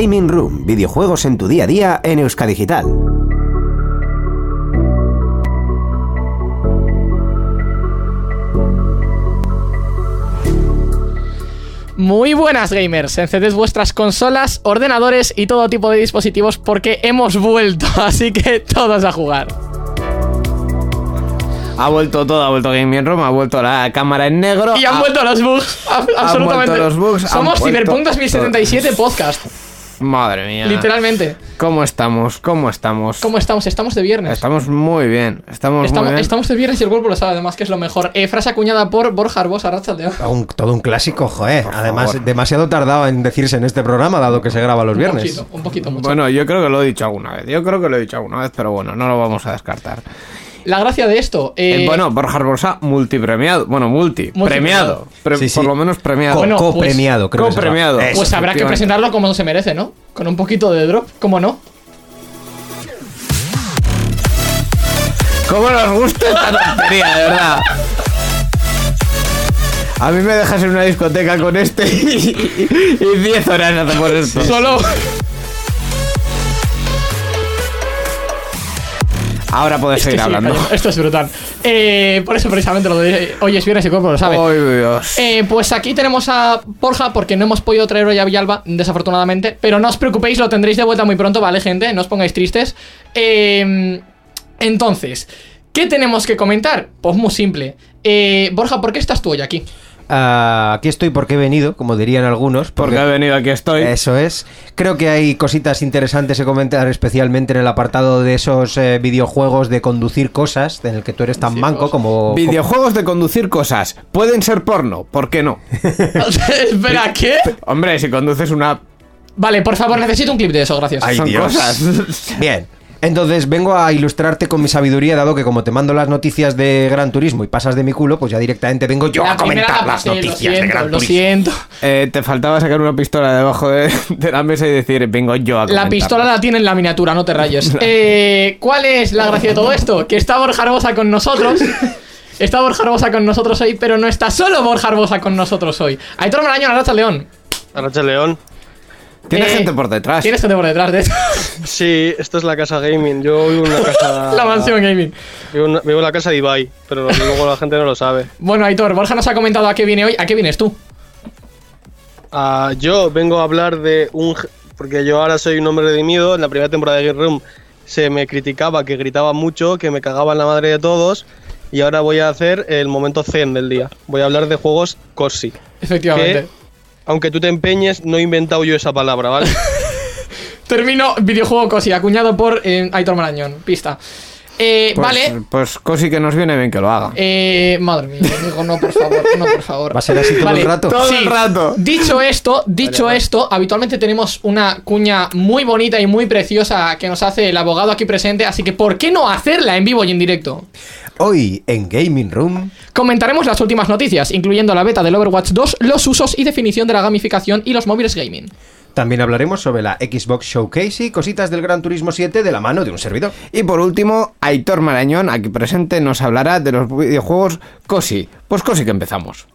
Gaming Room, videojuegos en tu día a día en Euskadigital. Muy buenas gamers, encended vuestras consolas, ordenadores y todo tipo de dispositivos porque hemos vuelto, así que todos a jugar. Ha vuelto todo, ha vuelto Gaming Room, ha vuelto la cámara en negro. Y han ha- vuelto los bugs, a- absolutamente. vuelto los bugs, Somos Cyberpunk 2077 todos. podcast, Madre mía. literalmente. ¿Cómo estamos? ¿Cómo estamos? ¿Cómo estamos? Estamos de viernes. Estamos muy bien. Estamos, muy bien. estamos de viernes y el cuerpo lo sabe, además, que es lo mejor. Eh, frase acuñada por Borja Arbosa, Rachaldeo. Un- todo un clásico, joder. Además, favor. demasiado tardado en decirse en este programa, dado que se graba los Un viernes. poquito, un poquito mucho. Bueno, yo creo que lo he dicho alguna vez. Yo creo que lo he dicho alguna vez, pero bueno, no lo vamos a descartar. La gracia de esto. eh, Eh, bueno, Borja Arbosa multipremiado. Bueno, multi. Premiado. Pre- Sí, sí. Por lo menos premiado. Bueno, pues- copremiado, creo copremiado. Eso. pues habrá que presentarlo como se merece, ¿no? Con un poquito de drop, ¿cómo no? ¿Cómo nos gusta esta tontería, de verdad? A mí me dejas en una discoteca con este y y 10 horas hacemos esto. Solo. Ahora que seguir hablando. esto es brutal. Eh, por eso precisamente lo de hoy es viernes y cuerpo lo sabe. Dios. Eh, pues aquí tenemos a Borja porque no hemos podido traer hoy a Villalba, desafortunadamente. Pero no os preocupéis, lo tendréis de vuelta muy pronto, ¿vale, gente? No os pongáis tristes. Eh, entonces, ¿qué tenemos que comentar? Pues muy simple. Eh, Borja, ¿por qué estás tú hoy aquí? Ah, aquí estoy porque he venido, como dirían algunos. Porque he venido aquí estoy. Eso es. Creo que hay cositas interesantes que comentar, especialmente en el apartado de esos eh, videojuegos de conducir cosas, en el que tú eres tan manco como. Videojuegos de conducir cosas. Pueden ser porno. ¿Por qué no? Espera, ¿qué? Hombre, si conduces una. Vale, por favor, necesito un clip de eso, gracias. Ay, son Dios. cosas. Bien. Entonces vengo a ilustrarte con mi sabiduría, dado que como te mando las noticias de Gran Turismo y pasas de mi culo, pues ya directamente vengo yo La a comentar la las pasé, noticias lo de siento, Gran lo Turismo. siento. Eh, te faltaba sacar una pistola debajo de, de la mesa y decir, vengo yo a La comentarlo". pistola la tiene en la miniatura, no te rayes. Eh, ¿Cuál es la gracia de todo esto? Que está Borja Arbosa con nosotros. Está Borja Arbosa con nosotros hoy, pero no está solo Borja Arbosa con nosotros hoy. Aitor Marañón, Arracha León. Arracha León. Tiene Eh, gente por detrás. Tienes gente por detrás de esto. Sí, esto es la casa gaming. Yo vivo en una casa. la mansión gaming. Vivo en, vivo en la casa de Ibai, pero luego la gente no lo sabe. Bueno, Aitor, Borja nos ha comentado a qué viene hoy. ¿A qué vienes tú? Ah, yo vengo a hablar de un. Porque yo ahora soy un hombre redimido. En la primera temporada de Game Room se me criticaba que gritaba mucho, que me cagaba en la madre de todos. Y ahora voy a hacer el momento zen del día. Voy a hablar de juegos cosi. Efectivamente. Que, aunque tú te empeñes, no he inventado yo esa palabra, ¿vale? Termino videojuego cosi, acuñado por eh, Aitor Marañón. Pista. Eh, Pues, vale. Pues cosi que nos viene bien que lo haga. Eh, madre mía, digo, no, por favor, no, por favor. ¿Va a ser así todo el rato? Todo el rato. Dicho esto, dicho esto, habitualmente tenemos una cuña muy bonita y muy preciosa que nos hace el abogado aquí presente, así que ¿por qué no hacerla en vivo y en directo? Hoy en Gaming Room. Comentaremos las últimas noticias, incluyendo la beta del Overwatch 2, los usos y definición de la gamificación y los móviles gaming. También hablaremos sobre la Xbox Showcase y cositas del Gran Turismo 7 de la mano de un servidor. Y por último, Aitor Marañón, aquí presente, nos hablará de los videojuegos cosi. Pues cosi que empezamos.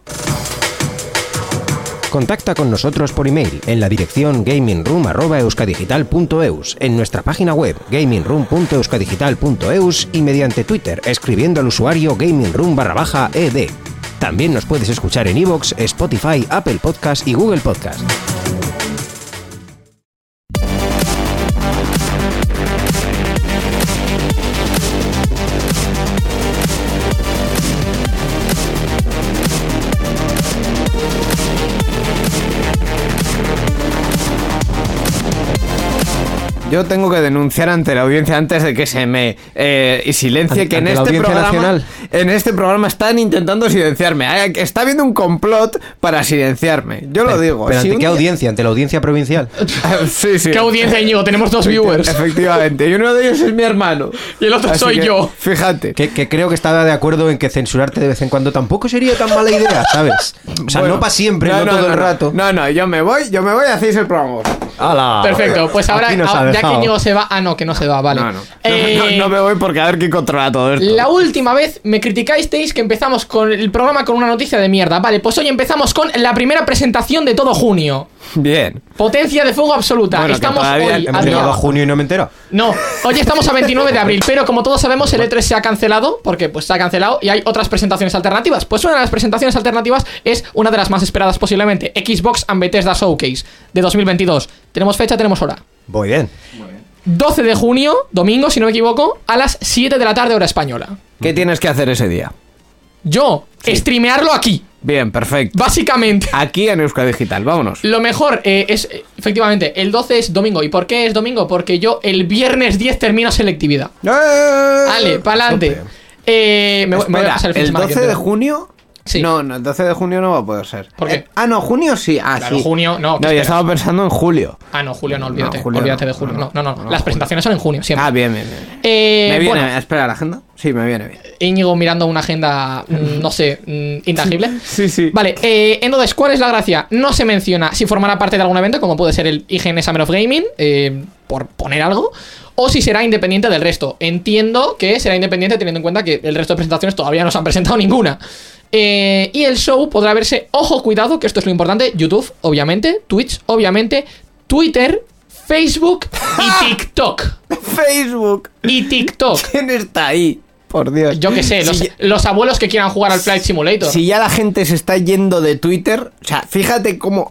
Contacta con nosotros por email en la dirección gamingroom.euskadigital.eus, en nuestra página web gamingroom.euskadigital.eus y mediante Twitter escribiendo al usuario gamingroom ed. También nos puedes escuchar en iVoox, Spotify, Apple Podcast y Google Podcast. Yo tengo que denunciar ante la audiencia antes de que se me eh, silencie Ante- que en este programa nacional. en este programa están intentando silenciarme. Está habiendo un complot para silenciarme. Yo lo digo. Pero Si ante qué día- audiencia, ante la audiencia provincial. sí, sí. ¿Qué audiencia, Íñigo? Tenemos dos viewers. Efectivamente. Y uno de ellos es mi hermano. Y el otro Así soy que, yo. Fíjate. Que, que creo que estaba de acuerdo en que censurarte de vez en cuando tampoco sería tan mala idea, ¿sabes? O sea, Bueno, no para siempre, no, todo el rato. No, no, yo me voy, yo me voy, hacéis el programa. ¡Hala! Perfecto, pues ahora, ah, ya que dejado. Íñigo se va. Ah, no, que no se va, vale. No, no. Eh, No, no me voy porque a ver quién controla todo esto. La última vez me criticasteis que empezamos con el programa con una noticia de mierda. Vale, pues hoy empezamos con la primera presentación de todo junio. Bien. Potencia de fuego absoluta. Bueno, que estamos hoy hemos a Llegado a junio y no me he enterado. No, hoy estamos a 29 de abril, pero como todos sabemos, el E3 se ha cancelado, porque pues se ha cancelado y hay otras presentaciones alternativas. Pues una de las presentaciones alternativas es una de las más esperadas posiblemente, Xbox and Bethesda Showcase de 2022. Tenemos fecha, tenemos hora. Muy bien. 12 de junio, domingo, si no me equivoco, a las 7 de la tarde hora española. ¿Qué tienes que hacer ese día? Yo, streamearlo aquí, Bien, perfecto. básicamente. Aquí en Euskadi Digital, vámonos. Lo mejor eh, es, eh, efectivamente, el 12 es domingo. ¿Y por qué es domingo? Porque yo el viernes 10 termino selectividad. Vale, pa'lante. Eh, me, voy- me voy a pasar el el semana que 12 de junio. Sí. No, no, el 12 de junio no va a poder ser. ¿Por qué? Eh, ah, no, junio sí. Ah, Claro, sí. junio, no, ¿qué No, yo estaba pensando en julio. Ah, no, julio no, olvídate. No, julio olvídate no. de julio. No, No, no, no. no, Las julio. presentaciones son en junio, siempre. Ah, bien, bien, bien. Eh, me viene, bueno, espera, ¿la agenda? Sí, me viene bien. Íñigo mirando una agenda, mm, no sé, mm, intangible. Sí, sí. Vale, eh, entonces, ¿cuál es la gracia? No se menciona si formará parte de algún evento, como puede ser el IGN Summer of Gaming, eh, por poner algo, o si será independiente del resto. Entiendo que será independiente teniendo en cuenta que el resto de presentaciones todavía no se han presentado ninguna. Eh, y el show podrá verse, ojo, cuidado, que esto es lo importante, YouTube, obviamente, Twitch, obviamente, Twitter, Facebook y TikTok. Facebook. Y TikTok. ¿Quién está ahí? Por Dios. Yo qué sé, los, Si, los abuelos que quieran jugar al Flight Simulator. si ya la gente se está yendo de Twitter, o sea, fíjate cómo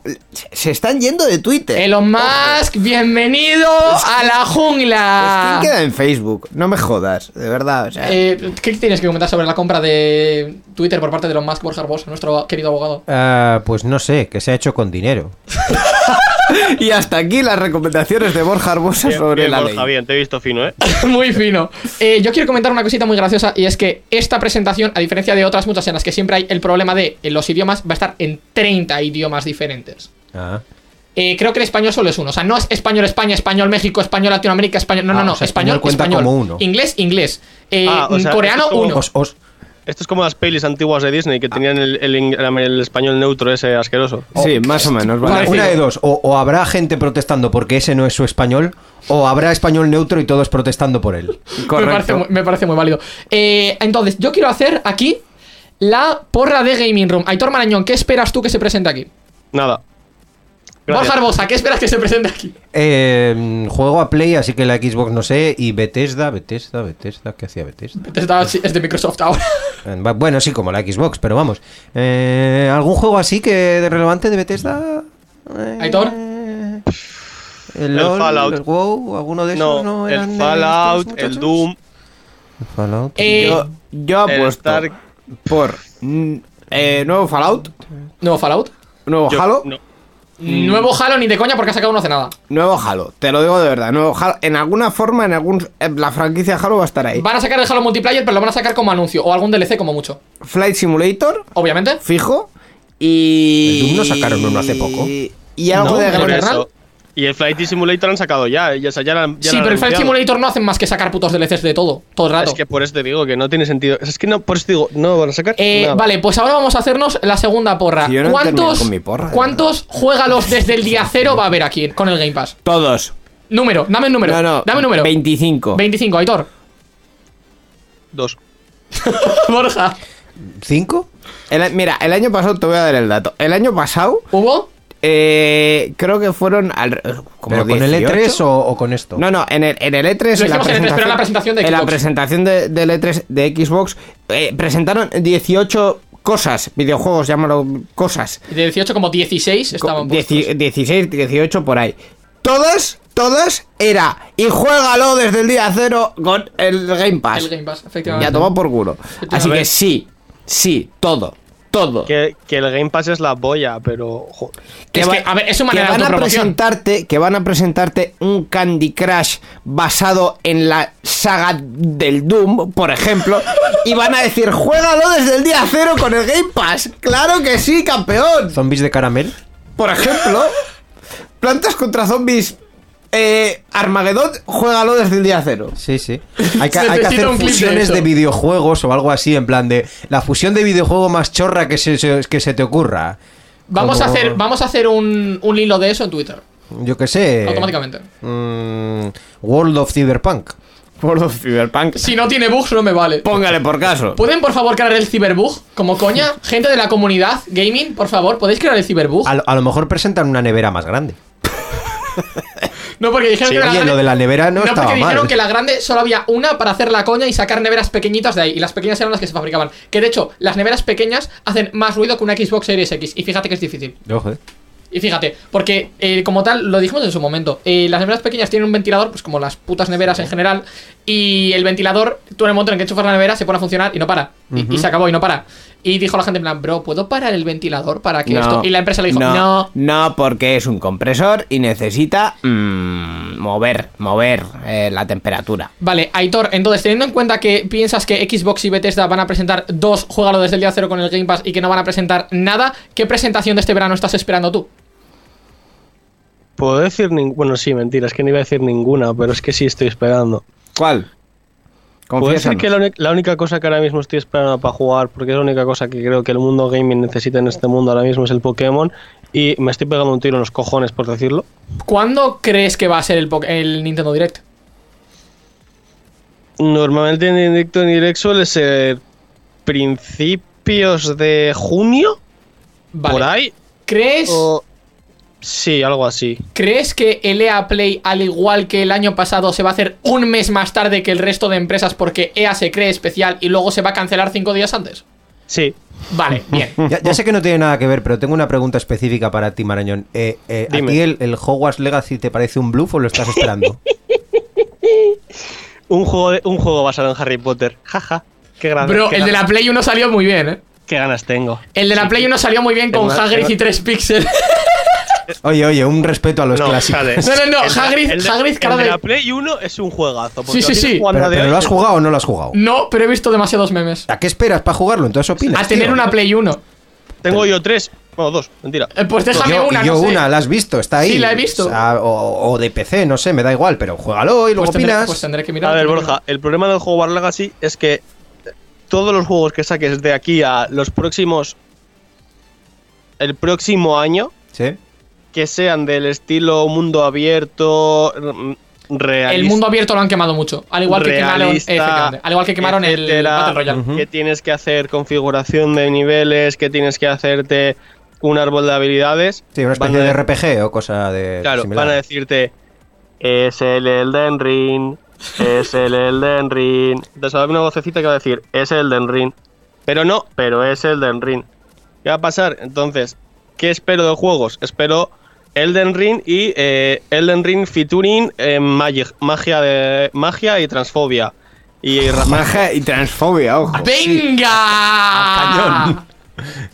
se- están yendo de Twitter. Elon Musk, bienvenido a la jungla. Pues, ¿Quién queda en Facebook? No me jodas, de verdad. O sea, Eh, ¿Qué tienes que comentar sobre la compra de Twitter por parte de Elon Musk, Borja Arbós, nuestro querido abogado? Ah, pues no sé, que se ha hecho con dinero. Y hasta aquí las recomendaciones de Borja Arbosa Bien, sobre bien, la Borja, ley. bien, te he visto fino, ¿eh? muy fino. Eh, yo quiero comentar una cosita muy graciosa y es que esta presentación, a diferencia de otras muchas en las que siempre hay el problema de en los idiomas, va a estar en 30 idiomas diferentes. Ah. Eh, creo que el español solo es uno. O sea, no es español España, español México, español Latinoamérica, español. No, Ah, no, no. o sea, español, español cuenta español. como uno. Inglés, inglés. Eh, Ah, o sea, coreano, esto es como- uno. Os- os- Esto es como las pelis antiguas de Disney que tenían el, el ing- el español neutro ese asqueroso. Sí, más o menos. Vale. Una de dos, o, o habrá gente protestando porque ese no es su español, o habrá español neutro y todos protestando por él. Me Correcto. parece, muy- me parece muy válido. Eh, entonces, yo quiero hacer aquí la porra de Gaming Room. Aitor Marañón, ¿qué esperas tú que se presente aquí? Nada. Gracias. Borja Arbosa, ¿qué esperas que se presente aquí? Eh, juego a Play, así que la Xbox no sé, y Bethesda, Bethesda, Bethesda, ¿qué hacía Bethesda? Está- Es de Microsoft ahora. Va- Bueno, sí, como la Xbox, pero vamos. Eh, ¿Algún juego así que de relevante de Bethesda? Eh, ¿Aitor? El, LOL, Fallout. el WoW, alguno de esos no, No, eran el Fallout, el? Doom. El Fallout. Eh, Yo, yo apuesto Star- por mm, eh, nuevo Fallout, ¿Nuevo Fallout? nuevo yo- Halo, no. Nuevo Halo ni de coña porque ha sacado uno hace nada. nuevo Halo. Te lo digo de verdad, nuevo Halo. En alguna forma, en algún en la franquicia Halo va a estar ahí. Van a sacar el Halo Multiplayer, pero lo van a sacar como anuncio. O algún DLC como mucho. Flight Simulator, Obviamente. fijo. Y. El Doom no sacaron uno hace poco. Y algo No, de ¿el Por Gran- Eternal? eso. Y el Flight Simulator han sacado ya. ya, ya la- ya sí, pero el Flight. Simulator no hacen más que sacar putos DLCs de todo. Todo el rato. Es que por eso te digo que no tiene sentido. Es que no, por eso te digo, no van a sacar. Eh, nada. vale, pues ahora vamos a hacernos la segunda porra. Si yo no ¿Cuántos, con mi porra, ¿cuántos juégalos desde el día cero va a haber aquí con el Game Pass? Todos. Número, dame un número. No, no. dame un número. 25. 25, Aitor. Dos. Borja. ¿Cinco? El- mira, el año pasado te voy a dar el dato. El año pasado, ¿Hubo? Eh, creo que fueron al, como ¿Pero con el 18. E3 o, o con esto? No, no, en el, en el E3. Lo en la en el E3, pero en la presentación de En la Xbox. presentación de- del E3 de Xbox, eh, presentaron 18 cosas, videojuegos, llámalo cosas. De 18 como 16 estaban dieci- 16, 18 por ahí. Todas, todas era. Y juégalo desde el día cero con el Game Pass. El Game Pass, efectivamente. Ya toma por culo. Así que sí, sí, todo. Todo. Que, que el Game Pass es la boya, pero. jo- Es va- que, a ver, es su manera que de van a presentarte que van a presentarte un Candy Crush basado en la saga del Doom, por ejemplo, y van a decir, "Juégalo desde el día cero con el Game Pass." Claro que sí, campeón. ¿Zombies de caramel? Por ejemplo, Plantas contra Zombies eh, Armageddon, juégalo desde el día cero. Sí, sí. Hay que, hay que hacer de fusiones de, videojuegos o algo así, en plan de la fusión de videojuego más chorra que se, se- que se te ocurra. Vamos a hacer, vamos a hacer un, un hilo de eso en Twitter. Yo qué sé. Automáticamente. mm, World of Cyberpunk. World of Cyberpunk. Si no tiene bugs, no me vale. Póngale por caso. ¿Pueden por favor crear el ciberbug? Como coña, gente de la comunidad gaming, por favor, ¿podéis crear el ciberbug? A, lo- a lo mejor presentan una nevera más grande. No, porque dijeron que la Oye, grande... lo de la nevera no, No, estaba porque dijeron mal. que la grande solo había una para hacer la coña y sacar neveras pequeñitas de ahí. Y las pequeñas eran las que se fabricaban. Que de hecho, las neveras pequeñas hacen más ruido que una Xbox Series X. Y fíjate que es difícil. Ojo, eh. Y fíjate, porque eh, como tal, lo dijimos en su momento, eh, las neveras pequeñas tienen un ventilador, pues como las putas neveras en general, y el ventilador, tú en el momento en que enchufas la nevera, se pone a funcionar y no para. Y, y se acabó y no para. Y dijo la gente en plan, bro, ¿puedo parar el ventilador para que esto? Y la empresa le dijo, no. No, porque es un compresor y necesita mm, mover, mover eh, la temperatura. Vale, Aitor, entonces teniendo en cuenta que piensas que Xbox y Bethesda van a presentar dos juegalo desde el día cero con el Game Pass y que no van a presentar nada, ¿qué presentación de este verano estás esperando tú? Puedo decir ninguna. Bueno, sí, mentira, es que no iba a decir ninguna, pero es que sí estoy esperando. ¿Cuál? Decir Confiésanos. que la, única cosa que ahora mismo estoy esperando para jugar, porque es la única cosa que creo que el mundo gaming necesita en este mundo ahora mismo es el Pokémon, y me estoy pegando un tiro en los cojones, por decirlo. ¿Cuándo crees que va a ser el, Nintendo Direct? Normalmente en directo en direct suele ser principios de junio, Vale. por ahí. ¿Crees, O... Sí, algo así. ¿Crees que el EA Play, al igual que el año pasado, se va a hacer un mes más tarde que el resto de empresas porque EA se cree especial y luego se va a cancelar cinco días antes? Sí. Vale, bien. Ya, ya sé que no tiene nada que ver, pero tengo una pregunta específica para ti, Marañón. Eh, eh, ¿A Dime. ti el, el Hogwarts Legacy te parece un bluff o lo estás esperando? Un juego, de- un juego basado en Harry Potter. Jaja. Qué grande. Bro, qué el de la Play 1 salió muy bien, ¿eh? Qué ganas tengo. El de la Sí, Play sí. 1 salió muy bien con Hagrid y tengo- 3 píxeles. Oye, oye, un respeto a los No, clásicos. No, no, no, El Hagrid- el de- Hagrid, de de- la Play 1 es un juegazo. Sí, sí, sí. Pero, ¿lo has jugado o no lo has jugado? No, pero he visto demasiados memes. ¿A qué esperas para jugarlo? Entonces opinas. A tener tío. una Play 1. Tengo yo tres. Bueno, dos, mentira. Eh, Pues déjame yo, una, yo no sé. una, la has visto, está ahí. Sí, la he visto. O, sea, o- o de PC, no sé, me da igual, pero juégalo y luego Pues tendré, opinas. pues tendré que mirar. A ver, tendré Borja, el problema del Hogwarts Legacy es que todos los juegos que saques de aquí a los próximos. El próximo año, Sí. Que sean del estilo mundo abierto, mm, realista. El mundo abierto lo han quemado mucho. Al igual que quemaron, al igual que quemaron el Battle Royale. Ujú. Que tienes que hacer configuración de niveles, que tienes que hacerte un árbol de habilidades. Sí, una especie Van de RPG o cosa de. Claro, similar. van a decirte, es el Elden Ring, es el Elden Ring. Entonces va a haber una vocecita que va a decir, es el Elden Ring. Pero no, pero es el Elden Ring. ¿Qué va a pasar? Entonces, ¿qué espero de juegos? Espero Elden Ring y eh, Elden Ring featuring eh, magic, magia, de, magia y transfobia. Y Magia y transfobia, ojo. ¡Venga!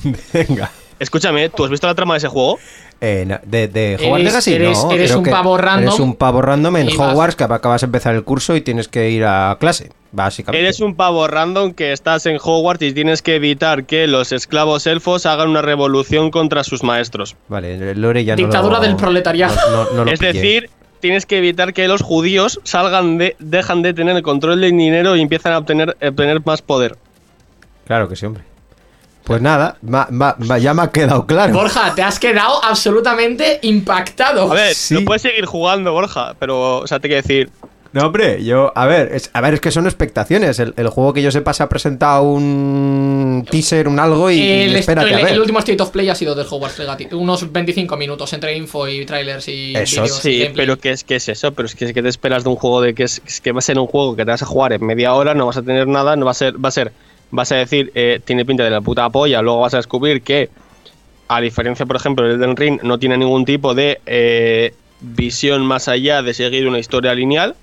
Venga. Escúchame, ¿tú has visto la trama de ese juego? Eh, no, de, de Hogwarts Eres- Legacy, eres- no. eres creo un pavo random Eres un pavo random en vas- Hogwarts que acabas de empezar el curso y tienes que ir a clase, básicamente. Eres un pavo random que estás en Hogwarts y tienes que evitar que los esclavos elfos hagan una revolución contra sus maestros. Vale, Lore ya no Dictadura lo- del proletariado. no- no- no lo es pillé. decir, tienes que evitar que los judíos salgan de, dejan de tener el control del dinero y empiezan a obtener, a obtener más poder. Claro que sí, hombre. Pues nada, ma- ma- ma- ya me ha quedado claro. Borja, te has quedado absolutamente impactado. A ver, Sí. no puedes seguir jugando, Borja, pero, o sea, te quiero decir, No, hombre, yo, a ver, es, a ver, es que son expectaciones. El, el juego que yo sepa se ha presentado un teaser, un algo y, y el, espérate el- a ver. el último State of Play ha sido del Hogwarts Legacy. Unos 25 minutos entre info y trailers y Eso vídeos y sí, gameplay. pero ¿qué es, qué es eso? Pero es que, ¿qué te esperas de un juego de que, es, que va a ser un juego que te vas a jugar en media hora, no vas a tener nada, no va a ser, va a ser, vas a decir, eh, tiene pinta de la puta polla, luego vas a descubrir que, a diferencia, por ejemplo, del Elden Ring, no tiene ningún tipo de eh, visión más allá de seguir una historia lineal.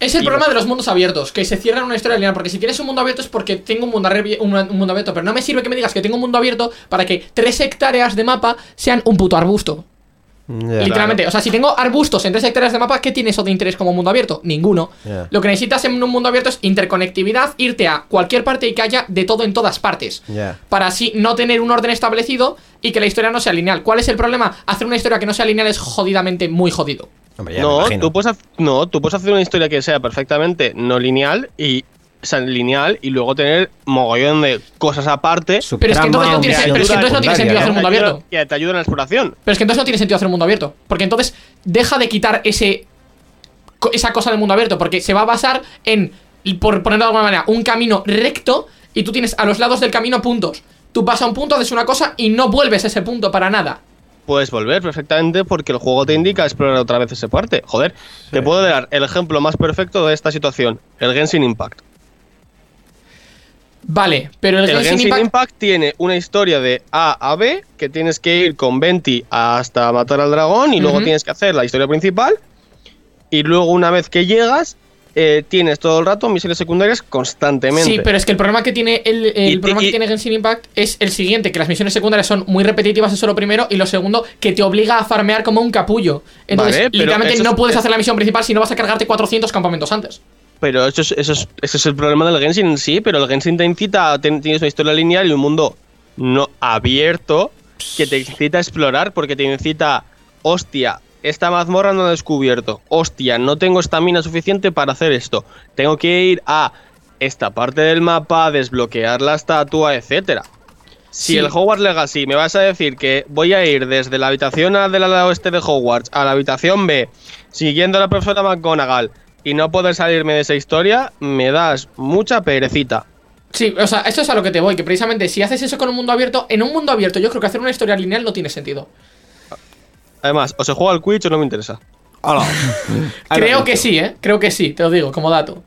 Es el problema de los mundos abiertos, que se cierran una historia lineal. Porque si tienes un mundo abierto es porque tengo un mundo, un, abierto. Pero no me sirve que me digas que tengo un mundo abierto para que tres hectáreas de mapa sean un puto arbusto. Literalmente. O sea, si tengo arbustos en tres hectáreas de mapa, ¿qué tiene eso de interés como mundo abierto? Ninguno. Lo que necesitas en un mundo abierto es interconectividad, irte a cualquier parte y que haya de todo en todas partes. Para así no tener un orden establecido y que la historia no sea lineal. ¿Cuál es el problema? Hacer una historia que no sea lineal es jodidamente muy jodido. Hombre, ya me no, tú puedes, no, tú puedes hacer una historia que sea perfectamente no lineal y o sea, lineal y luego tener mogollón de cosas aparte Pero es que entonces no tiene- pero es que entonces no tiene sentido hacer ¿no? mundo abierto. Que te ayudan a la exploración. Pero es que entonces no tiene sentido hacer un mundo abierto. Porque entonces deja de quitar ese esa cosa del mundo abierto, porque se va a basar en, por ponerlo de alguna manera, un camino recto y tú tienes a los lados del camino puntos. Tú vas a un punto, haces una cosa y no vuelves a ese punto para nada. Puedes volver perfectamente porque el juego te indica explorar otra vez esa parte. Joder, te puedo dar el ejemplo más perfecto de esta situación: el Genshin Impact. Vale, pero el, El Genshin Genshin Impact- Impact tiene una historia de A a B que tienes que ir con Venti hasta matar al dragón y luego tienes que hacer la historia principal. Y luego, una vez que llegas, eh, tienes todo el rato misiones secundarias constantemente. Sí, pero es que el problema que tiene el, el Y- problema y- que tiene Genshin Impact es el siguiente, que las misiones secundarias son muy repetitivas, eso es lo primero, y lo segundo, que te obliga a farmear como un capullo. Entonces, Vale, literalmente no es- puedes hacer la misión principal si no vas a cargarte 400 campamentos antes. Pero eso es, eso, es, ese es el problema del Genshin en sí, pero el Genshin te incita, a ten- tienes una historia lineal y un mundo no abierto que te incita a explorar porque te incita, hostia, esta mazmorra no la he descubierto, hostia, no tengo estamina suficiente para hacer esto, tengo que ir a esta parte del mapa, desbloquear la estatua, etcétera. Si Sí. el Hogwarts Legacy me vas a decir que voy a ir desde la habitación A del lado oeste de Hogwarts a la habitación B, siguiendo a la profesora McGonagall, y no poder salirme de esa historia, me das mucha perecita. Sí, o sea, esto es a lo que te voy, que precisamente si haces eso con un mundo abierto, en un mundo abierto yo creo que hacer una historia lineal no tiene sentido. Además, o se juega al Quidditch o no me interesa. Hola. Creo que sí, ¿eh? Creo que sí, te lo digo, como dato.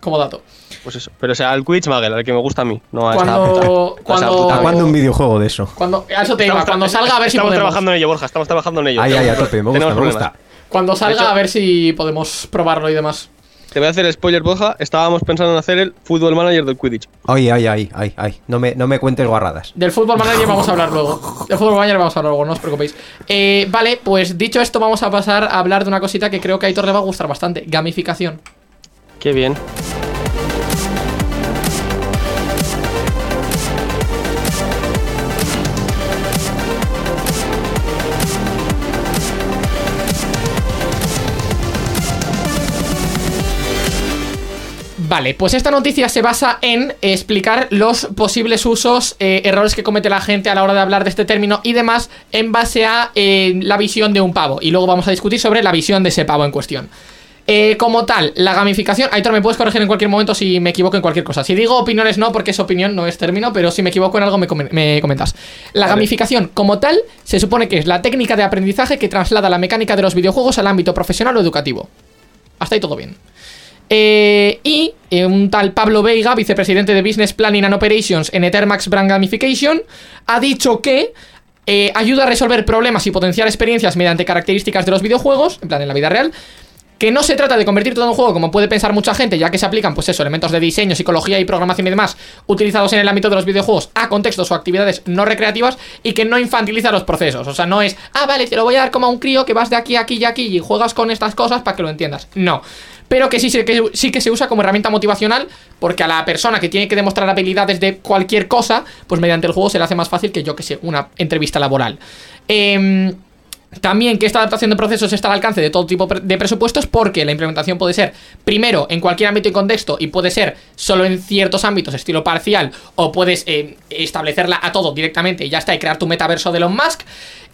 Como dato. Pues eso. Pero o sea, al Quidditch Magel, al que me gusta a mí. No a esta Cuando- puta. cuando- A esa puta. ¿A cuándo un videojuego de eso? Cuando, a eso te iba, Estamos- cuando salga a ver si Estamos podemos. trabajando en ello, Borja. Estamos trabajando en ello. Ay, ay, a tope, me gusta, me gusta. Cuando salga hecho- a ver si podemos probarlo y demás. Te voy a hacer spoiler, Borja. Estábamos pensando en hacer el Fútbol Manager del Quidditch. Ay, ay, ay, ay, ay. No me, no me cuentes guarradas. Del fútbol manager vamos a hablar luego. Del fútbol manager vamos a hablar luego, no os preocupéis. Eh, vale, pues dicho esto, vamos a pasar a hablar de una cosita que creo que a Aitor le va a gustar bastante: gamificación. Qué bien. Vale, pues esta noticia se basa en explicar los posibles usos, eh, errores que comete la gente a la hora de hablar de este término y demás en base a eh, la visión de un pavo. Y luego vamos a discutir sobre la visión de ese pavo en cuestión. Eh, como tal, la gamificación. Aitor, me puedes corregir en cualquier momento si me equivoco en cualquier cosa. Si digo opiniones, no, porque es opinión, no es término, pero si me equivoco en algo, me, me comentas. La gamificación, como tal, se supone que es la técnica de aprendizaje que traslada la mecánica de los videojuegos al ámbito profesional o educativo. Hasta ahí todo bien. Eh, y eh, un tal Pablo Veiga, vicepresidente de Business Planning and Operations en Ethermax Brand Gamification, ha dicho que eh, ayuda a resolver problemas y potenciar experiencias mediante características de los videojuegos, en plan en la vida real. Que no se trata de convertir todo en un juego como puede pensar mucha gente, ya que se aplican, pues eso, elementos de diseño, psicología y programación y demás, utilizados en el ámbito de los videojuegos a contextos o actividades no recreativas y que no infantiliza los procesos. O sea, no es, ah, vale, te lo voy a dar como a un crío que vas de aquí a aquí y aquí y juegas con estas cosas para que lo entiendas. No. Pero que sí, que sí que se usa como herramienta motivacional, porque a la persona que tiene que demostrar habilidades de cualquier cosa, pues mediante el juego se le hace más fácil que yo que sé, una entrevista laboral. Em. También que esta adaptación de procesos está al alcance de todo tipo de presupuestos porque la implementación puede ser primero en cualquier ámbito y contexto y puede ser solo en ciertos ámbitos estilo parcial o puedes eh, establecerla a todo directamente y ya está y crear tu metaverso de Elon Musk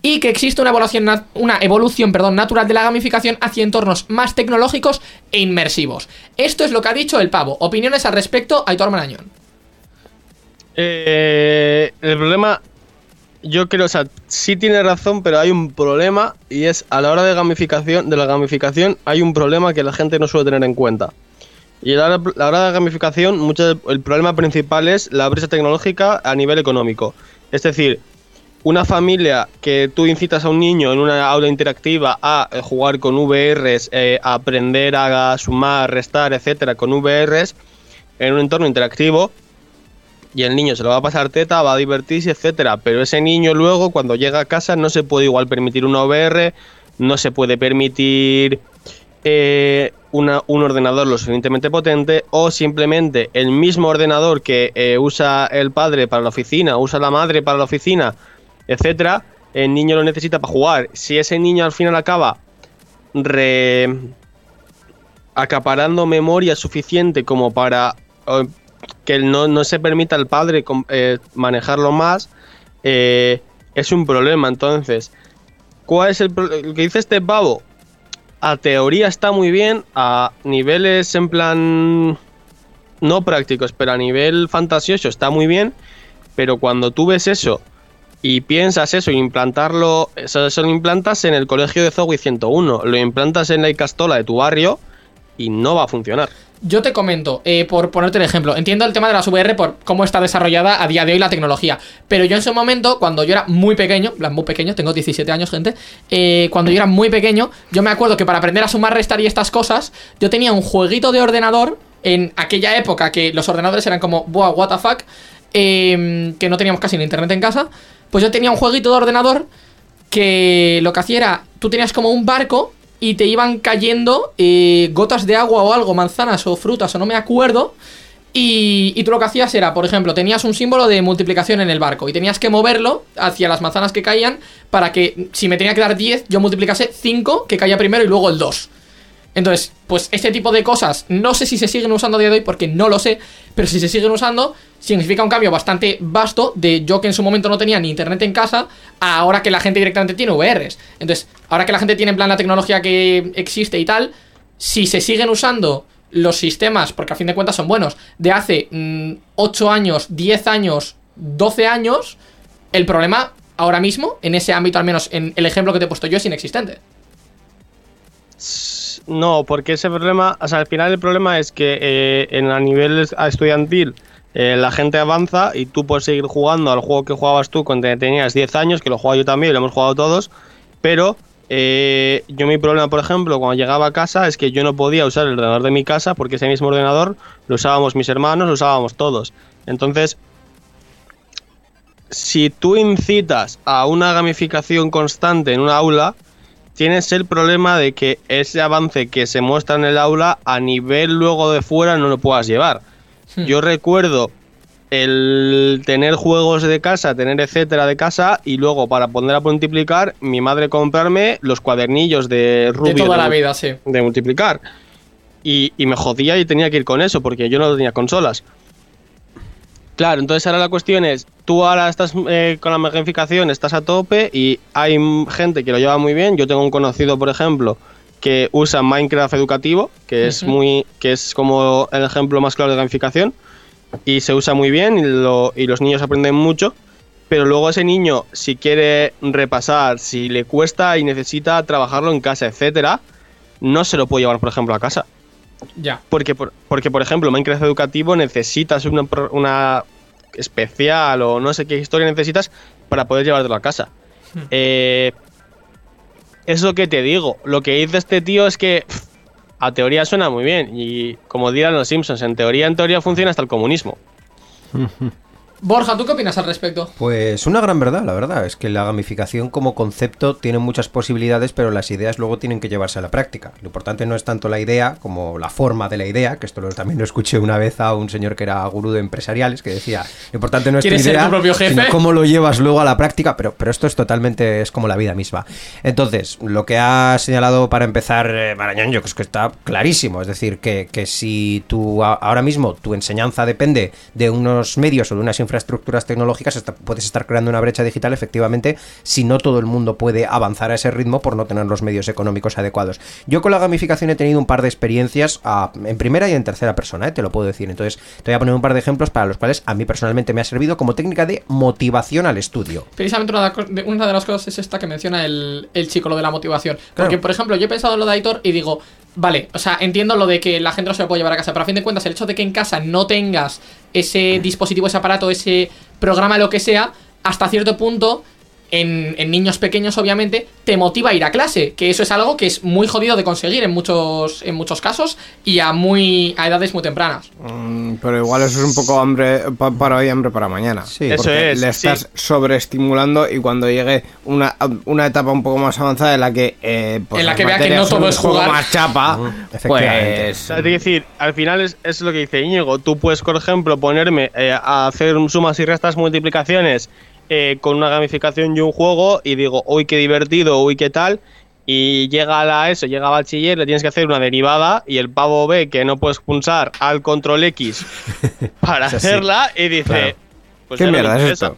y que existe una evolución, una evolución perdón, natural de la gamificación hacia entornos más tecnológicos e inmersivos. Esto es lo que ha dicho el pavo. Opiniones al respecto, Aitor Marañón. Eh, el problema, yo creo, o sea, sí tiene razón, pero hay un problema y es a la hora de gamificación, de la gamificación, hay un problema que la gente no suele tener en cuenta. Y a la hora de la gamificación, mucho, el problema principal es la brecha tecnológica a nivel económico. Es decir, una familia que tú incitas a un niño en una aula interactiva a eh, jugar con VRs, eh, aprender a sumar, restar, etcétera, con VRs en un entorno interactivo, y el niño se lo va a pasar teta, va a divertirse, etcétera. Pero ese niño luego, cuando llega a casa, no se puede igual permitir una VR, no se puede permitir eh, una- un ordenador lo suficientemente potente, o simplemente el mismo ordenador que usa el padre para la oficina, usa la madre para la oficina, etcétera, el niño lo necesita para jugar. Si ese niño al final acaba re acaparando memoria suficiente como para que no, no se permita al padre eh, manejarlo más, eh, es un problema. Entonces, ¿cuál es el lo que dice este pavo? a teoría está muy bien, a niveles en plan no prácticos, pero a nivel fantasioso está muy bien, pero cuando tú ves eso y piensas eso, implantarlo, eso, eso lo implantas en el colegio de Zowie 101, lo implantas en la Icastola de tu barrio y no va a funcionar. Yo te comento, eh, por ponerte el ejemplo, entiendo el tema de las VR por cómo está desarrollada a día de hoy la tecnología, pero yo en ese momento, cuando yo era muy pequeño, plan, muy pequeño, tengo 17 años, gente, eh, cuando yo era muy pequeño, yo me acuerdo que para aprender a sumar, restar y estas cosas, yo tenía un jueguito de ordenador en aquella época que los ordenadores eran como, buah, what the fuck, eh, que no teníamos casi ni internet en casa, pues yo tenía un jueguito de ordenador que lo que hacía era, tú tenías como un barco y te iban cayendo eh, gotas de agua o algo, manzanas o frutas o no me acuerdo. Y, y tú lo que hacías era, por ejemplo, tenías un símbolo de multiplicación en el barco y tenías que moverlo hacia las manzanas que caían para que si me tenía que dar 10, yo multiplicase 5 que caía primero y luego el 2. Entonces, pues este tipo de cosas no sé si se siguen usando a día de hoy porque no lo sé, pero si se siguen usando significa un cambio bastante vasto de yo que en su momento no tenía ni internet en casa a ahora que la gente directamente tiene VRs. Entonces, ahora que la gente tiene en plan la tecnología que existe y tal, si se siguen usando los sistemas, porque a fin de cuentas son buenos, de hace mm, 8 años, 10 años, 12 años, el problema ahora mismo, en ese ámbito al menos, en el ejemplo que te he puesto yo, es inexistente. No, porque ese problema, o sea, al final el problema es que eh, en a nivel estudiantil eh, la gente avanza y tú puedes seguir jugando al juego que jugabas tú cuando tenías 10 años, que lo jugaba yo también lo hemos jugado todos, pero eh, yo mi problema, por ejemplo, cuando llegaba a casa es que yo no podía usar el ordenador de mi casa porque ese mismo ordenador lo usábamos mis hermanos, lo usábamos todos. Entonces, si tú incitas a una gamificación constante en una aula, tienes el problema de que ese avance que se muestra en el aula a nivel luego de fuera no lo puedas llevar. Hmm. Yo recuerdo el tener juegos de casa, tener etcétera de casa y luego para poner a multiplicar, mi madre comprarme los cuadernillos de Rubio de toda la vida, sí. de multiplicar. Y, y me jodía y tenía que ir con eso porque yo no tenía consolas. Claro, entonces ahora la cuestión es, tú ahora estás eh, con la gamificación, estás a tope y hay gente que lo lleva muy bien. Yo tengo un conocido, por ejemplo, que usa Minecraft educativo, que es muy, que es como el ejemplo más claro de gamificación y se usa muy bien y, lo- y los niños aprenden mucho. Pero luego ese niño, si quiere repasar, si le cuesta y necesita trabajarlo en casa, etcétera, no se lo puede llevar, por ejemplo, a casa. Ya. Porque, por, porque, por ejemplo, Minecraft educativo necesitas una, una especial o no sé qué historia necesitas para poder llevártelo a casa. Eh, es lo que te digo. Lo que dice este tío es que pff, a teoría suena muy bien. Y como dirán los Simpsons, en teoría, en teoría funciona hasta el comunismo. Borja, ¿tú qué opinas al respecto? Pues una gran verdad, la verdad, es que la gamificación como concepto tiene muchas posibilidades, pero las ideas luego tienen que llevarse a la práctica. Lo importante no es tanto la idea como la forma de la idea, que esto lo, también lo escuché una vez a un señor que era gurú de empresariales, que decía, lo importante no es tu ¿Quieres ser idea, tu propio jefe? sino cómo lo llevas luego a la práctica, pero, pero esto es totalmente, es como la vida misma. Entonces, lo que ha señalado para empezar eh, Marañón, yo creo que está clarísimo, es decir, que, que si tú ahora mismo tu enseñanza depende de unos medios o de unas infraestructuras tecnológicas, esta- puedes estar creando una brecha digital, efectivamente, si no todo el mundo puede avanzar a ese ritmo por no tener los medios económicos adecuados. Yo con la gamificación he tenido un par de experiencias ah, en primera y en tercera persona, eh, te lo puedo decir. Entonces, te voy a poner un par de ejemplos para los cuales a mí personalmente me ha servido como técnica de motivación al estudio. Precisamente una de, las co- de- una de las cosas es esta que menciona el, el chico, lo de la motivación. Porque, por ejemplo, yo he pensado en lo de Aitor y digo, vale, o sea, entiendo lo de que la gente no se lo puede llevar a casa, pero a fin de cuentas, el hecho de que en casa no tengas ese dispositivo, ese aparato, ese programa, lo que sea, hasta cierto punto. En, en niños pequeños, obviamente, te motiva a ir a clase. Que eso es algo que es muy jodido de conseguir en muchos, en muchos casos y a muy. a edades muy tempranas. Mm, Pero igual eso es un poco hambre pa- para hoy, hambre para mañana. Sí. Eso Porque es, Le sí. estás sobreestimulando y cuando llegue una, una etapa un poco más avanzada en la que. eh, pues En la que vea que no todo es jugar. más chapa, pues. Es decir, al final es, es lo que dice Íñigo. Tú puedes, por ejemplo, ponerme eh, a hacer sumas y restas, multiplicaciones eh, con una gamificación y un juego y digo, uy, qué divertido, uy, qué tal. Y llega a la eso, llega a bachiller, le tienes que hacer una derivada y el pavo ve que no puedes pulsar al control X para hacerla y dice, Claro. pues ¿Qué mierda es esto?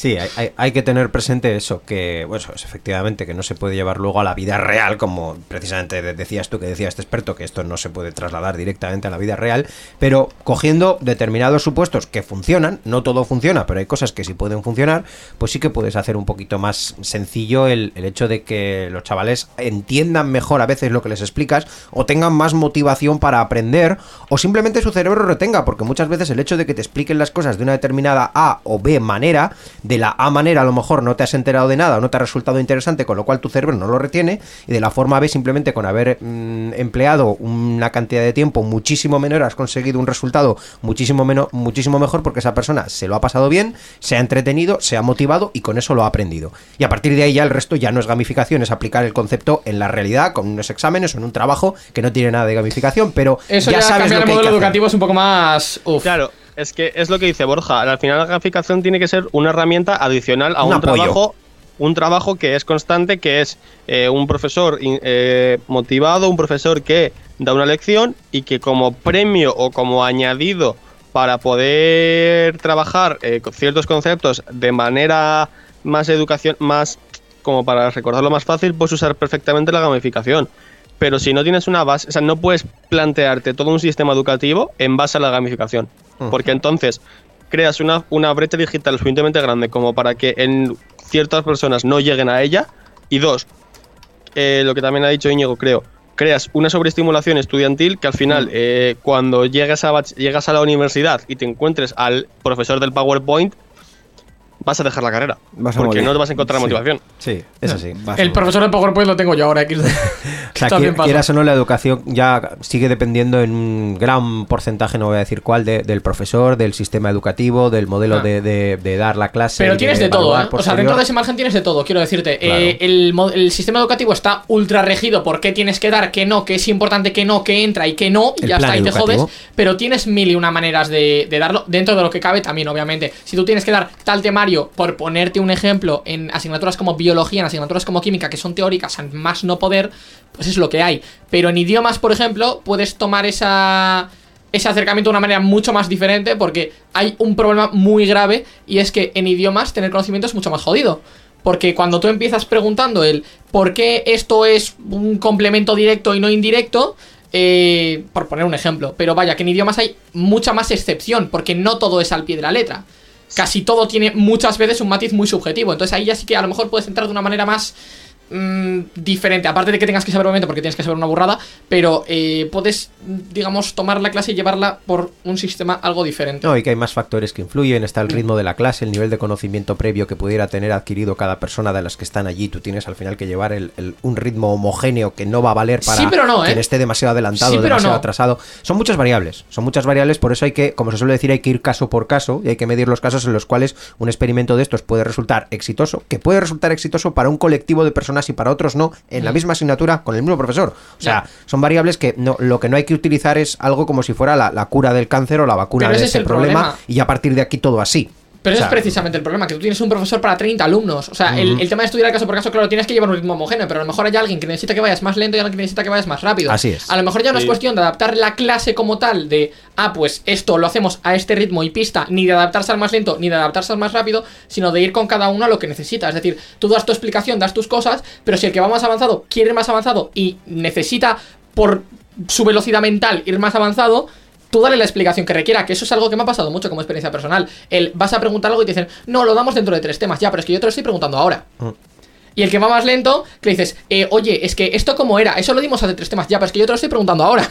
Sí, hay, hay- hay que tener presente eso, que, bueno, efectivamente, que no se puede llevar luego a la vida real, como precisamente de- decías tú, que decía este experto, que esto no se puede trasladar directamente a la vida real, pero cogiendo determinados supuestos que funcionan, no todo funciona, pero hay cosas que sí pueden funcionar, pues sí que puedes hacer un poquito más sencillo el, el hecho de que los chavales entiendan mejor a veces lo que les explicas, o tengan más motivación para aprender, o simplemente su cerebro retenga, porque muchas veces el hecho de que te expliquen las cosas de una determinada A o B manera, de la A manera a lo mejor no te has enterado de nada o no te ha resultado interesante, con lo cual tu cerebro no lo retiene, y de la forma B simplemente con haber mm, empleado una cantidad de tiempo muchísimo menor has conseguido un resultado muchísimo, menos, muchísimo mejor porque esa persona se lo ha pasado bien, se ha entretenido, se ha motivado y con eso lo ha aprendido. Y a partir de ahí ya el resto ya no es gamificación, es aplicar el concepto en la realidad con unos exámenes o en un trabajo que no tiene nada de gamificación, pero Eso ya, ya, sabes cambiar lo el que hay modelo hacer. educativo es un poco más. Uf. Claro, es que es lo que dice Borja. Al final la gamificación tiene que ser una herramienta adicional a Un trabajo. Un trabajo que es constante, que es eh, un profesor eh, motivado, un profesor que da una lección y que como premio o como añadido para poder trabajar eh, ciertos conceptos de manera más educación, más como para recordarlo más fácil, puedes usar perfectamente la gamificación. Pero si no tienes una base, o sea, no puedes plantearte todo un sistema educativo en base a la gamificación. Porque entonces creas una, una brecha digital suficientemente grande como para que en ciertas personas no lleguen a ella. Y dos, eh, lo que también ha dicho Íñigo, creo, creas una sobreestimulación estudiantil que al final, eh, cuando llegas a, llegas a la universidad y te encuentres al profesor del PowerPoint, vas a dejar la carrera. Vas a porque morir. no te vas a encontrar Sí. motivación. Sí, es así. El profesor de PowerPoint lo tengo yo ahora. O sea, pasa. quieras o no, la educación ya sigue dependiendo en un gran porcentaje, no voy a decir cuál, de- del profesor, del sistema educativo, del modelo Ah. de, de- de dar la clase. Pero tienes de todo, ¿eh? O sea, dentro de ese margen tienes de todo, quiero decirte. Claro. Eh, el, sistema educativo está ultra regido por qué tienes que dar, qué no, qué es importante, qué no, qué entra y qué no, y El ya está, y te jodes. Pero tienes mil y una maneras de, de darlo, dentro de lo que cabe también, obviamente. Si tú tienes que dar tal temario, por ponerte un ejemplo, en asignaturas como biología, en asignaturas como química, que son teóricas, más no poder, pues es lo que hay. Pero en idiomas, por ejemplo, puedes tomar esa ese acercamiento de una manera mucho más diferente porque hay un problema muy grave y es que en idiomas tener conocimiento es mucho más jodido. Porque cuando tú empiezas preguntando el por qué esto es un complemento directo y no indirecto, eh, por poner un ejemplo, pero vaya, que en idiomas hay mucha más excepción, porque no todo es al pie de la letra. Casi todo tiene muchas veces un matiz muy subjetivo. Entonces ahí ya sí que a lo mejor puedes entrar de una manera más mm, diferente. Aparte de que tengas que saber obviamente porque tienes que saber una burrada, pero eh, puedes, digamos, tomar la clase y llevarla por un sistema algo diferente. No, y que hay más factores que influyen. Está el ritmo de la clase, el nivel de conocimiento previo que pudiera tener adquirido cada persona de las que están allí. Tú tienes al final que llevar el- el- un ritmo homogéneo que no va a valer para Sí, pero no, ¿eh? quien esté demasiado adelantado Sí, pero demasiado no. atrasado. Son muchas variables. Son muchas variables, por eso hay que, como se suele decir, hay que ir caso por caso y hay que medir los casos en los cuales un experimento de estos puede resultar exitoso, que puede resultar exitoso para un colectivo de personas y para otros no, en la misma asignatura con el mismo profesor. O sea, son variables que no, lo que no hay que utilizar es algo como si fuera la, la cura del cáncer o la vacuna Pero de ese es ese el problema, problema. y a partir de aquí todo así. Pero O ese es precisamente el problema, que tú tienes un profesor para 30 alumnos. O sea, el, el tema de estudiar caso por caso, claro, tienes que llevar un ritmo homogéneo, pero a lo mejor hay alguien que necesita que vayas más lento y alguien que necesita que vayas más rápido. Así es. A lo mejor ya no es cuestión de adaptar la clase como tal, de, ah, pues esto lo hacemos a este ritmo y pista, ni de adaptarse al más lento, ni de adaptarse al más rápido, sino de ir con cada uno a lo que necesita. Es decir, tú das tu explicación, das tus cosas, pero si el que va más avanzado quiere ir más avanzado y necesita, por su velocidad mental, ir más avanzado, tú dale la explicación que requiera, que eso es algo que me ha pasado mucho como experiencia personal. El vas a preguntar algo y te dicen, no, lo damos dentro de tres temas, ya, pero es que yo te lo estoy preguntando ahora. Y el que va más lento, que le dices, eh, oye, es que esto como era, eso lo dimos hace tres temas, ya, pero es que yo te lo estoy preguntando ahora.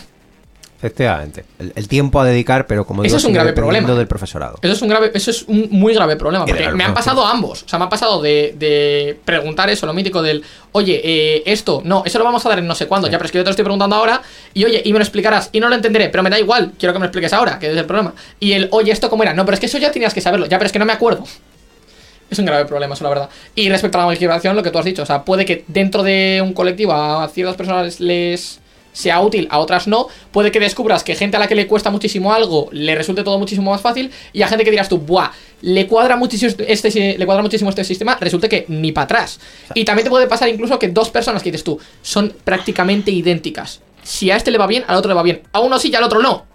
Efectivamente. El, el tiempo a dedicar, pero como Eso digo, es un grave problema. del profesorado. Eso es un grave, eso es un muy grave problema. Porque me han pasado ambos. O sea, me ha pasado de, de preguntar eso, lo mítico del, oye, eh, esto, no, eso lo vamos a dar en no sé cuándo, ya, pero es que yo te lo estoy preguntando ahora, y oye, y me lo explicarás, y no lo entenderé, pero me da igual, quiero que me lo expliques ahora, que es el problema. Y el, oye, esto cómo era, no, pero es que eso ya tenías que saberlo, ya, pero es que no me acuerdo. Es un grave problema, eso la verdad. Y respecto a la gamificación, lo que tú has dicho, o sea, puede que dentro de un colectivo a ciertas personas les sea útil, a otras no. Puede que descubras que gente a la que le cuesta muchísimo algo le resulte todo muchísimo más fácil y a gente que dirás tú, buah, le cuadra muchísimo este, le cuadra muchísimo este sistema, resulte que ni para atrás. Y también te puede pasar incluso que dos personas que dices tú son prácticamente idénticas. Si a este le va bien, al otro le va bien. A uno sí y al otro no.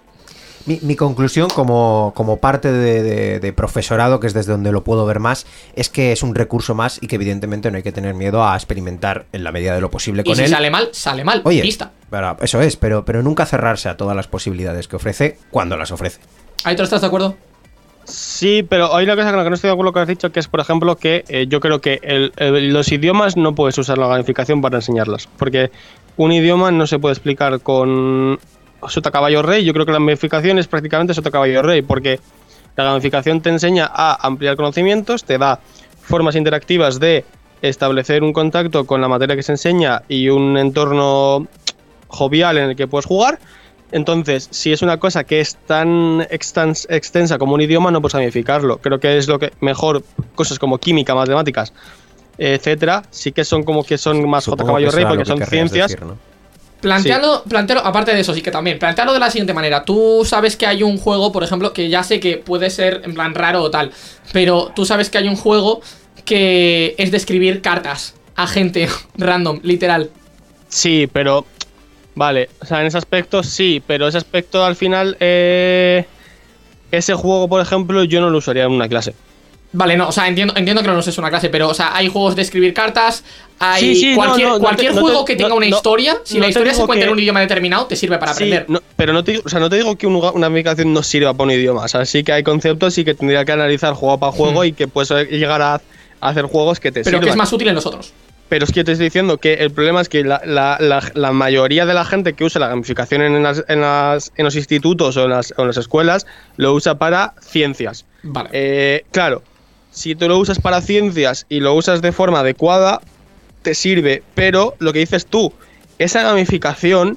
Mi, mi conclusión como, como parte de, de- de profesorado, que es desde donde lo puedo ver más, es que es un recurso más y que evidentemente no hay que tener miedo a experimentar en la medida de lo posible Y con si él. sale mal, sale mal. Oye, Pista. pero eso es, pero, pero nunca cerrarse a todas las posibilidades que ofrece cuando las ofrece. Aitor, ¿estás de acuerdo? Sí, pero hay una cosa con la que no estoy de acuerdo con lo que has dicho, que es, por ejemplo, que eh, yo creo que el- el- los idiomas no puedes usar la gamificación para enseñarlas. Porque un idioma no se puede explicar con sota caballo rey. Yo creo que la gamificación es prácticamente sota caballo rey, porque la gamificación te enseña a ampliar conocimientos, te da formas interactivas de establecer un contacto con la materia que se enseña y un entorno jovial en el que puedes jugar. Entonces, si es una cosa que es tan extens- extensa como un idioma, no puedes gamificarlo. Creo que es lo que mejor cosas como química, matemáticas, etcétera, sí que son como que son más J caballo rey porque son ciencias. decir, ¿no? Plantealo, plantealo, aparte de eso, sí que también. Plantealo de la siguiente manera. Tú sabes que hay un juego, por ejemplo, que ya sé que puede ser en plan raro o tal. Pero tú sabes que hay un juego que es de escribir cartas a gente random, literal. Sí, pero vale, o sea, en ese aspecto sí, pero ese aspecto al final eh, ese juego, por ejemplo, yo no lo usaría en una clase. Vale, no, o sea, entiendo, entiendo que no es una clase, pero, o sea, hay juegos de escribir cartas, hay Sí, sí, cualquier, no, no cualquier te- juego que tenga una historia, si la historia se cuenta en que- un idioma determinado, te sirve para Sí, aprender. no- pero no te, digo- o sea, no te digo que un- una aplicación no sirva para un idioma. O sea, sí que hay conceptos y que tendría que analizar juego para juego Hmm. y que puedes llegar a, a hacer juegos que te pero que sirvan. es más útil en los otros. Pero es que yo te estoy diciendo que el problema es que la, la- la- la mayoría de la gente que usa la gamificación en, las- en las- en los institutos o en, las, o en las escuelas lo usa para ciencias. Vale. Eh, claro, si tú lo usas para ciencias y lo usas de forma adecuada, te sirve. Pero lo que dices tú, esa gamificación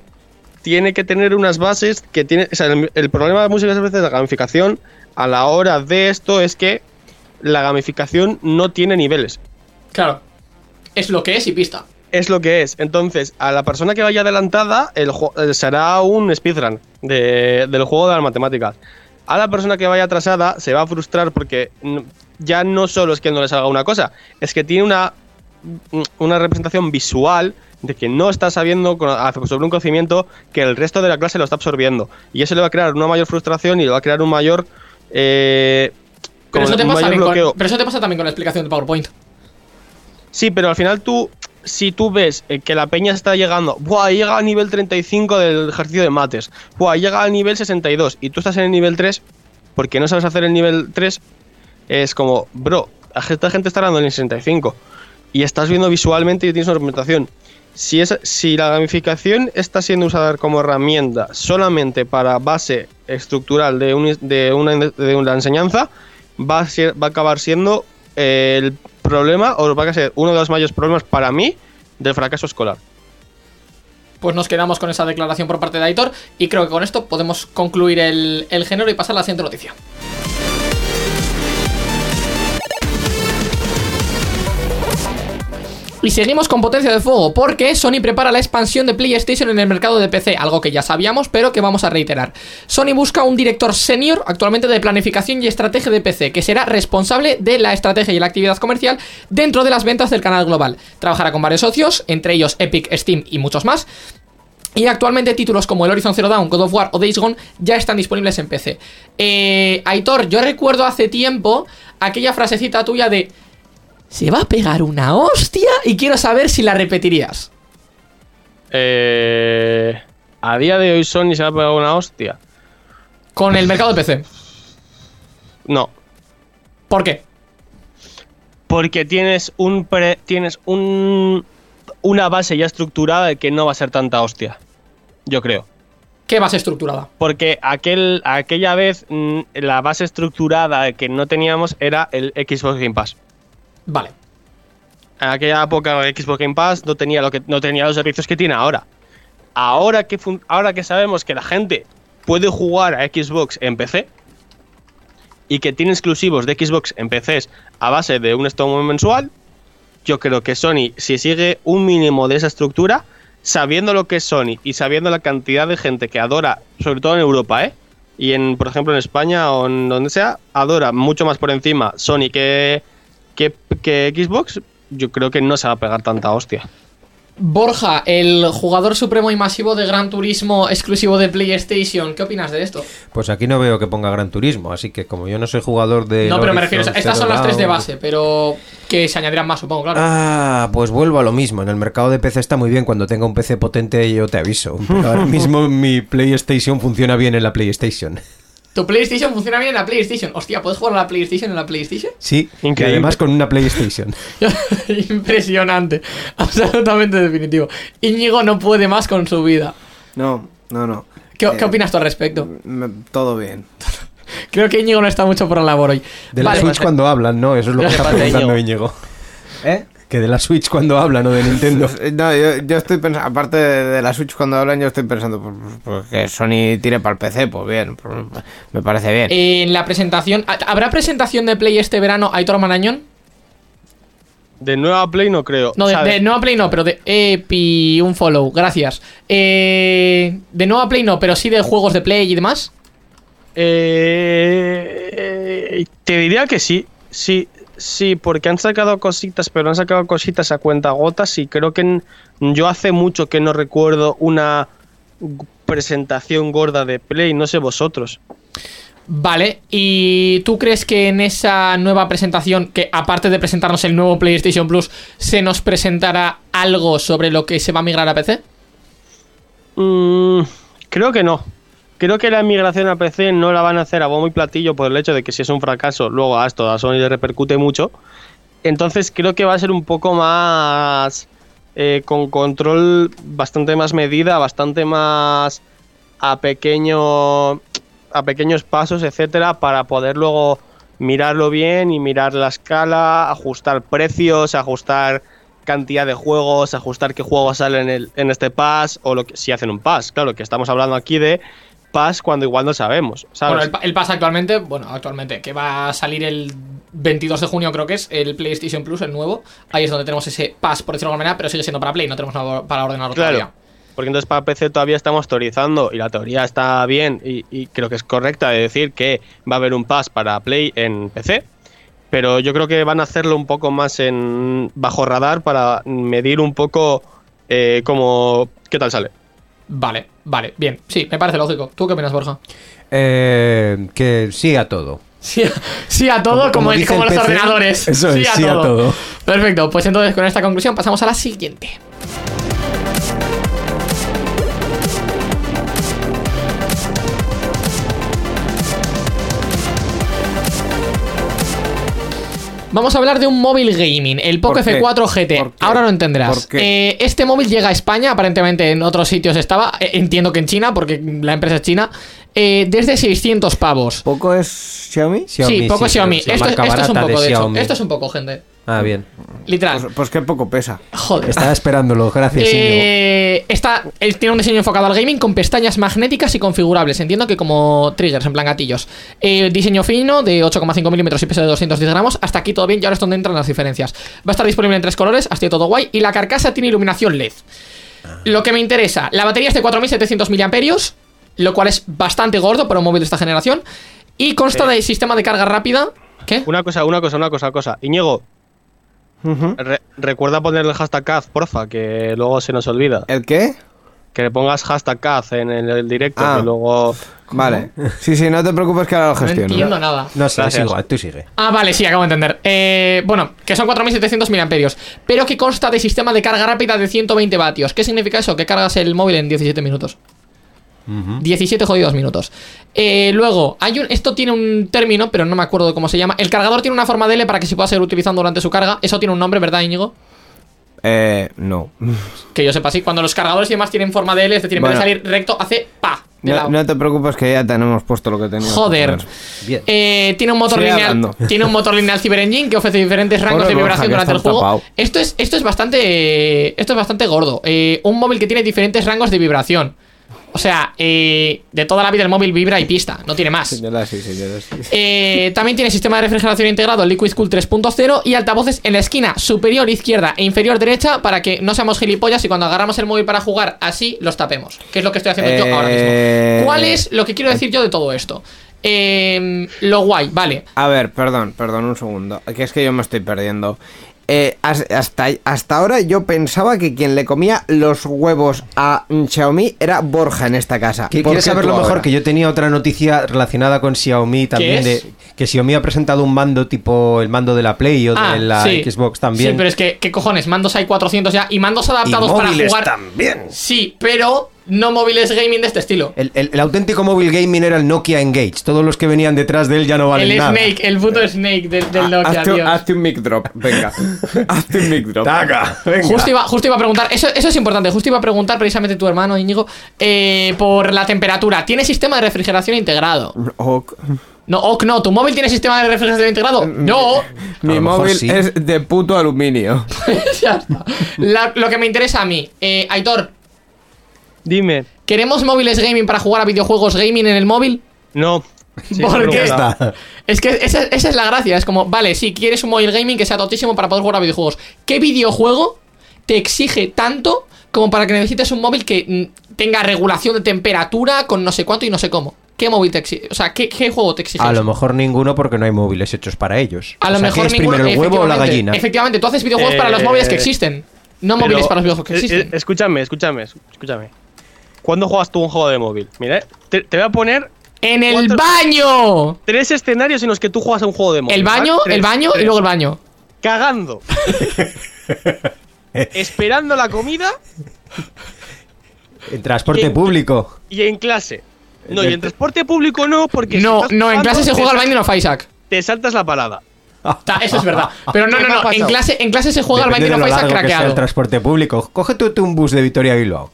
tiene que tener unas bases que tiene. O sea, el, el problema de muchas veces de la gamificación a la hora de esto es que la gamificación no tiene niveles. Claro. Es lo que es y pista. Es lo que es. Entonces, a la persona que vaya adelantada, el eh, será un speedrun de- del juego de las matemáticas. A la persona que vaya atrasada se va a frustrar porque ya no solo es que no les haga una cosa, es que tiene una, una representación visual de que no está sabiendo cono- sobre un conocimiento que el resto de la clase lo está absorbiendo. Y eso le va a crear una mayor frustración y le va a crear un mayor... eh, Pero eso, te un pasa mayor también bloqueo. con, pero eso te pasa también con la explicación de PowerPoint. Sí, pero al final tú, si tú ves eh, que la peña está llegando, ¡buah! Llega al nivel 35 del ejercicio de mates, ¡buah! Llega al nivel 62 y tú estás en el nivel 3, porque no sabes hacer el nivel 3, es como, bro, esta gente está dando en el 65 y estás viendo visualmente y tienes una representación. Si, es, si la gamificación está siendo usada como herramienta solamente para base estructural de, un- de, una, de una enseñanza, va a, ser- va a acabar siendo eh, el problema, o va a ser uno de los mayores problemas para mí del fracaso escolar. Pues nos quedamos con esa declaración por parte de Aitor y creo que con esto podemos concluir el, el género y pasar a la siguiente noticia. Y seguimos con potencia de fuego, porque Sony prepara la expansión de PlayStation en el mercado de PC, algo que ya sabíamos, pero que vamos a reiterar. Sony busca un director senior actualmente de planificación y estrategia de PC, que será responsable de la estrategia y la actividad comercial dentro de las ventas del canal global. Trabajará con varios socios, entre ellos Epic, Steam y muchos más. Y actualmente títulos como el Horizon Zero Dawn, God of War o Days Gone ya están disponibles en PC. Eh, Aitor, yo recuerdo hace tiempo aquella frasecita tuya de... Se va a pegar una hostia y quiero saber si la repetirías. Eh, a día de hoy Sony se ha pegado una hostia. Con el mercado de PC. No, ¿Por qué? porque tienes un pre- tienes un una base ya estructurada que no va a ser tanta hostia. Yo creo. ¿Qué base estructurada? Porque aquel, aquella vez mm, la base estructurada que no teníamos era el Xbox Game Pass. Vale. En aquella época Xbox Game Pass no tenía, lo que, no tenía los servicios que tiene ahora. Ahora que, ahora que sabemos que la gente puede jugar a Xbox en PC y que tiene exclusivos de Xbox en PCs a base de un stock mensual, yo creo que Sony, si sigue un mínimo de esa estructura, sabiendo lo que es Sony y sabiendo la cantidad de gente que adora, sobre todo en Europa, ¿eh? Y en, por ejemplo, en España o en donde sea, adora mucho más por encima Sony que, que, que Xbox, yo creo que no se va a pegar tanta hostia. Borja, el jugador supremo y masivo de Gran Turismo exclusivo de PlayStation, ¿qué opinas de esto? Pues aquí no veo que ponga Gran Turismo, así que como yo no soy jugador de. No, pero me refiero, estas son las tres de base, pero que se añadirán más, supongo, claro. Ah, pues vuelvo a lo mismo. En el mercado de PC está muy bien. Cuando tenga un PC potente, yo te aviso. Pero ahora mismo mi PlayStation funciona bien en la PlayStation. Tu PlayStation funciona bien en la PlayStation. Hostia, ¿puedes jugar a la PlayStation en la PlayStation? Sí, y Increíble. además con una PlayStation. Impresionante, absolutamente definitivo. Íñigo no puede más con su vida. No, no, no. ¿Qué, Eh, qué opinas tú al respecto? Todo bien. Creo que Íñigo no está mucho por la labor hoy. De la Vale. Switch cuando hablan, ¿no? Eso es lo que ¿Qué está preguntando? Íñigo. ¿Eh? Que de la Switch cuando hablan o de Nintendo. No, yo, yo estoy pensando, aparte de, de la Switch cuando hablan, yo estoy pensando pues, pues, pues, que Sony tire para el PC, pues bien, pues, me parece bien. En la presentación, ¿habrá presentación de Play este verano? ¿Aitor Marañón? De nueva Play no creo. No, de, O sea, de nueva Play no, pero de Epi, un follow, gracias. Eh, de nueva Play no, pero sí de juegos de Play y demás. Eh, te diría que sí, sí, sí, porque han sacado cositas, pero han sacado cositas a cuenta gotas y creo que yo hace mucho que no recuerdo una presentación gorda de Play, no sé vosotros. Vale, ¿y tú crees que en esa nueva presentación, que aparte de presentarnos el nuevo PlayStation Plus, se nos presentará algo sobre lo que se va a migrar a PC? Mm, creo que no. Creo que la migración a PC no la van a hacer a bombo y platillo por el hecho de que si es un fracaso, luego a esto a Sony le repercute mucho. Entonces creo que va a ser un poco más eh, con control bastante más medida, bastante más a pequeño a pequeños pasos, etcétera, para poder luego mirarlo bien y mirar la escala, ajustar precios, ajustar cantidad de juegos, ajustar qué juegos salen en, en este pass o lo que si hacen un pass, claro, que estamos hablando aquí de pass cuando igual no sabemos, ¿sabes? Bueno, el, el Pass actualmente, bueno, actualmente, que va a salir el 22 de junio, creo que es, el PlayStation Plus, el nuevo. Ahí es donde tenemos ese Pass, por decirlo de alguna manera, pero sigue siendo para Play, no tenemos nada para ordenador Claro. todavía. Porque entonces para PC todavía estamos teorizando y la teoría está bien y, y creo que es correcta de decir que va a haber un pass para Play en PC. Pero yo creo que van a hacerlo un poco más en bajo radar para medir un poco eh, cómo qué tal sale. Vale, vale, bien. Sí, me parece lógico. ¿Tú qué opinas, Borja? Eh, que sí a todo. Sí, a- sí a todo, Como- los PC, ordenadores. eso es, sí a todo. Perfecto, pues entonces con esta conclusión pasamos a la siguiente. Vamos a hablar de un móvil gaming, el Poco ¿Por qué? F4 GT. Ahora lo entenderás. Eh, este móvil llega a España, aparentemente en otros sitios estaba, eh, entiendo que en China, porque la empresa es china, eh, desde 600 pavos. ¿Poco es Xiaomi? sí, poco sí, Xiaomi. Esto, es- marca esto es un barata de poco, de hecho. Xiaomi. Esto es un poco, gente. Ah, bien. Literal. Pues, pues qué poco pesa. Joder. Estaba esperándolo, gracias, Íñigo. Eh, está, eh, tiene un diseño enfocado al gaming con pestañas magnéticas y configurables. Entiendo que como triggers, en plan gatillos. Eh, diseño fino de 8,5 milímetros y peso de 210 gramos. Hasta aquí todo bien y ahora es donde entran las diferencias. Va a estar disponible en tres colores, hasta todo guay. Y la carcasa tiene iluminación LED. Lo que me interesa, la batería es de 4700 miliamperios, lo cual es bastante gordo para un móvil de esta generación. Y consta de sistema de carga rápida. ¿Qué? Una cosa, una cosa, una cosa, una cosa. Iñigo, Re- recuerda ponerle el hashtag CAZ, porfa, que luego se nos olvida. ¿El qué? Que le pongas hashtag CAZ en el, el directo, Ah. que luego... Vale. Sí, sí, no te preocupes que ahora lo No gestiono. entiendo nada. No sé, es igual, tú sigue. Ah, vale, sí, acabo de entender. Eh, bueno, que son 4700 miliamperios, pero que consta de sistema de carga rápida de 120 vatios. ¿Qué significa eso? Que cargas el móvil en 17 minutos. 17 jodidos minutos. Eh, luego, hay un, esto tiene un término, pero no me acuerdo de cómo se llama. El cargador tiene una forma de L para que se pueda seguir utilizando durante su carga. Eso tiene un nombre, ¿verdad, Íñigo? Eh, no. Que yo sepa así. Cuando los cargadores y demás tienen forma de L, es decir, en vez de salir recto, hace pa. No, te preocupes que ya tenemos puesto lo que teníamos. Joder. Bien. Eh, tiene un motor Sigue lineal. hablando. Tiene un motor lineal Cyber Engine que ofrece diferentes rangos Pobre de vibración durante el juego. tapado. Esto es, esto es bastante. Esto es bastante gordo. Eh, un móvil que tiene diferentes rangos de vibración. O sea, eh, de toda la vida el móvil vibra y pista, no tiene más. Señora, sí, señora, sí. Eh, también tiene sistema de refrigeración integrado Liquid Cool 3.0 y altavoces en la esquina superior izquierda e inferior derecha para que no seamos gilipollas y cuando agarramos el móvil para jugar así los tapemos. Que es lo que estoy haciendo yo ahora Eh, mismo. ¿Cuál es lo que quiero decir yo de todo esto? Eh, lo guay, vale. A ver, perdón, perdón, un segundo. Que es que yo me estoy perdiendo. Eh, has- hasta, hasta ahora yo pensaba que quien le comía los huevos a Xiaomi era Borja en esta casa. ¿Qui- ¿Por ¿Quieres saber lo mejor? ahora? Que yo tenía otra noticia relacionada con Xiaomi también. es? De, que Xiaomi ha presentado un mando tipo el mando de la Play o de la Ah, sí. Xbox también. Sí, pero es que, ¿qué cojones? Mandos hay 400 ya y mandos y adaptados para jugar. también. Sí, pero no móviles gaming de este estilo. El, el- el auténtico móvil gaming era el Nokia Engage. Todos los que venían detrás de él ya no valen el nada. Snake, el puto Snake del, del Ah, Nokia, hazte, tío. hazte un mic drop, venga. hazte un mic drop. Taca, venga. Justo iba, justo iba a preguntar, eso, eso es importante, justo iba a preguntar precisamente tu hermano Íñigo eh, por la temperatura. ¿Tiene sistema de refrigeración integrado? Ok. No, ok, no, ¿tu móvil tiene sistema de refrigeración integrado? No. Mi móvil sí. es de puto aluminio. ya está. La- lo que me interesa a mí, eh, Aitor, Dime. ¿queremos móviles gaming para jugar a videojuegos gaming en el móvil? No. Sí, ¿Por pero qué? bueno. Está. Es que esa, esa es la gracia, es como, vale, si quieres un móvil gaming que sea totísimo para poder jugar a videojuegos. ¿Qué videojuego te exige tanto como para que necesites un móvil que mm, tenga regulación de temperatura con no sé cuánto y no sé cómo? ¿Qué móvil te exige? O sea, ¿qué, qué juego te exige? A eso? lo mejor ninguno porque no hay móviles hechos para ellos. A O lo sea, mejor ¿qué es ninguno- primero el huevo o la gallina? Efectivamente, tú haces videojuegos para los Eh, móviles que existen. No Pero, móviles para los videojuegos que eh, existen. eh, escúchame, escúchame, escúchame. ¿Cuándo juegas tú un juego de móvil? Mira, eh, te, te voy a poner ¡En el ¿cuántos- baño! tres escenarios en los que tú juegas a un juego de móvil. El baño, Tres, el baño y luego el baño. Cagando. Esperando la comida En transporte ¿Quién- público. y en clase. No, y en transporte público no, porque si No, estás no, en clase se juega al baño y no fa Isaac. Te saltas la parada. Ta- Eso es verdad. Pero no, ¿Qué no, no. En clase, en clase se juega al baño y no de fa lo Isaac largo que sea el craqueado. transporte público. Cógete tú un bus de Vitoria Bilbao.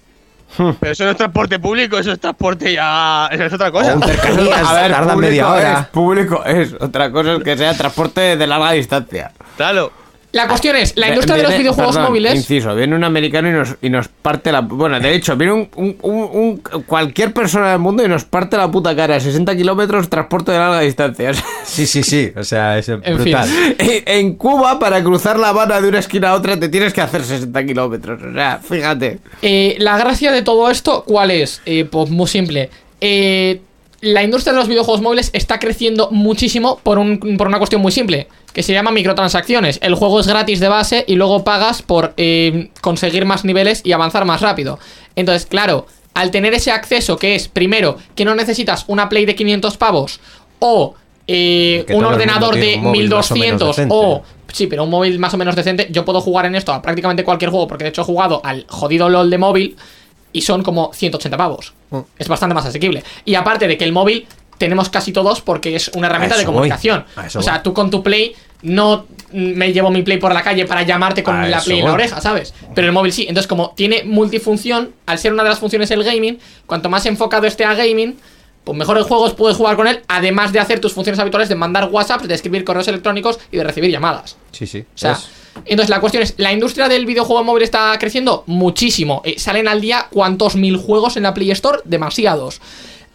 Pero eso no es transporte público, eso es transporte ya. Eso es otra cosa. Un cercanías, tarda media hora. Es, público es. Otra cosa que sea transporte de larga distancia. Claro. La cuestión es, la industria de los videojuegos perdón, móviles. Inciso, viene un americano y nos, y nos parte la. Bueno, de hecho, viene un, un- un- un- cualquier persona del mundo y nos parte la puta cara. 60 kilómetros, transporte de larga distancia. Sí, sí, sí. O sea, es brutal. En en Cuba, para cruzar la Habana de una esquina a otra, te tienes que hacer 60 kilómetros. O sea, fíjate. Eh, la gracia de todo esto, ¿cuál es? Eh, pues muy simple. Eh, la industria de los videojuegos móviles está creciendo muchísimo por, un- por una cuestión muy simple, que se llama microtransacciones. El juego es gratis de base y luego pagas por eh, conseguir más niveles y avanzar más rápido. Entonces, claro, al tener ese acceso que es, primero, que no necesitas una Play de 500 pavos o eh, un ordenador de un móvil más o menos 1200 decente. o Sí, pero un móvil más o menos decente. Yo puedo jugar en esto a prácticamente cualquier juego, porque de hecho he jugado al jodido LOL de móvil y son como 180 pavos. Mm. Es bastante más asequible. Y aparte de que el móvil tenemos casi todos porque es una herramienta de comunicación. O sea, voy. tú con tu Play no mm, me llevo mi Play por la calle para llamarte con A la Play en la oreja, ¿sabes? Pero el móvil sí. Entonces, como tiene multifunción, al ser una de las funciones el gaming, cuanto más enfocado esté a gaming, pues mejores juegos puedes jugar con él, además de hacer tus funciones habituales de mandar WhatsApp, de escribir correos electrónicos y de recibir llamadas. Sí, sí. O sea, Es- entonces la cuestión es, ¿la industria del videojuego móvil está creciendo? Muchísimo. Eh, ¿Salen al día cuántos mil juegos en la Play Store? Demasiados.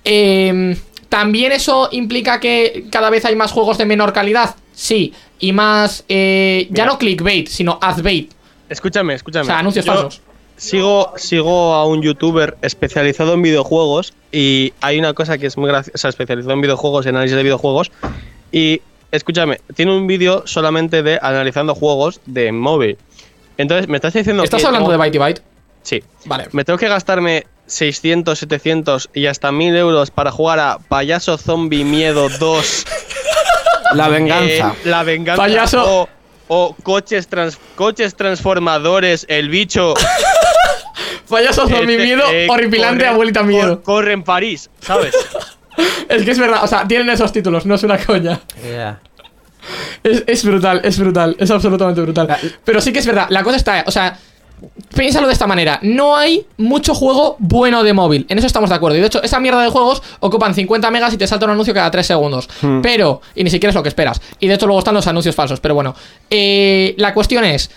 Eh, ¿También eso implica que cada vez hay más juegos de menor calidad? Sí. Y más, eh, ya Mira. no clickbait, sino adbait. Escúchame, escúchame. O sea, anuncios Yo falsos. Sigo, sigo a un youtuber especializado en videojuegos y hay una cosa que es muy graciosa, o sea, especializado en videojuegos, en análisis de videojuegos. Y escúchame, tiene un vídeo solamente de analizando juegos de móvil. Entonces, me estás diciendo ¿Estás que hablando tengo- de Byte Byte? Sí. Vale. Me tengo que gastarme 600, 700 y hasta 1000 euros para jugar a Payaso Zombie Miedo 2. La venganza. eh, la venganza. Payaso. O, o coches, trans- coches transformadores, el bicho. Payaso zombie eh, miedo, eh, horripilante, corre- abuelita miedo. cor- corre en París, ¿sabes? Es que es verdad, o sea, tienen esos títulos, no es una coña. Es, es brutal, es brutal, es absolutamente brutal. Pero sí que es verdad, la cosa está, o sea, piénsalo de esta manera, no hay mucho juego bueno de móvil, en eso estamos de acuerdo. Y de hecho, esa mierda de juegos ocupan 50 megas y te salta un anuncio cada 3 segundos. Pero, y ni siquiera es lo que esperas. Y de hecho luego están los anuncios falsos, pero bueno. Eh, la cuestión es,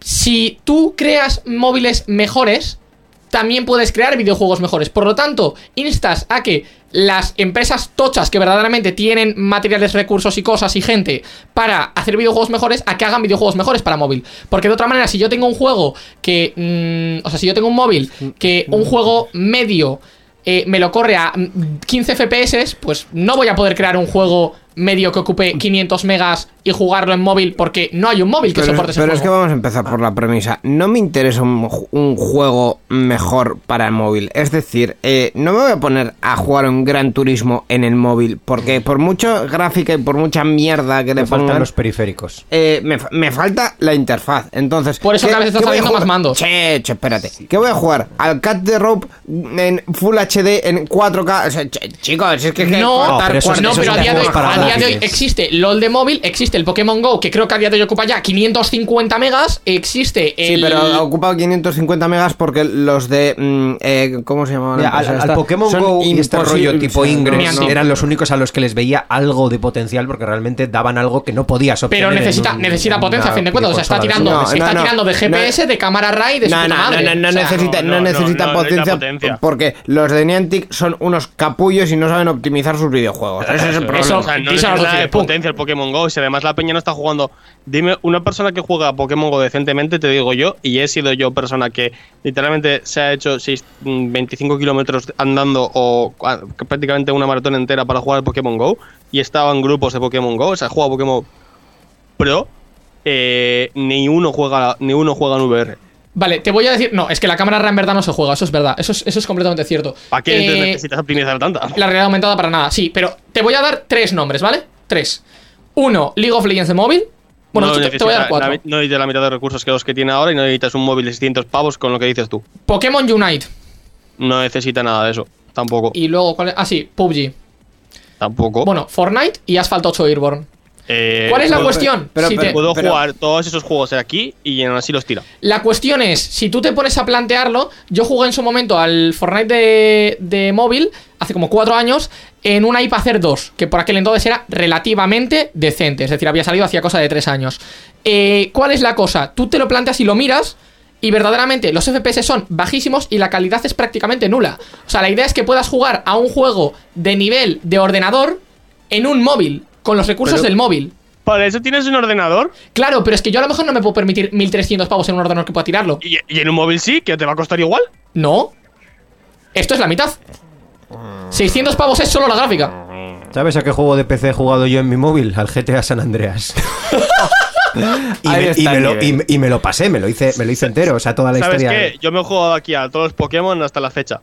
si tú creas móviles mejores, también puedes crear videojuegos mejores. Por lo tanto, instas a que las empresas tochas que verdaderamente tienen materiales, recursos y cosas y gente para hacer videojuegos mejores, a que hagan videojuegos mejores para móvil. Porque de otra manera, si yo tengo un juego que... mm, o sea, si yo tengo un móvil que un juego medio eh, me lo corre a mm, 15 FPS, pues no voy a poder crear un juego medio que ocupe 500 megas y jugarlo en móvil porque no hay un móvil que Pero, soporte ese pero es que vamos a empezar por la premisa. No me interesa un, ju- un juego mejor para el móvil. Es decir, eh, no me voy a poner a jugar un Gran Turismo en el móvil. Porque por mucho gráfica y por mucha mierda que le Le faltan pongan, los periféricos. eh, me, me falta la interfaz. Entonces, Por eso ¿qué- cada vez saliendo jugar? más mandos. Che, che, espérate. ¿Qué voy a jugar? ¿Al Cat the Rope en Full HD en 4K? O sea, che, chicos, es que... que No, cortar pero eso es- no, pero a día, de hoy, día de hoy existe LOL de móvil, existe el Pokémon Go, que creo que a día de hoy ocupa ya 550 megas, existe Sí, el... pero ha ocupado 550 megas porque los de. mm, eh, ¿Cómo se llama? la Mira, al, al? Pokémon Go y este rollo tipo sea, no, Ingress no. eran los únicos a los que les veía algo de potencial porque realmente daban algo que no podías obtener. Pero necesita, un- necesita en potencia, a una fin de cuentas. O sea, está tirando, No, está no, no. tirando de GPS, de cámara RAI, de su No, puta no, no, madre. no, no O sea, necesita, no, no no, necesita no, no potencia, necesita potencia. porque los de Niantic son unos capullos y no saben optimizar sus videojuegos. Ese es el Eso, problema. O sea, no Nada de pum. potencia el Pokémon Go. Si además la peña no está jugando. Dime, una persona que juega a Pokémon Go decentemente, te digo yo, y he sido yo persona que literalmente se ha hecho seis- mm, 25 kilómetros andando o prácticamente una maratón entera para jugar al Pokémon Go, y estaba en grupos de Pokémon Go, o sea, juega Pokémon Pro, eh, ni uno juega ni uno juega en VR. Vale, te voy a decir. No, es que la cámara RAI en verdad no se juega, eso es verdad. Eso es, eso es completamente cierto. ¿Para qué Eh, necesitas optimizar tanta? La realidad aumentada para nada, sí, pero te voy a dar tres nombres, ¿vale? Tres. Uno, League of Legends de móvil. Bueno, no, te, te voy a dar cuatro. la, no necesitas la mitad de recursos que los que tiene ahora y no necesitas un móvil de 600 pavos con lo que dices tú. Pokémon Unite. No necesita nada de eso. Tampoco. Y luego, ¿cuál es? Ah, sí, PUBG. Tampoco. Bueno, Fortnite y Asphalt 8 Airborne. Eh, ¿Cuál es la cuestión? pero- Si pero- te- Puedo Pero- jugar todos esos juegos de aquí y aún así los tira. La cuestión es, si tú te pones a plantearlo, yo jugué en su momento al Fortnite de, de móvil, hace como cuatro años, en una iPacer 2, que por aquel entonces era relativamente decente, es decir, había salido hacía cosa de tres años. Eh, ¿Cuál es la cosa? Tú te lo planteas y lo miras, y verdaderamente los FPS son bajísimos y la calidad es prácticamente nula. O sea, la idea es que puedas jugar a un juego de nivel de ordenador en un móvil, con los recursos Pero- del móvil. ¿Para eso tienes un ordenador? Claro, pero es que yo a lo mejor no me puedo permitir 1300 pavos en un ordenador que pueda tirarlo. ¿Y, y en un móvil sí? ¿Que te va a costar igual? No. Esto es la mitad. 600 pavos es solo la gráfica. ¿Sabes a qué juego de PC he jugado yo en mi móvil? Al GTA San Andreas. y, me, y lo, nivel. y me- y me lo pasé, me lo hice, me lo hice entero, o sea, toda la ¿Sabes historia. qué? Yo me he jugado aquí a todos los Pokémon hasta la fecha.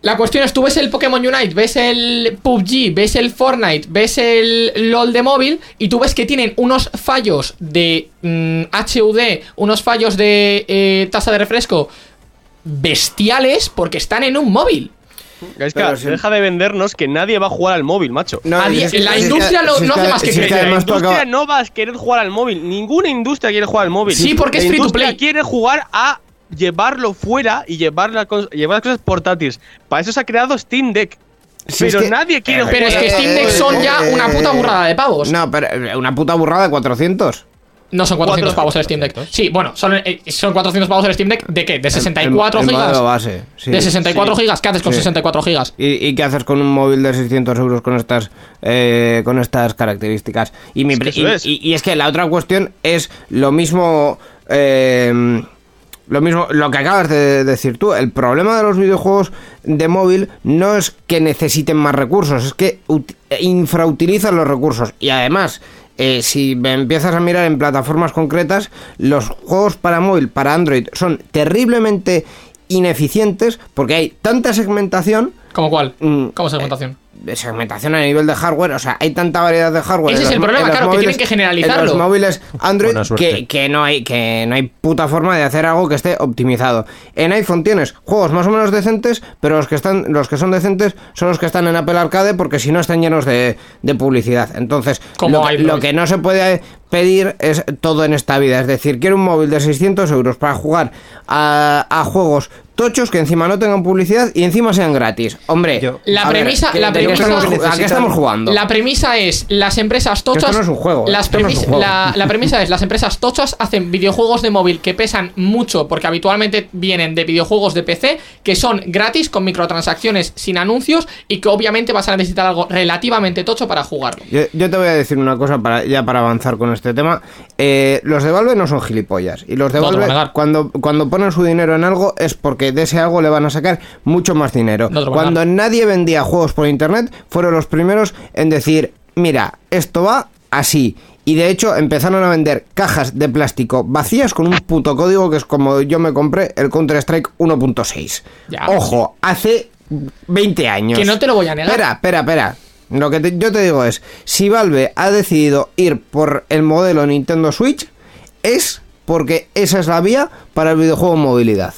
La cuestión es, tú ves el Pokémon Unite, ves el PUBG, ves el Fortnite, ves el LOL de móvil y tú ves que tienen unos fallos de mm, HUD, unos fallos de eh, tasa de refresco bestiales porque están en un móvil. Es que Pero si- deja de vendernos que nadie va a jugar al móvil, macho. No, si es la si industria si no hace más que crecer. la industria no va a querer jugar al móvil. Ninguna industria quiere jugar al móvil. Sí, porque es free to play. quiere jugar a llevarlo fuera y llevar, la llevar las cosas portátiles. Para eso se ha creado Steam Deck. Si es pero que- nadie quiere Pero es que Steam. Deck son ya una puta burrada de pavos. No, pero eh, una puta burrada de 400. No son 400 pavos el Steam Deck. Sí, bueno, son, eh, son 400 pavos el Steam Deck. ¿De qué? ¿De 64 El- el gigas? modelo base, sí. ¿De 64 Sí. gigas? ¿Qué haces con Sí. 64 gigas? ¿Y, y qué haces con un móvil de 600 euros con estas eh, con estas características? Y, mi Es que pre- eso y, es. y- y es que la otra cuestión es lo mismo. eh, lo mismo, lo que acabas de decir tú, el problema de los videojuegos de móvil no es que necesiten más recursos, es que ut- infrautilizan los recursos. Y además, eh, si me empiezas a mirar en plataformas concretas, los juegos para móvil, para Android, son terriblemente ineficientes porque hay tanta segmentación ¿Cómo cuál? Mm, ¿Cómo segmentación? De segmentación a nivel de hardware, o sea, hay tanta variedad de hardware. Ese es los el problema, claro, que tienen que generalizarlo. En los móviles Android que, que no hay que no hay puta forma de hacer algo que esté optimizado. En iPhone tienes juegos más o menos decentes, pero los que están los que son decentes son los que están en Apple Arcade porque si no están llenos de, de publicidad. Entonces, lo que no se puede pedir es todo en esta vida, es decir, quiero un móvil de 600 euros para jugar a, a juegos tochos que encima no tengan publicidad y encima sean gratis. Hombre, Yo- La a ver, premisa- ¿qué- la de qué premisa- estamos ¿A qué estamos jugando? La premisa es, las empresas tochas... esto no es un juego, Las esto no es un premis- juego. La, la premisa es, las empresas tochas hacen videojuegos de móvil que pesan mucho porque habitualmente vienen de videojuegos de PC que son gratis con microtransacciones sin anuncios y que obviamente vas a necesitar algo relativamente tocho para jugarlo. Yo, yo te voy a decir una cosa para, ya para avanzar con este tema. Eh, los de Valve no son gilipollas. Y los de No te lo voy a Valve, negar. cuando, cuando ponen su dinero en algo, es porque de ese algo le van a sacar mucho más dinero. No cuando nadie vendía juegos por internet, fueron los primeros en decir. mira, esto va así. Y de hecho empezaron a vender cajas de plástico vacías con un puto código que es como yo me compré el Counter-Strike 1.6. Ya. Ojo, hace 20 años. Que no te lo voy a negar. Espera, espera, espera. Lo que te- yo te digo es, si Valve ha decidido ir por el modelo Nintendo Switch, es porque esa es la vía para el videojuego en movilidad.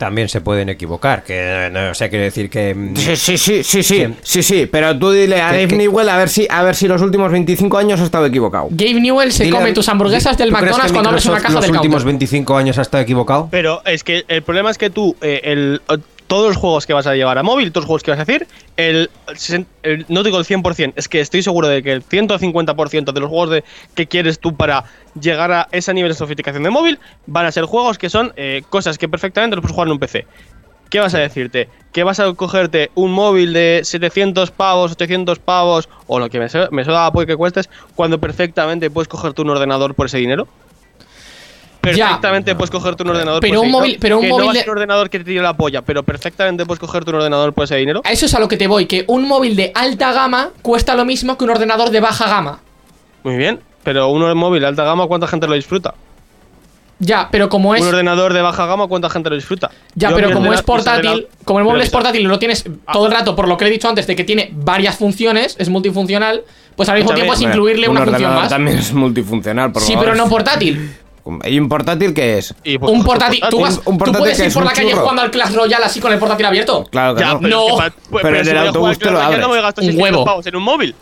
También se pueden equivocar, que no, o sea, quiere decir que... mm, Sí, sí, sí, sí, sí, sí, sí, pero tú dile a ¿Qué- Dave? Newell a ver si a ver si los últimos 25 años ha estado equivocado. Gabe Newell se Dile come a- tus hamburguesas del ¿Tú crees McDonald's que cuando abres una caja los del últimos counter. 25 años ha estado equivocado? Pero es que el problema es que tú, eh, el, eh, todos los juegos que vas a llevar a móvil, todos los juegos que vas a hacer, el, no digo el 100%, es que estoy seguro de que el 150% de los juegos de, que quieres tú para llegar a ese nivel de sofisticación de móvil van a ser juegos que son eh, cosas que perfectamente los puedes jugar en un PC. ¿Qué vas a decirte? ¿Que vas a cogerte un móvil de 700 pavos, 800 pavos o lo que me, me pues que cuestes cuando perfectamente puedes cogerte un ordenador por ese dinero? Perfectamente puedes cogerte un ordenador Pero por un móvil- pero un que móvil no de- un ordenador que te la polla, pero perfectamente puedes cogerte un ordenador por ese dinero. A eso es a lo que te voy, que un móvil de alta gama cuesta lo mismo que un ordenador de baja gama. Muy bien, pero un móvil de alta gama, ¿cuánta gente lo disfruta? Ya, pero como es Un ordenador de baja gama, ¿cuánta gente lo disfruta? Ya, Yo pero como es portátil, como el móvil es portátil y lo tienes Ah. todo el rato, por lo que he dicho antes, de que tiene varias funciones, es multifuncional, pues al mismo tiempo es incluirle Un una función más. también es multifuncional, por Sí, favor. pero no portátil. ¿Y un portátil qué es? Y, pues, Un portátil. Tú, Un- vas, un tú portátil puedes que ir por la calle churro. jugando al Clash Royale así con el portátil abierto. Claro que Ya, no. pero, No. es que Pero en si el autobús te lo Clash Royale, abres. no me gasto Un 600 huevo. pavos en un móvil.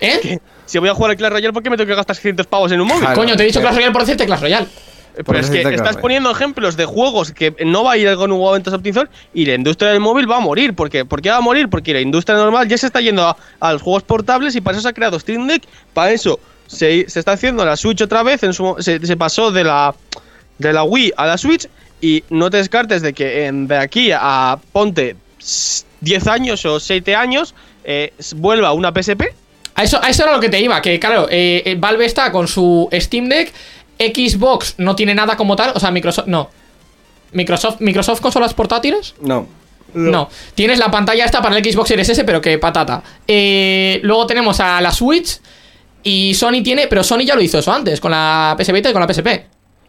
¿Eh? Si voy a jugar al Clash Royale, ¿por qué me tengo que gastar 600 pavos en un móvil? Claro. Coño, te he dicho eh. Clash Royale por decirte Clash Royale. Pero Por es que estás poniendo ejemplos de juegos que no va a ir con un momento de optimización y la industria del móvil va a morir. ¿Por qué? ¿Por qué va a morir? Porque la industria normal ya se está yendo a, a los juegos portables y para eso se ha creado Steam Deck. Para eso se, se está haciendo la Switch otra vez. En su, mo- se, se pasó de la, de la Wii a la Switch y no te descartes de que en- de aquí a ponte s- 10 años o 7 años eh, vuelva una PSP. A eso, a eso era lo que te iba, que claro, eh, eh, Valve está con su Steam Deck, Xbox no tiene nada como tal, o sea, Microsoft, no. Microsoft, Microsoft consolas portátiles? No. No. Tienes la pantalla esta para el Xbox Series S, pero que patata. Eh, luego tenemos a la Switch y Sony tiene, pero Sony ya lo hizo eso antes, con la PS Vita y con la PSP.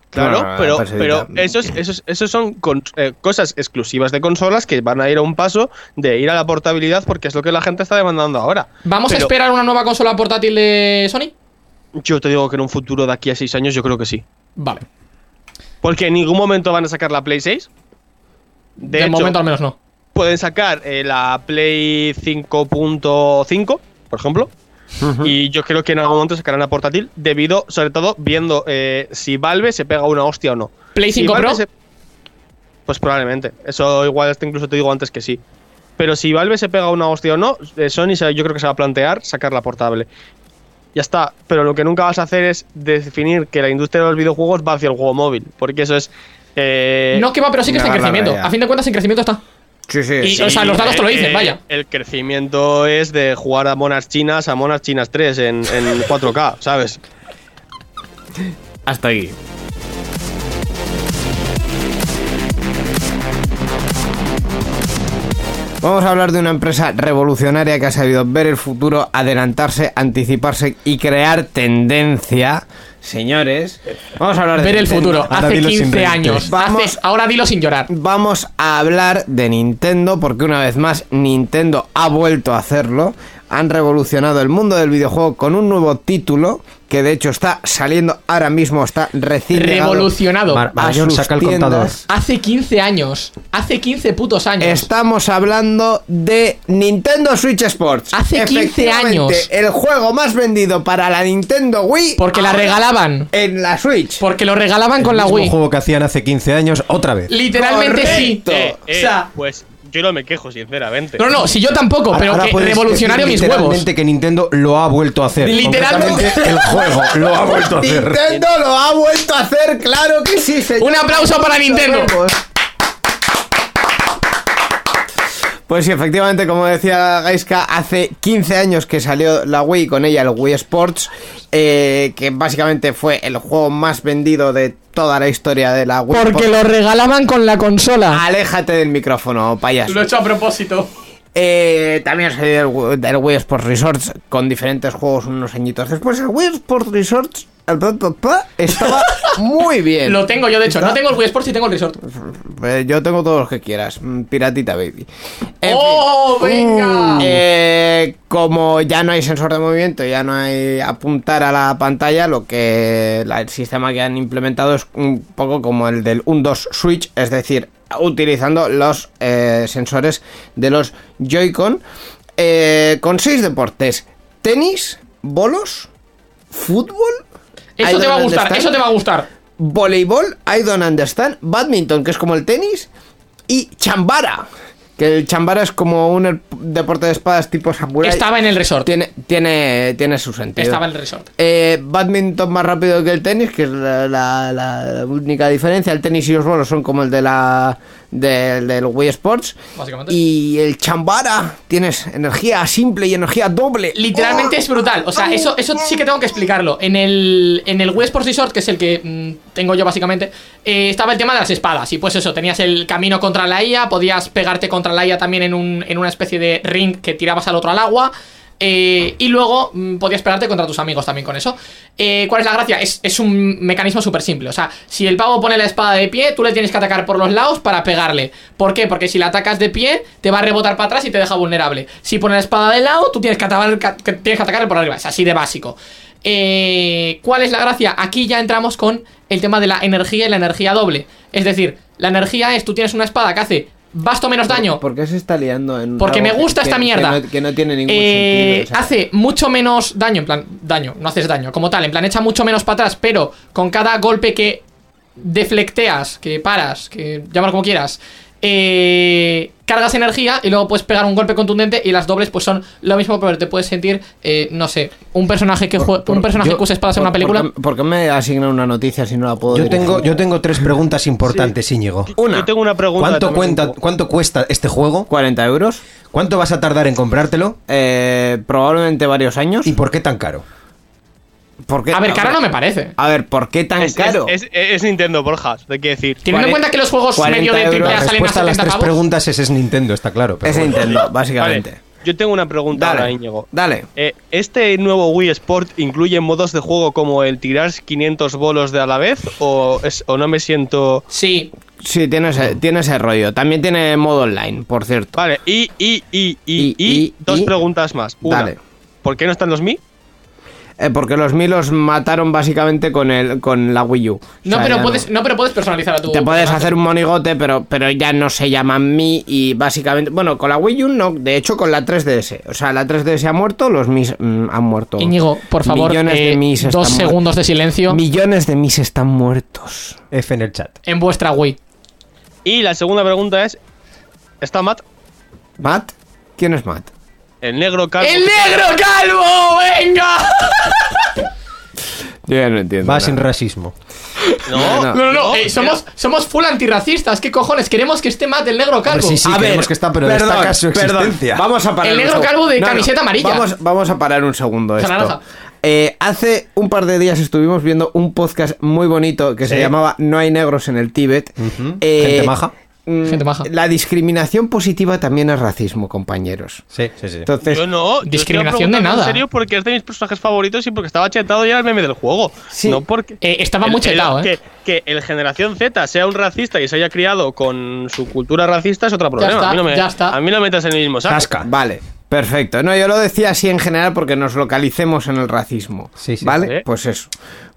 Claro, Claro, pero, pero esos, esos, esos son con- eh, cosas exclusivas de consolas que van a ir a un paso de ir a la portabilidad porque es lo que la gente está demandando ahora. ¿Vamos a esperar una nueva consola portátil de Sony? Yo te digo que en un futuro de aquí a 6 años yo creo que sí. Vale. Porque en ningún momento van a sacar la Play 6. De, De, hecho, momento al menos no. pueden sacar eh, la Play 5.5, por ejemplo. Y yo creo que en algún momento sacarán la portátil debido, sobre todo, viendo eh, si Valve se pega una hostia o no. ¿Play Si 5 Valve Pro? se- Pues probablemente. Eso igual hasta incluso te digo antes que sí. Pero si Valve se pega una hostia o no, eh, Sony se- yo creo que se va a plantear sacar la portable. Ya está. Pero lo que nunca vas a hacer es definir que la industria de los videojuegos va hacia el juego móvil. Porque eso es. eh, No que va, pero sí que está en crecimiento. A fin de cuentas, en crecimiento está. Sí, sí. Y- sí. o sea, los datos te lo dicen, eh, vaya. El crecimiento es de jugar a monas chinas a monas chinas 3 en, en 4K, ¿sabes? Hasta aquí. Vamos a hablar de una empresa revolucionaria que ha sabido ver el futuro, adelantarse, anticiparse y crear tendencia. Señores, vamos a hablar de Ver el Nintendo. futuro. Ahora Hace dilo sin 15 mente. años. Vamos- Hace- ahora dilo sin llorar. Vamos a hablar de Nintendo porque una vez más Nintendo ha vuelto a hacerlo. Han revolucionado el mundo del videojuego con un nuevo título que de hecho está saliendo ahora mismo, está recién Revolucionado. Mar- a sus saca el contador. Hace 15 años. Hace 15 putos años. Estamos hablando de Nintendo Switch Sports. Hace 15 Efectivamente, años. El juego más vendido para la Nintendo Wii. Porque la regalaban. En la Switch. Porque lo regalaban con la Wii. juego que hacían hace 15 años, otra vez. Literalmente sí. Eh, eh, o sea, pues yo no me quejo, sinceramente. no, no, si yo tampoco, pero Ahora que puedes revolucionario decir mis huevos. literalmente que Nintendo lo ha vuelto a hacer. Literalmente. Concretamente, el juego lo ha vuelto a hacer. Nintendo lo ha vuelto a hacer, claro que sí, señor. Un aplauso para Nintendo. Pues sí, efectivamente, como decía Gaiska, hace 15 años que salió la Wii con ella, el Wii Sports, eh, que básicamente fue el juego más vendido de toda la historia de la Wii. Porque Por- lo regalaban con la consola. Aléjate del micrófono, payaso. Lo he hecho a propósito. Eh, también salió el, Wii- del Wii Sports Resorts con diferentes juegos unos añitos después. El Wii Sports Resorts el estaba muy bien. Lo tengo yo, de hecho. No tengo el Wii Sports y tengo el Resort. Eh, yo tengo todos los que quieras. Mm, Piratita Baby. En ¡Oh, fin. venga! Eh, como ya no hay sensor de movimiento, ya no hay apuntar a la pantalla, lo que la- el sistema que han implementado es un poco como el del 1-2 Switch, es decir, utilizando los eh, sensores de los Joy-Con eh, con seis deportes: tenis, bolos, fútbol. I Eso te va a gustar, understand, eso te va a gustar. Voleibol, I don't understand. Badminton, que es como el tenis. Y chambara. Que el chambara es como un er- deporte de espadas tipo samurai. Estaba en el Resort. Tiene, tiene, tiene su sentido. Estaba en el Resort. Eh, badminton más rápido que el tenis, que es la, la- la única diferencia. El tenis y los bolos son como el de la del, del Wii Sports. Básicamente. Y el chambara, tienes energía simple y energía doble. Literalmente ¡Oh! es brutal. O sea, eso, eso sí que tengo que explicarlo. En el, en el Wii Sports Resort, que es el que mm, tengo yo básicamente, eh, estaba el tema de las espadas. Y pues eso, tenías el camino contra la IA, podías pegarte contra la IA también en, un, en una especie de ring que tirabas al otro al agua. Eh, y luego mm, podías pegarte contra tus amigos también con eso. Eh, ¿Cuál es la gracia? Es, es un mecanismo súper simple. O sea, si el pavo pone la espada de pie, tú le tienes que atacar por los lados para pegarle. ¿Por qué? Porque si la atacas de pie, te va a rebotar para atrás y te deja vulnerable. Si pone la espada de lado, tú tienes que, atacar, que- tienes que atacarle por arriba. Es así de básico. Eh, ¿Cuál es la gracia? Aquí ya entramos con el tema de la energía y la energía doble. Es decir, la energía es, tú tienes una espada que hace basto menos daño, ¿Por qué se está liando en Porque me gusta que- esta que mierda. no- Que no, tiene ningún Eh, sentido. o sea. hace mucho menos daño, en plan, daño, no haces daño, como tal, en plan, echa mucho menos para atrás, pero con cada golpe que deflecteas, que paras, que llámalo como quieras, eh, cargas energía y luego puedes pegar un golpe contundente y las dobles pues son lo mismo, pero te puedes sentir, eh, no sé, un personaje que jue- un personaje Yo- que use espadas en por- una película. ¿por qué, por qué me asignan una noticia si no la puedo Yo dirigir? tengo, yo tengo tres preguntas importantes, Íñigo. Una. Yo tengo una pregunta. ¿Cuánto, también cuenta, un poco. ¿Cuánto cuesta este juego? 40 euros. ¿Cuánto vas a tardar en comprártelo? Eh, probablemente varios años. ¿Y por qué tan caro? ¿Por qué? A ver, caro no me parece. A ver, ¿por qué tan Es, caro? es, es- es Nintendo, Borja, te quiero decir. Teniendo en cuenta que los juegos 40 medio de triple La A salen a respuesta a las 70 tres pavos. preguntas es, es Nintendo, está claro. pero es bueno. Nintendo, básicamente. Vale, yo tengo una pregunta Dale, ahora, Íñigo. dale. Eh, ¿Este nuevo Wii Sport incluye modos de juego como el tirar 500 bolos de a la vez? ¿O, es, o no me siento.? Sí, Sí, tiene ese, tiene ese rollo. También tiene modo online, por cierto. Vale, y, y, y, y, Y- y, y- dos y- preguntas más. Una, Dale. ¿por qué no están los Mi? Eh, porque los Mi los mataron básicamente con el con la Wii U. O no, sea, pero puedes, no. pero puedes personalizar a tu. Te puedes hacer un monigote, pero, pero ya no se llaman Mi y básicamente... Bueno, con la Wii U no, de hecho con la 3DS. O sea, la 3DS ha muerto, los Mi mm, han muerto. Íñigo, por favor, Millones de eh, Mis dos están segundos de silencio Millones de Mis están muertos. F en el chat. en vuestra Wii. Y la segunda pregunta es: ¿está Matt? ¿Matt? ¿Quién es Matt? El negro calvo. ¡El negro calvo! ¡Venga! Yo ya no entiendo. Va nada. sin racismo. No, No, No, no, no, eh, somos, somos full antirracistas. ¿Qué cojones? Queremos que esté Matt el negro calvo. Hombre, sí, sí, A queremos ver, que está, pero perdón, destaca su perdón. existencia. Vamos a parar El negro calvo de camiseta amarilla. Vamos, vamos a parar un segundo esto. Eh, hace un par de días estuvimos viendo un podcast muy bonito que se llamaba No hay negros en el Tíbet. Eh, Gente maja. Mm, Gente maja. La discriminación positiva también es racismo, compañeros. Sí, sí, sí. Entonces, Yo no. yo Discriminación de nada. En serio, porque es de mis personajes favoritos y porque estaba chetado ya el meme del juego. Sí. No porque. Eh, estaba el- muy el- chetado, ¿eh? Que, que el generación Z sea un racista y se haya criado con su cultura racista es otro problema. está, a, mí no me, ya está. a mí no me metas en el mismo saco. Tasca. Vale, perfecto. No, yo lo decía así en general porque nos localicemos en el racismo. Sí, sí. ¿Vale? Sí. Pues eso.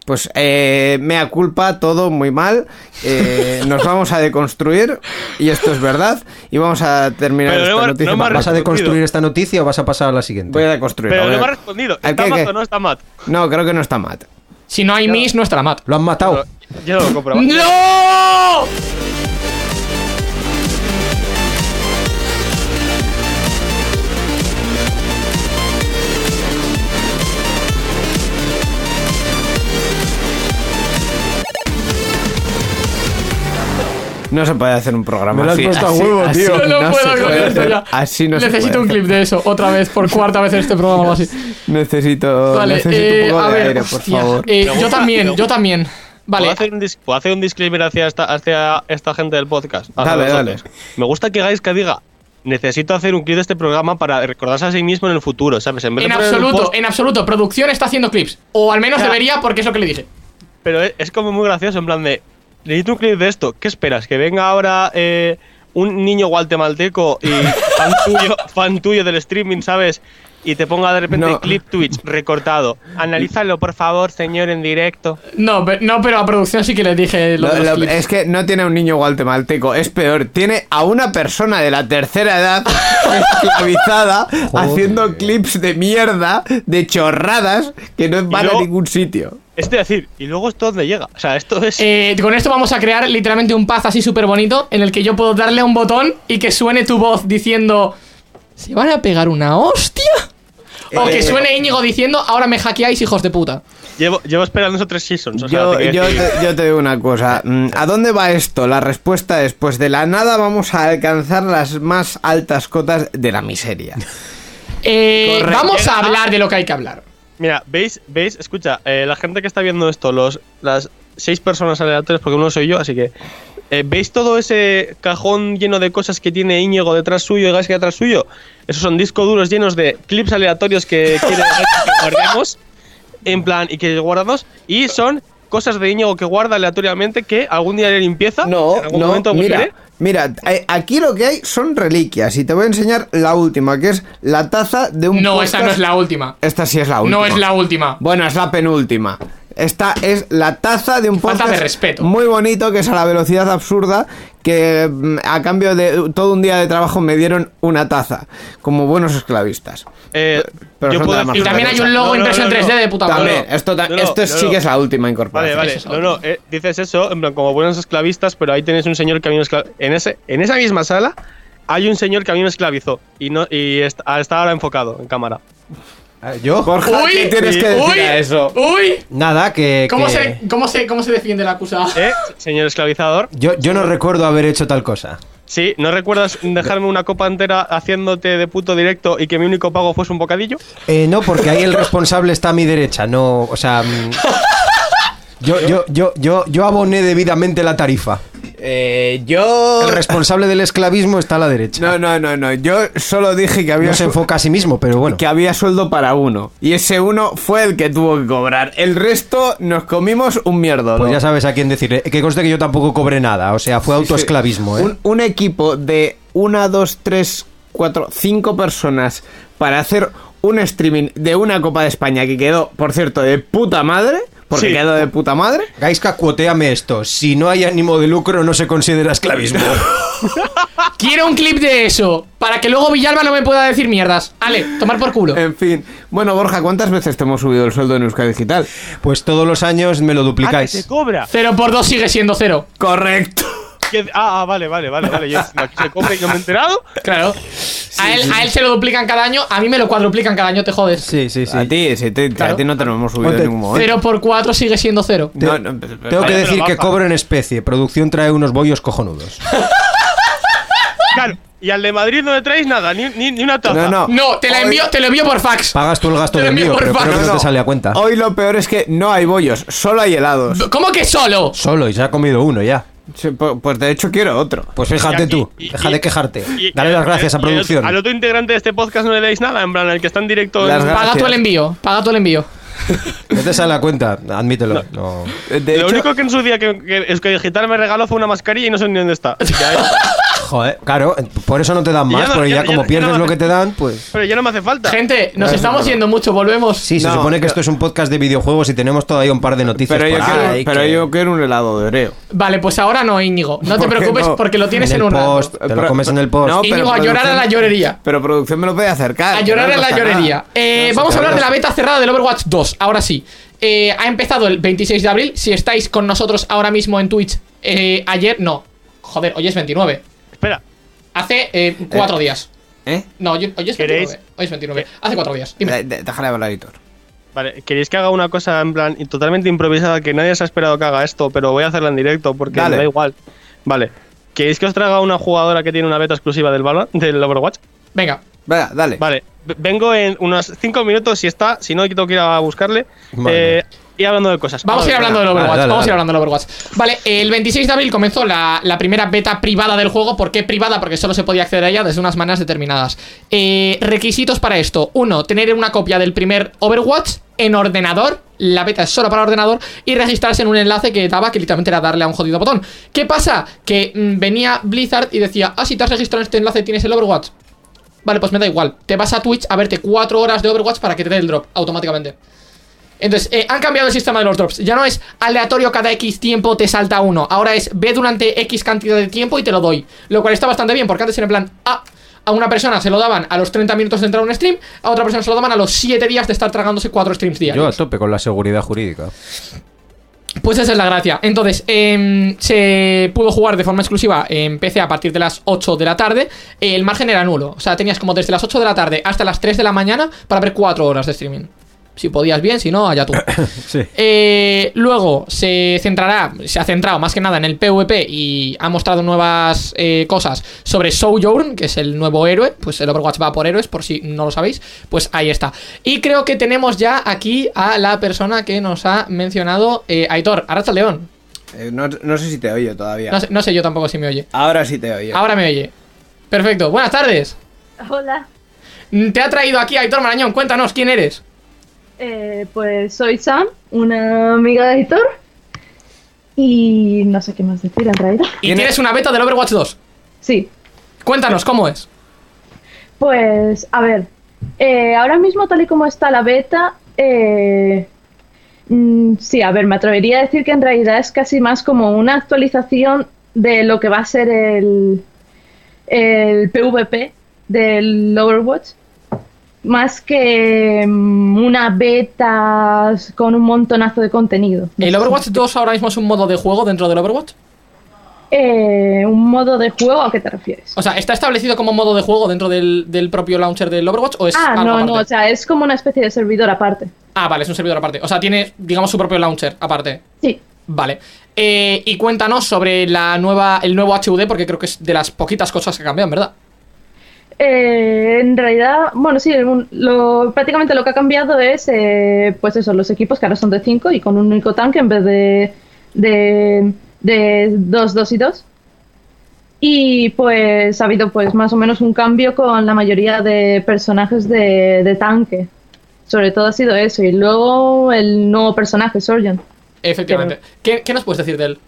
Pues eh, mea culpa, todo muy mal. eh, nos vamos a deconstruir y esto es verdad. Y vamos a terminar Pero esta noticia. no ¿Vas a deconstruir esta noticia o vas a pasar a la siguiente? Voy a deconstruir. Pero no a- me ha respondido. ¿El ¿Está qué, Matt qué? o no está Matt? No, creo que no está Matt. Si no hay Miss, no estará Matt. ¿Lo han matado? Yo no lo compro. ¡No! No se puede hacer un programa Me lo has así. puesto a huevo, así tío. Yo no, no puedo con esto hacer. ya. Así no se Necesito un clip de eso, otra vez, por cuarta vez en este programa o así. Necesito, Vale, necesito eh, un poco a de ver, aire, por hostia, favor. eh, yo también, yo también. Vale, ¿Puedo hacer, un puedo hacer un disclaimer hacia esta, hacia esta gente del podcast? Dale, dale. Me gusta que Gaiska diga necesito hacer un clip de este programa para recordarse a sí mismo en el futuro, ¿sabes? En vez absoluto, post- en absoluto. Producción está haciendo clips. O al menos Ya. debería, porque es lo que le dije. Pero es, es como muy gracioso, en plan de. Necesito un clip de esto. ¿Qué esperas? ¿Que venga ahora eh, un niño guatemalteco y fan tuyo, fan tuyo del streaming, ¿sabes? Y te ponga de repente No. clip Twitch recortado. Analízalo, por favor, señor, en directo. No, pe- no, pero a producción sí que les dije lo Lo- de los lo- clips. es que no tiene a un niño guatemalteco, es peor. Tiene a una persona de la tercera edad esclavizada haciendo clips de mierda, de chorradas que no van luego- a ningún sitio. Es decir, y luego esto dónde llega. O sea, esto es. Eh, con esto vamos a crear literalmente un paz así súper bonito en el que yo puedo darle a un botón y que suene tu voz diciendo ¿Se van a pegar una hostia? O que Eh, suene Íñigo diciendo ahora me hackeáis hijos de puta. Llevo, llevo esperando esos tres seasons. O sea, Yo, te yo decir- te, yo te digo una cosa. mm, ¿A dónde va esto? La respuesta es: pues de la nada vamos a alcanzar las más altas cotas de la miseria. Eh, Correcto. vamos a hablar de lo que hay que hablar. Mira, ¿veis? ¿Veis? Escucha, eh, la gente que está viendo esto, los, las seis personas aleatorias, porque uno soy yo, así que. eh, ¿Veis todo ese cajón lleno de cosas que tiene Íñigo detrás suyo y Gaisca detrás suyo? Esos son discos duros llenos de clips aleatorios que quiere que guardemos. En plan, y que guardamos. Y son cosas de Íñigo que guarda aleatoriamente que algún día le limpieza. No, en algún no, momento mira, mira, eh, aquí lo que hay son reliquias y te voy a enseñar la última, que es la taza de un No, podcast- esa no es la última. Esta sí es la última. No es la última. Bueno, es la penúltima. Esta es la taza de un Falta podcast de respeto. muy bonito que es a la velocidad absurda que mm, a cambio de todo un día de trabajo me dieron una taza como buenos esclavistas. Eh, pero yo puedo Y también hay un logo No, no, impreso en no, 3D no. de puta madre. También, esto, ta- No, no, esto no, sí no. que es la última Vale, incorporación. vale. Es No, no, eh, dices eso, en plan, como buenos esclavistas, pero ahí tenéis un señor que a mí me esclavizó. En, ese, en esa misma sala hay un señor que a mí me esclavizó y, no, y está, está ahora enfocado en cámara. Eh, ¿Yo? Borja, ¿qué tienes que decir uy, a eso? Uy, Nada, que... ¿cómo, que- se, cómo, se, ¿cómo se defiende la acusada? ¿Eh? Señor esclavizador. Yo, yo no recuerdo haber hecho tal cosa. Sí, ¿no recuerdas dejarme una copa entera haciéndote de puto directo y que mi único pago fuese un bocadillo? Eh, no, porque ahí el responsable está a mi derecha, no, o sea... mm, Yo, yo, yo, yo, yo aboné debidamente la tarifa. Eh, yo... El responsable del esclavismo está a la derecha. No, no, no, no. Yo solo dije que había, No se enfoca a sí mismo, pero bueno. que había sueldo para uno. Y ese uno fue el que tuvo que cobrar. El resto nos comimos un mierdo. Pues ya sabes a quién decirle. Que conste que yo tampoco cobré nada, o sea, fue autoesclavismo, ¿eh? Un, un equipo de una, dos, tres, cuatro, cinco personas para hacer un streaming de una Copa de España que quedó, por cierto, de puta madre. Porque Sí. quedó de puta madre. Gaiska, cuoteame esto. Si no hay ánimo de lucro, no se considera esclavismo. Quiero un clip de eso, para que luego Villalba no me pueda decir mierdas. Ale, tomar por culo. En fin. Bueno, Borja, ¿cuántas veces te hemos subido el sueldo en Euskadi Digital? Pues todos los años me lo ¡Ah, que duplicáis. se cobra! Cero por dos sigue siendo cero. Correcto. Que- ah, ah, vale, vale, vale, vale. Yo, aquí se cobra y no me he enterado. Claro. a, él, a él se lo duplican cada año, a mí me lo cuadruplican cada año, te jodes. Sí, sí, sí. A ti, sí, te- Claro. a ti no te lo hemos subido en ningún momento. Cero por cuatro sigue siendo cero. Te- No, no, pero- Tengo que decir que cobro en especie. Producción trae unos bollos cojonudos. Claro, y al de Madrid no le traéis nada, ni, ni, ni una taza. No, no. No, te la Hoy- envío, te lo envío por fax. Pagas tú el gasto Te de lo envío envío, por pero fax. creo que no te sale a cuenta. Hoy lo peor es que no hay bollos, solo hay helados. ¿Cómo que solo? Solo, y se ha comido uno ya. Sí, Pues de hecho quiero otro. Pues Y fíjate aquí- tú, y- deja y- de quejarte. y- Dale y- las gracias y a producción. Al otro integrante de este podcast no le dais nada, en plan, el que está en directo. En- Paga Gracias. tú el envío, paga tú el envío. No te sale a cuenta, admítelo. No. De Lo hecho, único que en su día que, que Euskadi Digital me regaló fue una mascarilla y no sé ni dónde está. Ya. Joder, claro, por eso no te dan ya más, no- porque ya- ya, ya- como ya pierdes no lo hace- que te dan, pues... Pero ya no me hace falta. Gente, nos estamos yendo mucho, volvemos. Sí, se No, supone que esto es un podcast de videojuegos y tenemos todavía un par de noticias pero yo, por quiero, ahí pero que- yo quiero un helado de Oreo. Vale, pues ahora no, Íñigo. No te ¿Por qué preocupes no? porque lo tienes en en, el un rato. post, te lo Pero- comes en el post. no, pero Íñigo, a llorar a la llorería. Pero producción me lo puede acercar. A llorar no en la pasa llorería. nada. Eh, No, vamos a hablar de la beta cerrada del Overwatch 2. Ahora sí. Eh, ha empezado el 26 de abril. Si estáis con nosotros ahora mismo en Twitch, eh, ayer, no. Joder, hoy es 29. Espera, Hace eh, cuatro días. ¿Eh? No, hoy, hoy es ¿Queréis? 29. Hoy es 29. Hace cuatro días. Dime. De- Déjale hablar, Hitor. vale, ¿queréis que haga una cosa en plan totalmente improvisada que nadie se ha esperado que haga esto, pero voy a hacerla en directo porque Dale. me da igual? Vale. ¿Queréis que os traiga una jugadora que tiene una beta exclusiva del Valorant, del Overwatch? Venga. Venga, dale. Vale, vengo en unos 5 minutos si está, si no tengo que ir a buscarle. Vale. Eh, Y hablando de cosas. Vamos a ir hablando del Overwatch. Dale, dale, vamos a ir hablando del Overwatch. Vale, el 26 de abril comenzó la, la primera beta privada del juego. ¿Por qué privada? Porque solo se podía acceder a ella desde unas maneras determinadas. Eh, requisitos para esto: uno, tener una copia del primer Overwatch en ordenador. La beta es solo para ordenador. Y registrarse en un enlace que daba, que literalmente era darle a un jodido botón. ¿Qué pasa? Que mm, venía Blizzard y decía: Ah, si te has registrado en este enlace, tienes el Overwatch. Vale, pues me da igual. Te vas a Twitch a verte 4 horas de Overwatch para que te dé el drop automáticamente. Entonces, eh, han cambiado el sistema de los drops. Ya no es aleatorio cada X tiempo te salta uno. Ahora es ve durante X cantidad de tiempo y te lo doy. Lo cual está bastante bien, porque antes era en plan, ah, a una persona se lo daban a los 30 minutos de entrar a un stream, a otra persona se lo daban a los 7 días de estar tragándose 4 streams Yo a diarios. tope con la seguridad jurídica. Pues esa es la gracia. Entonces, em, se pudo jugar de forma exclusiva en PC a partir de las 8 de la tarde. El margen era nulo. O sea, tenías como desde las 8 de la tarde hasta las 3 de la mañana para ver 4 horas de streaming. Si podías bien, si no, allá tú. Sí. Eh, luego se centrará, se ha centrado más que nada en el PvP y ha mostrado nuevas eh, cosas sobre Sojourn, que es el nuevo héroe. Pues el Overwatch va por héroes, por si no lo sabéis. Pues ahí está. Y creo que tenemos ya aquí a la persona que nos ha mencionado, eh, Aitor, Arracha León. Eh, no, no sé si te oyo todavía. No sé, no sé yo tampoco si me oye. Ahora sí te oyo. Ahora me oye. Perfecto. Buenas tardes. Hola, Te ha traído aquí Aitor Marañón. Cuéntanos, ¿quién eres? Eh, pues soy Sam, una amiga de Editor. Y no sé qué más decir en realidad. Y ¿Quién tienes una beta del Overwatch 2. Sí, Cuéntanos, ¿cómo es? pues a ver, eh, ahora mismo tal y como está la beta, eh, mm, sí, a ver, me atrevería a decir que en realidad es casi más como una actualización de lo que va a ser el, el PvP del Overwatch. Más que mm, una beta con un montonazo de contenido. ¿El. Overwatch 2 ahora mismo es un modo de juego dentro del Overwatch? Eh, ¿Un modo de juego a qué te refieres? O sea, ¿está establecido como modo de juego dentro del, del propio launcher del Overwatch o es Ah, algo no, aparte? no, o sea, es como una especie de servidor aparte. Ah, vale, es un servidor aparte. O sea, tiene, digamos, su propio launcher aparte. Sí. Vale. Eh, y cuéntanos sobre la nueva, el nuevo HUD, porque creo que es de las poquitas cosas que cambian, ¿verdad? Eh, en realidad, bueno, sí, un- lo, prácticamente lo que ha cambiado es, eh, pues eso, los equipos que ahora son de 5 y con un único tanque en vez de de, de 2, 2 y 2. Y pues ha habido pues más o menos un cambio con la mayoría de personajes de, de tanque. Sobre todo ha sido eso. Y luego el nuevo personaje, Sorjan. Efectivamente. ¿Qué, qué nos puedes decir de él?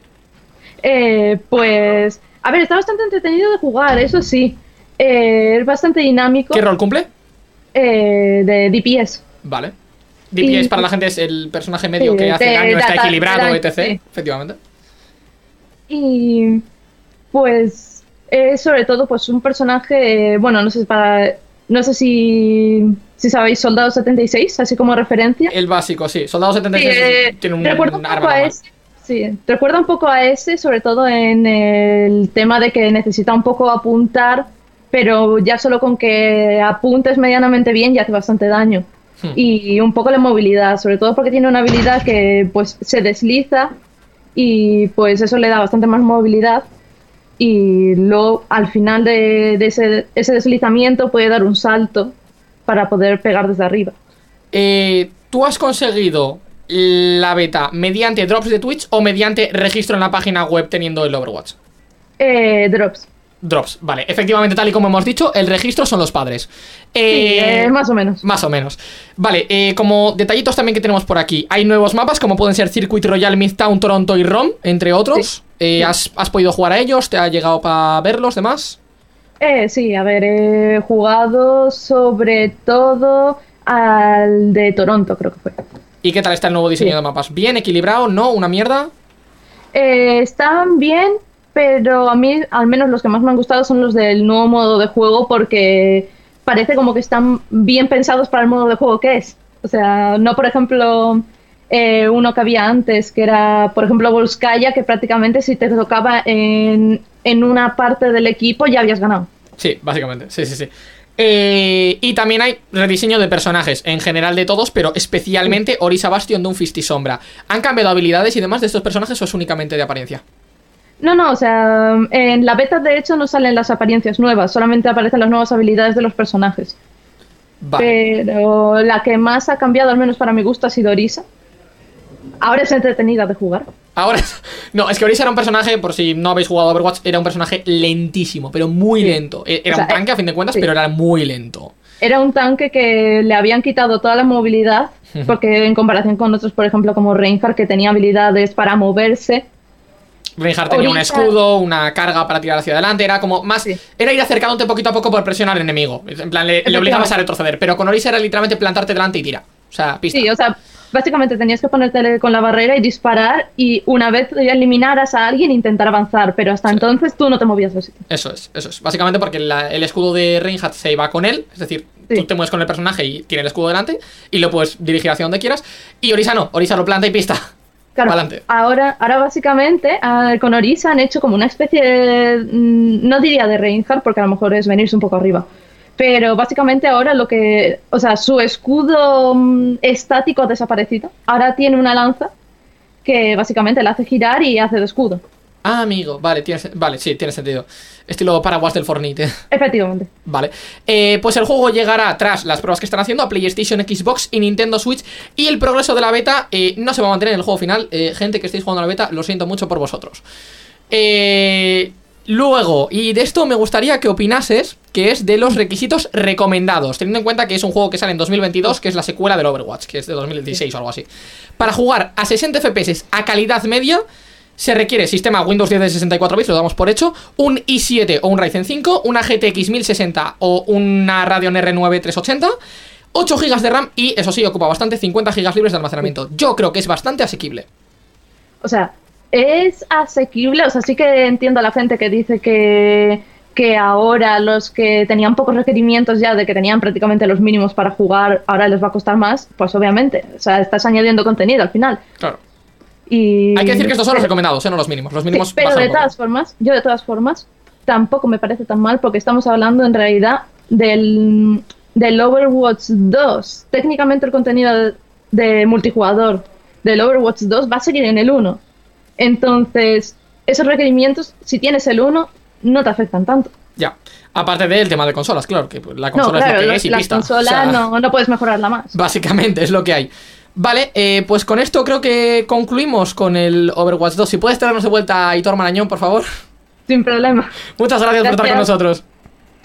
Eh, pues, a ver, está bastante entretenido de jugar, eso sí. Eh, es bastante dinámico. ¿Qué rol cumple? Eh, de DPS. Vale. DPS Y- para la gente es el personaje medio Sí, que hace daño, está equilibrado, etc. sí. Efectivamente. Y pues es sobre todo pues un personaje, eh, bueno, no sé para no sé si si sabéis Soldado 76, así como referencia. El básico, sí. Soldado Sí, 76 eh, tiene un, recuerda un arma poco a normal. ese. Sí, recuerda un poco a ese, sobre todo en el tema de que necesita un poco apuntar, pero ya solo con que apuntes medianamente bien ya hace bastante daño. Hmm. Y un poco la movilidad, sobre todo porque tiene una habilidad que pues se desliza y pues eso le da bastante más movilidad y luego al final de, de ese, ese deslizamiento puede dar un salto para poder pegar desde arriba. Eh, ¿Tú has conseguido la beta mediante drops de Twitch o mediante registro en la página web teniendo el Overwatch? Eh, drops. Drops, vale. Efectivamente, tal y como hemos dicho, el registro son los padres. Sí, Eh, eh, más o menos. Más o menos. Vale, eh, como detallitos también que tenemos por aquí. Hay nuevos mapas, como pueden ser Circuit Royal, Midtown, Toronto y ROM, entre otros. ¿has, has podido jugar a ellos? ¿Te ha llegado para verlos, demás? Eh, sí, a ver, he jugado sobre todo al de Toronto, creo que fue. ¿Y qué tal está el nuevo diseño Sí. de mapas? ¿Bien equilibrado? ¿No? ¿Una mierda? Están bien, pero a mí al menos los que más me han gustado son los del nuevo modo de juego porque parece como que están bien pensados para el modo de juego que es. O sea, no por ejemplo eh, uno que había antes, que era por ejemplo Volskaya, que prácticamente si te tocaba en, en una parte del equipo ya habías ganado. Sí, básicamente. Sí, sí, sí. Eh, y también hay rediseño de personajes, en general de todos, pero especialmente Orisa Bastion, Doomfist y Sombra. ¿Han cambiado habilidades y demás de estos personajes o es únicamente de apariencia? No, no, o sea, en la beta de hecho no salen las apariencias nuevas, solamente aparecen las nuevas habilidades de los personajes. Vale. Pero la que más ha cambiado, al menos para mi gusto, ha sido Orisa. Ahora es entretenida de jugar. Ahora, no, es que Orisa era un personaje, por si no habéis jugado a Overwatch, era un personaje lentísimo, pero muy Sí. lento. E- Era O sea, un tanque a fin de cuentas, sí. pero era muy lento. Era un tanque que le habían quitado toda la movilidad, porque en comparación con otros, por ejemplo, como Reinhardt, que tenía habilidades para moverse, Reinhardt tenía un escudo, una carga para tirar hacia adelante, era como más. Sí. Era ir acercándote poquito a poco por presionar al enemigo. En plan, le, le obligabas a retroceder. Pero con Orisa era literalmente plantarte delante y tira. O sea, pista. Sí, o sea, básicamente tenías que ponerte con la barrera y disparar y una vez eliminaras a alguien intentar avanzar, pero hasta entonces tú no te movías de sitio. Eso es, eso es. Básicamente porque la- el escudo de Reinhardt se iba con él, es decir, Sí. tú te mueves con el personaje y tiene el escudo delante y lo puedes dirigir hacia donde quieras. Y Orisa no, Orisa lo planta y pista. Claro, Pa'lante. ahora, ahora básicamente ah, con Orisa han hecho como una especie de, mm, no diría de Reinhardt porque a lo mejor es venirse un poco arriba, pero básicamente ahora lo que, o sea, su escudo mm, estático ha desaparecido, ahora tiene una lanza que básicamente la hace girar y hace de escudo, Ah, amigo, vale, tiene, vale, sí, tiene sentido. Estilo paraguas del Fortnite. efectivamente. Vale. Eh, pues el juego llegará tras las pruebas que están haciendo a PlayStation, Xbox y Nintendo Switch. Y el progreso de la beta eh, no se va a mantener en el juego final. Eh, gente que estéis jugando a la beta, lo siento mucho por vosotros. Eh, luego, y de esto me gustaría que opinases, que es de los requisitos recomendados, teniendo en cuenta que es un juego que sale en 2022, que es la secuela del Overwatch, que es de 2016 o algo así. Para jugar a 60 FPS a calidad media, se requiere sistema Windows 10 de 64 bits, lo damos por hecho, un i7 o un Ryzen 5, una GTX 1060 o una Radeon R9 380, 8 GB de RAM y, eso sí, ocupa bastante, 50 GB libres de almacenamiento. Yo creo que es bastante asequible. O sea, es asequible, o sea, sí que entiendo a la gente que dice que, que ahora los que tenían pocos requerimientos ya de que tenían prácticamente los mínimos para jugar, ahora les va a costar más, pues obviamente, o sea, estás añadiendo contenido al final. Claro. Y, Hay que decir que estos son los recomendados, eh, no los mínimos. Los sí, mínimos pero de todas formas, yo de todas formas, tampoco me parece tan mal porque estamos hablando en realidad del, del Overwatch 2. Técnicamente el contenido de, multijugador del Overwatch 2 va a seguir en el 1. Entonces, esos requerimientos, si tienes el 1, no te afectan tanto. Ya. Aparte del tema de consolas, claro, que la No, consola claro, es lo que la, es y la pista. consola O sea, no, no puedes mejorarla más. Básicamente es lo que hay. Vale, eh, pues con esto creo que concluimos con el Overwatch 2. Si puedes traernos de vuelta a Hitor Marañón, por favor. Sin problema. Muchas gracias, por estar con Gracias. nosotros.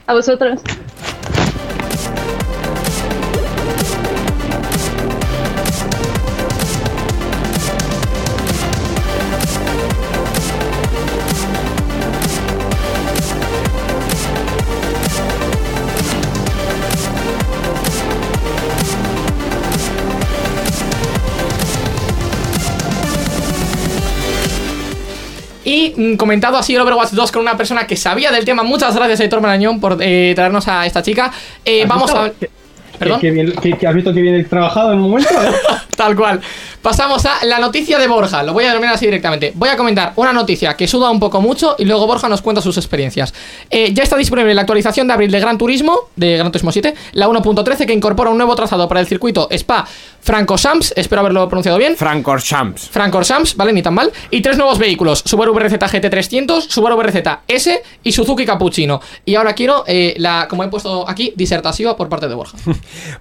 A vosotros. Comentado así el Overwatch 2 con una persona que sabía del tema. Muchas gracias, Hitor Marañón, por eh, traernos a esta chica. Eh, ¿Has vamos a. Que- ¿Perdón? Bien- has visto que viene trabajado en un momento. ¿eh? Tal cual. Pasamos a la noticia de Borja. Lo voy a denominar así directamente. Voy a comentar una noticia que suda un poco mucho y luego Borja nos cuenta sus experiencias. Eh, ya está disponible la actualización de abril de Gran Turismo, de Gran Turismo 7, la 1.13, que incorpora un nuevo trazado para el circuito Spa Francorchamps. Espero haberlo pronunciado bien. Francorchamps. Francorchamps, ¿vale? Ni tan mal. Y tres nuevos vehículos: Subaru BRZ GT300, Subaru BRZ S y Suzuki Cappuccino. Y ahora quiero eh, la, como he puesto aquí, disertación por parte de Borja.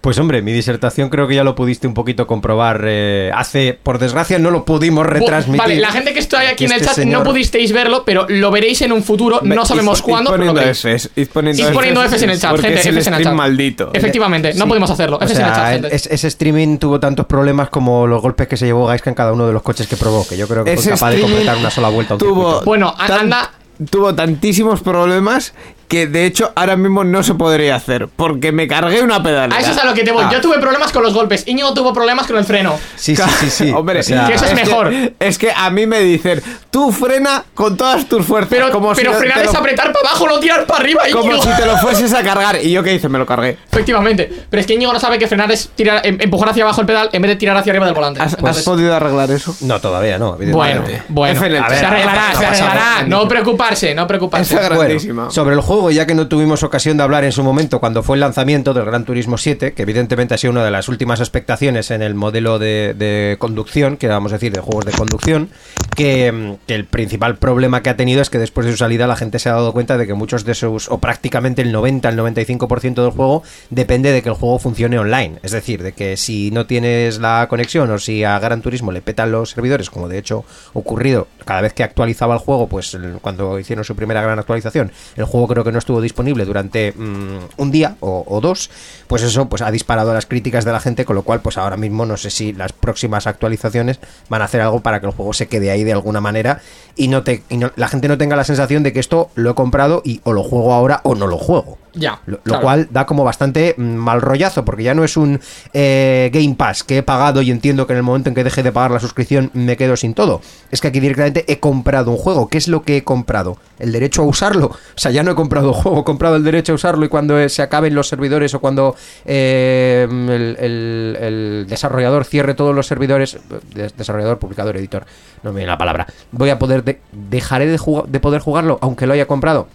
Pues hombre, mi disertación creo que ya lo pudiste un poquito comprobar eh, hace, por desgracia no lo pudimos retransmitir. Vale, la gente que está aquí en el Este chat señor- no pudisteis verlo, pero lo veréis en un futuro, no sabemos cuándo. pero lo poniendo. Fs, poniendo, poniendo Fs en el chat, gente, es el Fs en el chat. maldito. Efectivamente, no Sí. pudimos hacerlo. O Fs en el chat, gente. es- ese streaming tuvo tantos problemas como los golpes que se llevó Gaiska en cada uno de los coches que probó, que yo creo que fue Ese capaz de completar una sola vuelta a un tuvo. Bueno, anda- tuvo tantísimos problemas que de hecho ahora mismo no se podría hacer porque me cargué una pedalera. A eso es a lo que te voy. Ah. Yo tuve problemas con los golpes. Íñigo tuvo problemas con el freno. Sí, sí, sí, sí. Hombre, O sea, Que eso es mejor. es que a mí me dicen, tú frena con todas tus fuerzas. Pero, como pero frenar lo- es apretar para abajo, no tirar para arriba, Como Íñigo. si te lo fueses a cargar. Y yo qué hice, me lo cargué. Efectivamente. Pero es que Íñigo no sabe que frenar es tirar, em- empujar hacia abajo el pedal en vez de tirar hacia arriba del volante. ¿Has, podido arreglar eso? No, todavía no, Bueno, bueno. Se arreglará, no se arreglará. No preocuparse, no preocuparse. Esa Bueno, grandísima. sobre el juego ya que no tuvimos ocasión de hablar en su momento cuando fue el lanzamiento del Gran Turismo 7, que evidentemente ha sido una de las últimas expectaciones en el modelo de, conducción, que vamos a decir, de juegos de conducción, que, el principal problema que ha tenido es que después de su salida la gente se ha dado cuenta de que muchos de sus, o prácticamente el 90, el 95% del juego depende de que el juego funcione online. Es decir, de que si no tienes la conexión o si a Gran Turismo le petan los servidores, como de hecho ocurrido cada vez que actualizaba el juego, pues cuando hicieron su primera gran actualización, el juego creo que no estuvo disponible durante mm, un día o, o dos, pues eso pues ha disparado las críticas de la gente, con lo cual pues ahora mismo no sé si las próximas actualizaciones van a hacer algo para que el juego se quede ahí de alguna manera y no te y no- la gente no tenga la sensación de que esto lo he comprado y o lo juego ahora o no lo juego. Ya. Lo, cual da como bastante mm, mal rollazo, porque ya no es un eh, Game Pass que he pagado y entiendo que en el momento en que deje de pagar la suscripción me quedo sin todo. Es que aquí directamente he comprado un juego. ¿Qué es lo que he comprado? ¿El derecho a usarlo? O sea, ya no he comprado el juego, he comprado el derecho a usarlo y cuando eh, se acaben los servidores o cuando eh, el, el- el desarrollador cierre todos los servidores, des- desarrollador, publicador, editor, no me viene la palabra, voy a poder, de- dejaré de, jugar- de poder jugarlo aunque lo haya comprado.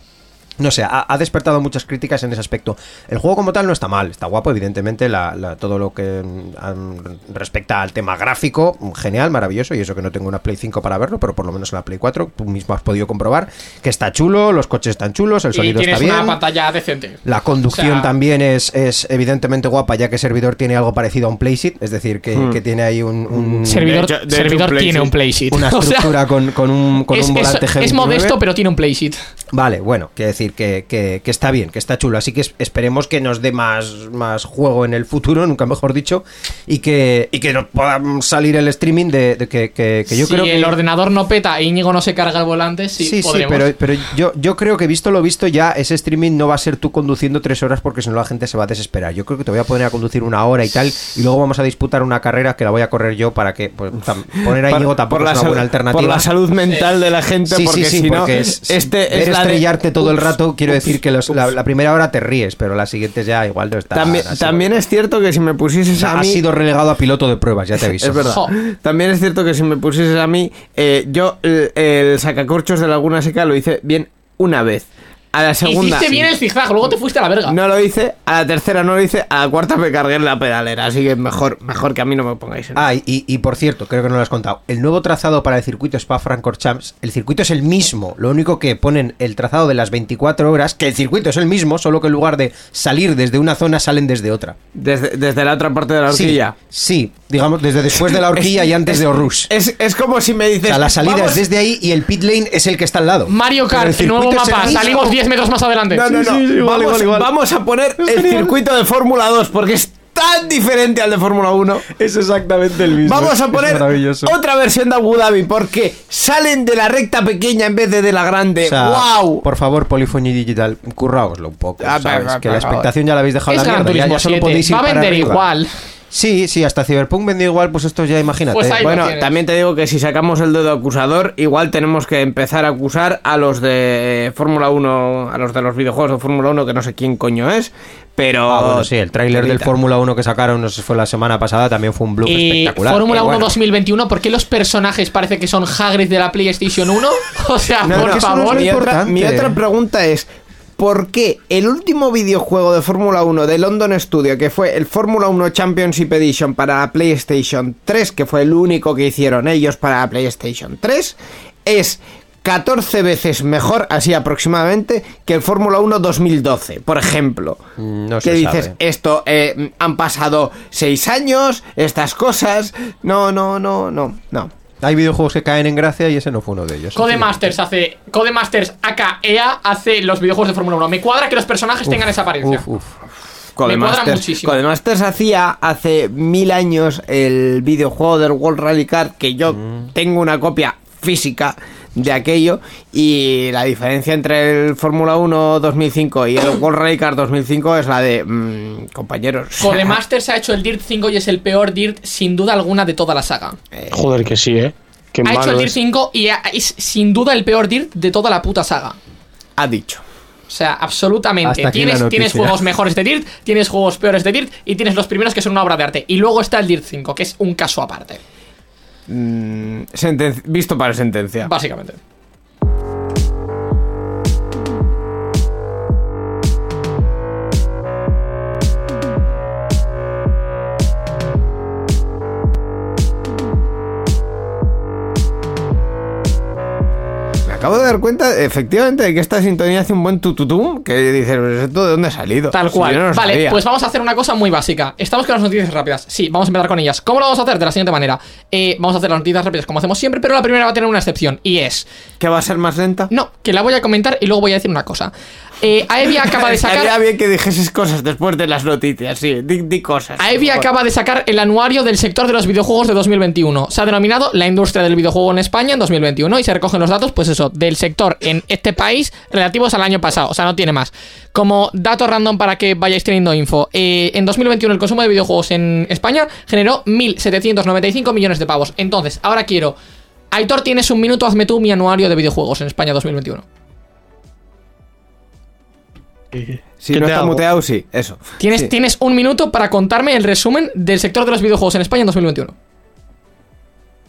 No sé, ha, ha despertado muchas críticas en ese aspecto. El juego como tal no está mal, está guapo, evidentemente, la- la- todo lo que mm, respecta al tema gráfico, genial, maravilloso, y eso que no tengo una Play 5 para verlo, pero por lo menos en la Play 4 tú mismo has podido comprobar que está chulo, los coches están chulos, el Y sonido está bien. una pantalla decente. La conducción O sea- también es, es evidentemente guapa, ya que servidor tiene algo parecido a un Playseat, es decir, que, que tiene ahí un, un- servidor de hecho- de servidor un tiene un. PlaySheet. una O sea, estructura con, con un, con es, un es- volante es G29. modesto, pero tiene un PlaySheet. Vale, bueno, quiere decir que, que- que está bien, que está chulo. Así que es- esperemos que nos dé más, más juego en el futuro, nunca mejor dicho, y que, y que nos pueda salir el streaming de, de que, que- que yo si creo que. el ordenador no peta e Íñigo no se carga el volante, sí, Sí, sí, pero, pero yo, yo creo que visto lo visto ya ese streaming no va a ser tú conduciendo tres horas porque si no la gente se va a desesperar. Yo creo que te voy a poner a conducir una hora y tal y luego vamos a disputar una carrera que la voy a correr yo para que pues, tam- poner a Íñigo tampoco por la es una buena alternativa. Por la salud mental de la gente, Sí, porque sí, sí, si no, es, este es la estrellarte todo el rato, quiero ups, decir que los- la, la primera hora te ríes, pero la siguiente ya igual no está. También, también es cierto que si me pusieses O sea, a has mí... sido relegado a piloto de pruebas, ya te aviso. Es verdad. También es cierto que si me pusieses a mí, eh, yo el, el sacacorchos de Laguna Seca lo hice bien una vez. A la segunda. Hiciste bien el zigzag, luego te fuiste a la verga. No lo hice, a la tercera no lo hice, a la cuarta me cargué en la pedalera, así que mejor, mejor que a mí no me pongáis en Ah, y, y por cierto, creo que no lo has contado. El nuevo trazado para el circuito Spa-Francorchamps, el circuito es el mismo. Lo único que ponen el trazado de las 24 horas, que el circuito es el mismo, solo que en lugar de salir desde una zona, salen desde otra. desde, desde la otra parte de la horquilla. Sí, sí, digamos, desde después de la horquilla y antes de Orrus. Es, es como si me dices. O sea, la salida "Vamos". es desde ahí y el pit lane es el que está al lado. Mario Pero el Kart, nuevo mapa, salimos 10 metros más adelante. No, no, no. sí, sí, igual, vamos, igual, igual. vamos a poner el circuito de Fórmula 2 porque es tan diferente al de Fórmula 1. Es exactamente el mismo. Vamos a poner otra versión de Abu Dhabi porque salen de la recta pequeña en vez de de la grande. O sea, ¡Wow! Por favor, Polifonía Digital, curraoslo un poco. Ah, ¿sabes? que la expectación ya la habéis dejado es a la Gran mierda. Ya, Turismo ya solo 7. podéis ir Va a vender arriba. Sí, sí, hasta Cyberpunk vendió igual, pues esto ya imagínate. Pues Bueno, también te digo que si sacamos el dedo acusador, igual tenemos que empezar a acusar a los de Fórmula 1, a los de los videojuegos de Fórmula 1, que no sé quién coño es, pero... Ah, bueno, sí, el tráiler del. Fórmula 1 que sacaron, no sé si fue la semana pasada, también fue un bloof Y espectacular. Fórmula Eh, 1 bueno. 2021, ¿por qué los personajes parece que son Hagrid de la PlayStation 1? O sea, No, por no, favor. mi, otra, mi otra pregunta es, ¿por qué el último videojuego de Fórmula 1 de London Studio, que fue el Fórmula 1 Championship Edition para la PlayStation 3, que fue el único que hicieron ellos para la PlayStation 3, es 14 veces mejor, así aproximadamente, que el Fórmula 1 2012, por ejemplo? Mm, No que dices, sabe. esto, eh, han pasado 6 años, estas cosas, no, no, no, no, no. Hay videojuegos que caen en gracia y ese no fue uno de ellos. Codemasters hace. Codemasters aka EA hace los videojuegos de Fórmula 1. Me cuadra que los personajes tengan esa apariencia. Uf, uf. Me cuadra Codemasters, muchísimo. Codemasters hacía hace mil años el videojuego del World Rally Car que yo tengo una copia física de aquello y la diferencia entre el Fórmula 1 2005 y el World Rally Car 2005 es la de mm, compañeros. Codemasters ha hecho el Dirt 5 y es el peor Dirt sin duda alguna de toda la saga. Joder, que sí, ¿eh? Qué Ha hecho el Dirt es. 5 y es sin duda el peor Dirt de toda la puta saga. ha dicho. O sea, absolutamente. Tienes juegos mejores de Dirt, tienes juegos peores de Dirt y tienes los primeros que son una obra de arte. Y luego está el Dirt 5, que es un caso aparte, Mm, visto para sentencia. básicamente. Acabo de dar cuenta, efectivamente, de que esta sintonía hace un buen tututum, que dices, "¿Pero ¿esto de dónde ha salido? Tal cual. no vale, sabía. pues vamos a hacer una cosa muy básica. Estamos con las noticias rápidas. Sí, vamos a empezar con ellas. ¿Cómo lo vamos a hacer? De la siguiente manera. Eh, vamos a hacer las noticias rápidas como hacemos siempre, pero la primera va a tener una excepción. Y es. ¿Que va a ser más lenta? No, que la voy a comentar y luego voy a decir una cosa. Eh, Aevi acaba de Estaría sacar. bien que dijeses cosas después de las noticias, sí, di, di cosas. Aevi por favor. acaba de sacar el anuario del sector de los videojuegos de 2021. Se ha denominado la industria del videojuego en España en 2021 y se recogen los datos, pues eso, del sector en este país relativos al año pasado. O sea, no tiene más. Como dato random para que vayáis teniendo info. eh, en 2021 el consumo de videojuegos en España generó 1.795 millones de pavos. Entonces, ahora quiero... Aitor, tienes un minuto, hazme tú mi anuario de videojuegos en España 2021. Si ¿Qué no te está hago? muteado, sí, eso. Tienes, Sí. tienes un minuto para contarme el resumen del sector de los videojuegos en España en 2021.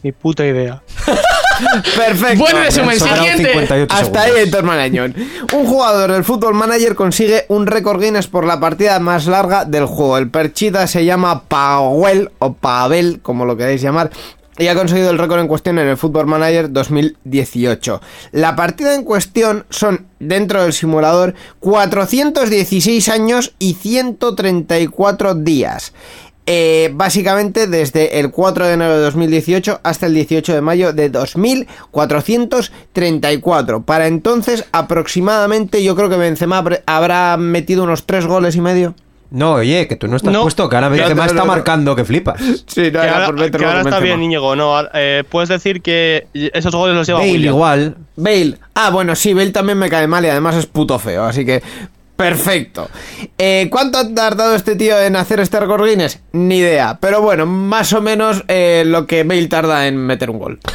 Ni puta idea. Perfecto. Buen resumen, siguiente. 58 Hasta ahí. Héctor Marañón. Un jugador del Football Manager consigue un récord Guinness por la partida más larga del juego. El perchita se llama Powell o Pavel, como lo queráis llamar. Y ha conseguido el récord en cuestión en el Football Manager 2018. La partida en cuestión son, dentro del simulador, 416 años y 134 días. Eh, básicamente desde el 4 de enero de 2018 hasta el 18 de mayo de 2434. Para entonces, aproximadamente, yo creo que Benzema habrá- metido unos 3 goles y medio. No, oye, que tú no estás No. puesto, que ahora Benzema no, está no, no. marcando que flipas. Sí, que ahora, que ahora está bien, Íñigo. No, eh, puedes decir que esos goles los lleva Bale William. igual. Bale. Ah, bueno, sí, Bale también me cae mal y además es puto feo, así que perfecto. Eh, ¿Cuánto ha tardado este tío en hacer este récord Guinness? Ni idea, pero bueno, más o menos eh, lo que Bale tarda en meter un gol.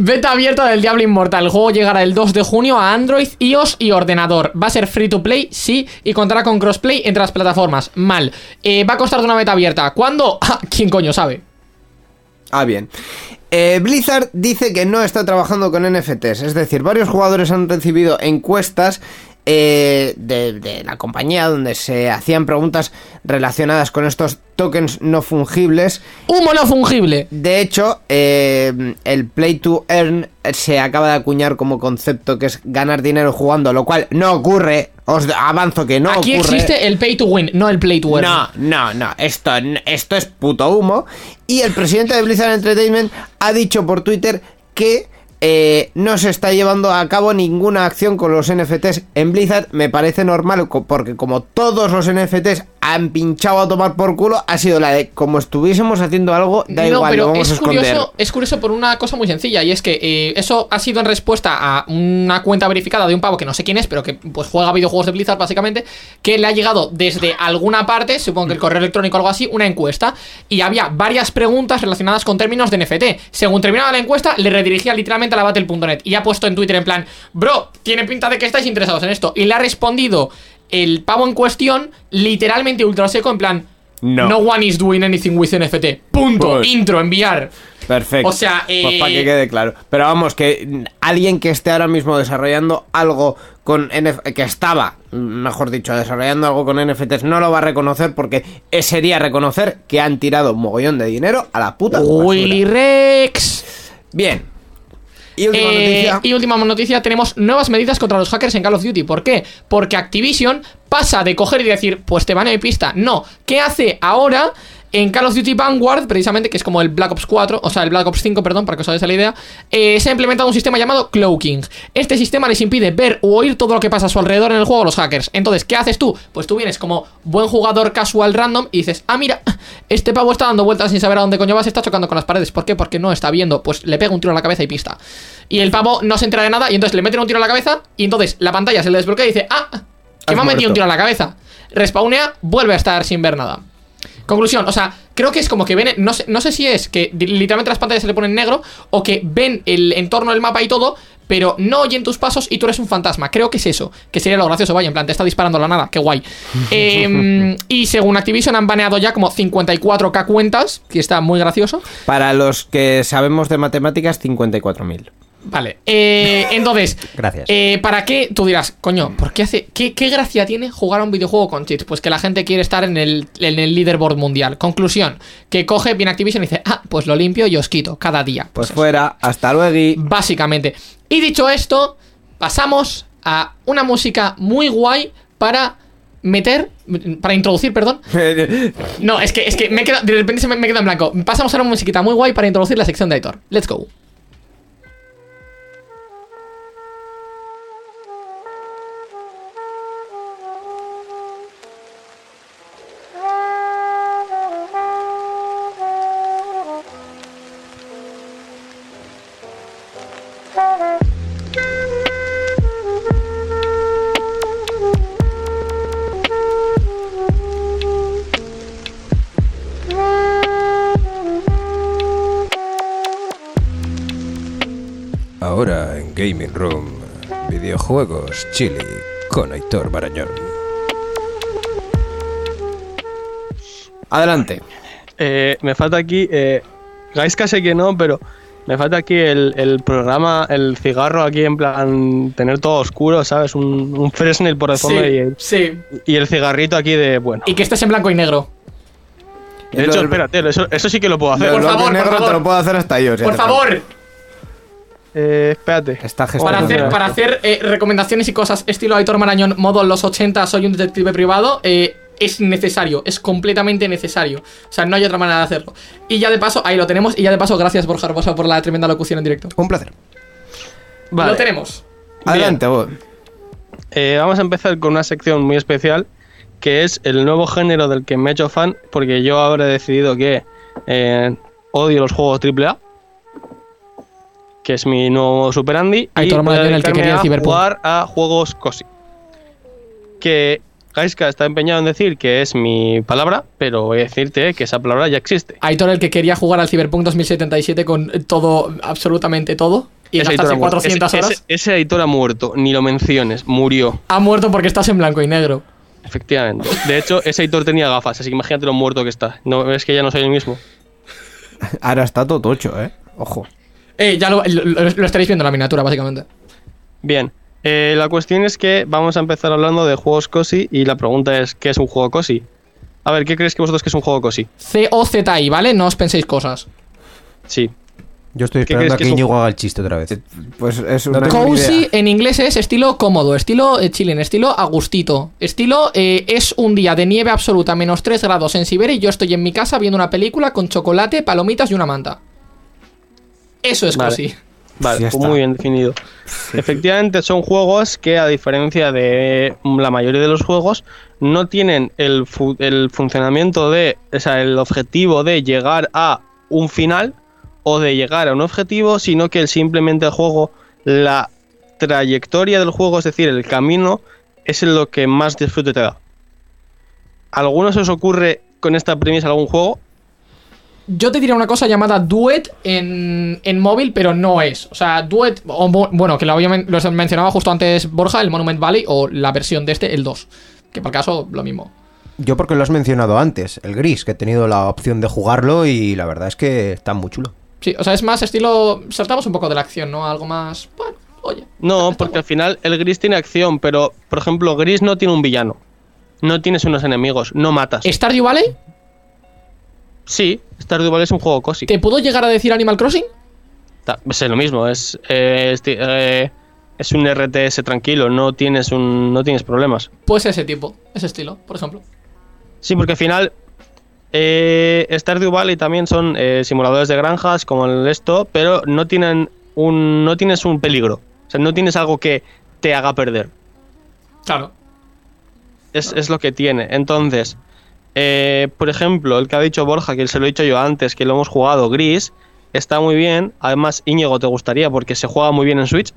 Beta abierta del Diablo Inmortal. El juego llegará el 2 de junio a Android, iOS y ordenador. Va a ser free to play, sí, y contará con crossplay entre las plataformas. Mal. Eh, va a costar de una beta abierta. ¿Cuándo? Ah, ¿Quién coño sabe? Ah, bien. Eh, Blizzard dice que no está trabajando con NFTs, es decir, varios jugadores han recibido encuestas eh, de, de la compañía donde se hacían preguntas relacionadas con estos tokens no fungibles. Humo no fungible. De hecho, eh, el play to earn se acaba de acuñar como concepto que es ganar dinero jugando, lo cual no ocurre. Os avanzo que no Aquí ocurre. existe el pay to win, no el play to earn. No, no, no, esto, esto es puto humo. Y el presidente de Blizzard Entertainment ha dicho por Twitter que eh, no se está llevando a cabo ninguna acción con los NFTs en Blizzard. Me parece normal porque como todos los NFTs han pinchado a tomar por culo, ha sido la de como estuviésemos haciendo algo, da no, igual, lo pero a es esconder. curioso, es curioso por una cosa muy sencilla y es que eh, eso ha sido en respuesta a una cuenta verificada de un pavo que no sé quién es, pero que pues juega videojuegos de Blizzard básicamente, que le ha llegado desde alguna parte, supongo que el correo electrónico o algo así, una encuesta y había varias preguntas relacionadas con términos de NFT. Según terminaba la encuesta, le redirigía literalmente a la battle.net y ha puesto en Twitter en plan, bro, tiene pinta de que estáis interesados en esto y le ha respondido el pavo en cuestión literalmente ultra seco en plan No. no one is doing anything with NFT. Punto. Pues- Intro, enviar. Perfecto. O sea, Pues eh, para que quede claro. Pero vamos, que alguien que esté ahora mismo desarrollando algo con NF que estaba, mejor dicho, desarrollando algo con NFTs, no lo va a reconocer porque eh, sería reconocer que han tirado un mogollón de dinero a la puta. basura. Willy Rex. Bien. Y última Eh, noticia. y última noticia, tenemos nuevas medidas contra los hackers en Call of Duty. ¿Por qué? Porque Activision pasa de coger y decir, pues te baneo de pista. No, ¿qué hace ahora? En Call of Duty Vanguard, precisamente, que es como el Black Ops 4, o sea, el Black Ops 5, perdón, para que os hagáis la idea, eh, se ha implementado un sistema llamado Cloaking. Este sistema les impide ver o oír todo lo que pasa a su alrededor en el juego a los hackers. Entonces, ¿qué haces tú? Pues tú vienes como buen jugador casual random y dices, ah, mira, este pavo está dando vueltas sin saber a dónde coño vas, está chocando con las paredes. ¿Por qué? Porque no está viendo. Pues le pega un tiro en la cabeza y pista. Y el pavo no se entera de nada y entonces le meten un tiro en la cabeza y entonces la pantalla se le desbloquea y dice, ah, que me ha metido un tiro en la cabeza. Respawnea, vuelve a estar sin ver nada. Conclusión, o sea, creo que es como que ven, no sé, no sé si es que literalmente las pantallas se le ponen negro o que ven el entorno del mapa y todo, pero no oyen tus pasos y tú eres un fantasma. Creo que es eso, que sería lo gracioso, vaya, en plan, te está disparando a la nada, qué guay. Em, y según Activision han baneado ya como 54k cuentas, que está muy gracioso. Para los que sabemos de matemáticas, 54.000. Vale, eh, entonces, Gracias. eh, ¿para qué? Tú dirás, coño, ¿por qué hace, qué, qué gracia tiene jugar a un videojuego con cheats? Pues que la gente quiere estar en el, en el leaderboard mundial. Conclusión, que coge bien Activision y dice, ah, pues lo limpio y os quito cada día. Pues eso. fuera, hasta luego. Básicamente. Y dicho esto, pasamos a una música muy guay para meter, para introducir, perdón. No, es que, es que me de repente se me, me queda en blanco. Pasamos a una musiquita muy guay para introducir la sección de Aitor. Let's go. Room, videojuegos Chile con Aitor Barañón. Adelante. Eh, me falta aquí. Eh, Gaiska sé que no, pero me falta aquí el, el programa, el cigarro aquí en plan. Tener todo oscuro, ¿sabes? Un, un Fresnel por el fondo Sí, y, el, sí. y el cigarrito aquí de. Bueno. Y que estés en blanco y negro. De hecho, espérate, eso, eso sí que lo puedo hacer. Lo Por favor, por negro favor. te lo puedo hacer hasta yo. si Por falta. Eh, espérate. Está para hacer, para hacer eh, recomendaciones y cosas estilo Aitor Marañón, modo los 80, soy un detective privado, eh, es necesario, es completamente necesario. O sea, no hay otra manera de hacerlo. Y ya de paso, ahí lo tenemos. Y ya de paso, gracias Borja Hermosa por la tremenda locución en directo. Un placer. Vale. Lo tenemos. Adelante, vos. Eh, vamos a empezar con una sección muy especial que es el nuevo género del que me he hecho fan porque yo ahora he decidido que eh, odio los juegos AAA que es mi nuevo Super Andy Aitor y voy a Marañón, el que quería el a Cyberpunk. jugar a juegos cosi que Gaiska está empeñado en decir que es mi palabra pero voy a decirte que esa palabra ya existe Aitor, el que quería jugar al Cyberpunk 2077 con todo, absolutamente todo. Y Ese gastarse editor ha muerto. 400 Ese- horas. ese- ese editor ha muerto ni lo menciones murió Ha muerto porque estás en blanco y negro. Efectivamente. De hecho, ese editor tenía gafas, así que imagínate lo muerto que está. No, es que ya no soy el mismo. Ahora está todo tocho, eh. Ojo. Eh, ya lo, lo- lo estaréis viendo en la miniatura, básicamente. Bien. eh, la cuestión es que vamos a empezar hablando de juegos cosi y la pregunta es, ¿qué es un juego cosi? A ver, ¿qué creéis que vosotros que es un juego cosi? C-O-Z-I, ¿vale? No os penséis cosas. Sí. Yo estoy ¿Qué esperando a que que un- Íñigo haga el chiste otra vez. Pues es No tengo ni Cozy idea. en inglés es estilo cómodo, estilo eh, chilling, estilo agustito. Estilo eh, es un día de nieve absoluta, menos 3 grados en Siberia y yo estoy en mi casa viendo una película con chocolate, palomitas y una manta. Eso es Vale. Vale, pues muy bien definido. Efectivamente, son juegos que, a diferencia de la mayoría de los juegos, no tienen el, fu- el funcionamiento de, o sea, el objetivo de llegar a un final o de llegar a un objetivo, sino que el- simplemente el juego, la trayectoria del juego, es decir, el camino, es lo que más disfrute te da. ¿A ¿Alguno se os ocurre con esta premisa algún juego? Yo te diría una cosa llamada Duet en, en móvil, pero no es. O sea, Duet, o bueno, que lo, había lo mencionaba justo antes Borja, el Monument Valley, o la versión de este, el 2. Que por caso, lo mismo. Yo porque lo has mencionado antes, el gris, que he tenido la opción de jugarlo y la verdad es que está muy chulo. Sí, o sea, es más estilo. Saltamos un poco de la acción, ¿no? Algo más. Bueno, oye. No, porque al final el gris tiene acción, pero por ejemplo, gris no tiene un villano. No tienes unos enemigos, no matas. ¿Stardew Valley? Sí, Stardew Valley es un juego cosi. ¿Te puedo llegar a decir Animal Crossing? Ta- Es lo mismo, es, eh, es, eh, es un RTS tranquilo, no tienes un no tienes problemas. Pues ese tipo, ese estilo, por ejemplo. Sí, porque al final eh, Stardew Valley también son eh, simuladores de granjas como el esto, pero no tienen un no tienes un peligro, o sea, no tienes algo que te haga perder. Claro. es, es lo que tiene. Entonces, eh, por ejemplo, el que ha dicho Borja, que se lo he dicho yo antes, que lo hemos jugado, Gris, está muy bien. Además, Íñigo te gustaría porque se juega muy bien en Switch.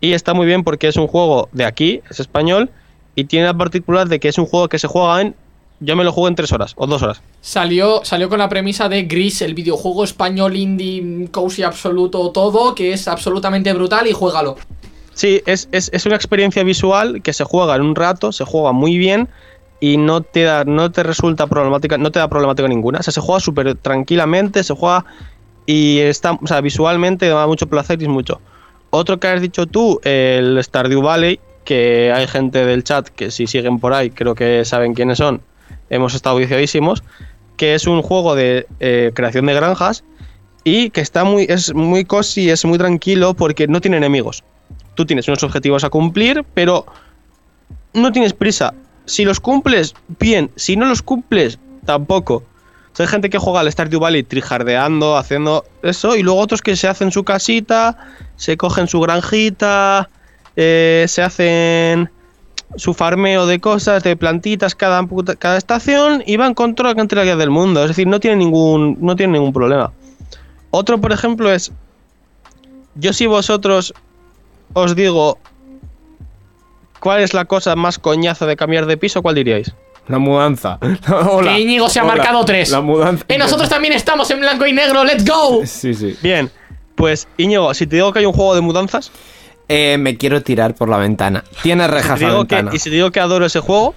Y está muy bien porque es un juego de aquí, es español, y tiene la particular de que es un juego que se juega en... Yo me lo juego en tres horas o dos horas. Salió, salió con la premisa de Gris, el videojuego español indie, cozy absoluto, todo, que es absolutamente brutal y juégalo. Sí, es, es, es una experiencia visual que se juega en un rato, se juega muy bien y no te da, no te resulta problemática, no te da problemática ninguna. O sea, se juega súper tranquilamente, se juega y está, o sea, visualmente da mucho placer y es mucho. Otro que has dicho tú, el Stardew Valley, que hay gente del chat que si siguen por ahí, creo que saben quiénes son. Hemos estado viciadísimos, que es un juego de eh, creación de granjas y que está muy, es muy cozy, es muy tranquilo porque no tiene enemigos. Tú tienes unos objetivos a cumplir, pero no tienes prisa. Si los cumples, bien. Si no los cumples, tampoco. O hay gente que juega al Stardew Valley trijardeando, haciendo eso, y luego otros que se hacen su casita, se cogen su granjita, eh, se hacen su farmeo de cosas, de plantitas cada, cada estación y van con toda la cantidad del mundo. Es decir, no tiene ningún, no tiene ningún problema. Otro, por ejemplo, es. Yo, si vosotros os digo. ¿Cuál es la cosa más coñazo de cambiar de piso? ¿Cuál diríais? La mudanza. Hola. Que Íñigo se ha Hola. marcado tres. La mudanza. Eh, nosotros también estamos en blanco y negro, let's go. Sí, sí. Bien, pues Íñigo, si te digo que hay un juego de mudanzas, Eh, me quiero tirar por la ventana. Tiene rejas la digo que, ventana. y si te digo que adoro ese juego,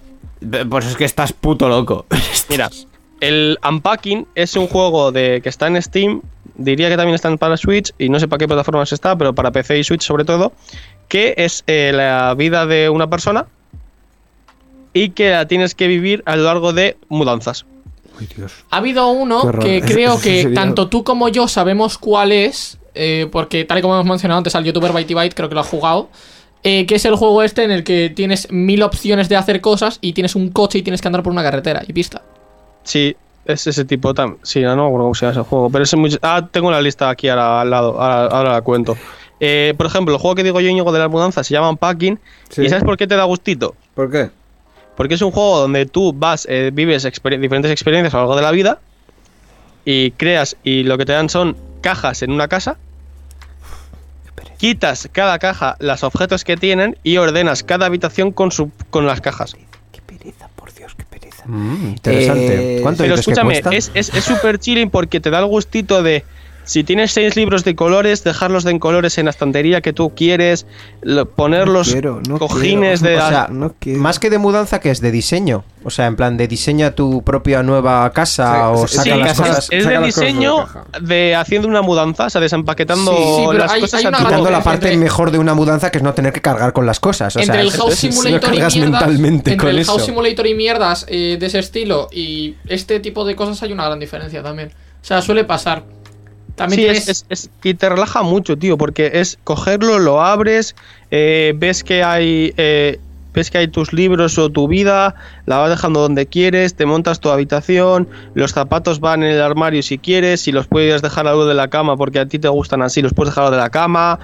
Pues es que estás puto loco. mira, el Unpacking es un juego de que está en Steam, diría que también está para Switch y no sé para qué plataformas está, pero para PC y Switch sobre todo, que es eh, la vida de una persona y que la tienes que vivir a lo largo de mudanzas. Ha habido uno que creo que sería- tanto tú como yo sabemos cuál es, eh, porque tal y como hemos mencionado antes al youtuber Byte Byte, creo que lo ha jugado, eh, que es el juego este en el que tienes mil opciones de hacer cosas y tienes un coche y tienes que andar por una carretera y pista. Sí, es ese tipo tam Sí, no me acuerdo cómo se llama ese juego. Pero es muy... Ah, tengo la lista aquí ahora, al lado. Ahora, ahora la cuento. Eh, por ejemplo, el juego que digo yo, Íñigo, de las mudanzas se llama Unpacking. Sí. ¿Y sabes por qué te da gustito? ¿Por qué? Porque es un juego donde tú vas, eh, vives exper- diferentes experiencias a lo largo de la vida y creas y lo que te dan son cajas en una casa. Quitas cada caja los objetos que tienen y ordenas cada habitación con, su, con las cajas. Qué pereza, por Dios, qué pereza. Mm, interesante. Eh, ¿Cuánto Pero que escúchame, cuesta? es es- es súper chilling porque te da el gustito de si tienes seis libros de colores, dejarlos de en colores en la estantería que tú quieres, poner los quiero, no cojines quiero. de... O sea, no. Más que de mudanza, que es de diseño. O sea, en plan de diseña tu propia nueva casa Sí, o saca Sí, las cosas. es saca de diseño de haciendo una mudanza, o sea, desempaquetando Sí, sí, pero las hay- cosas hay Quitando la parte entre- mejor de una mudanza, que es no tener que cargar con las cosas. O entre sea, el es- House es- es- Simulator y cargas mierdas, mentalmente entre con el eso. House Simulator y mierdas eh, de ese estilo y este tipo de cosas hay una gran diferencia también. O sea, suele pasar. También Sí, tienes... es, es- es- y te relaja mucho, tío, porque es cogerlo, lo abres, eh, ves que hay eh, ves que hay tus libros o tu vida, la vas dejando donde quieres, te montas tu habitación, los zapatos van en el armario si quieres, si los puedes dejar algo de la cama porque a ti te gustan así, los puedes dejar de la cama,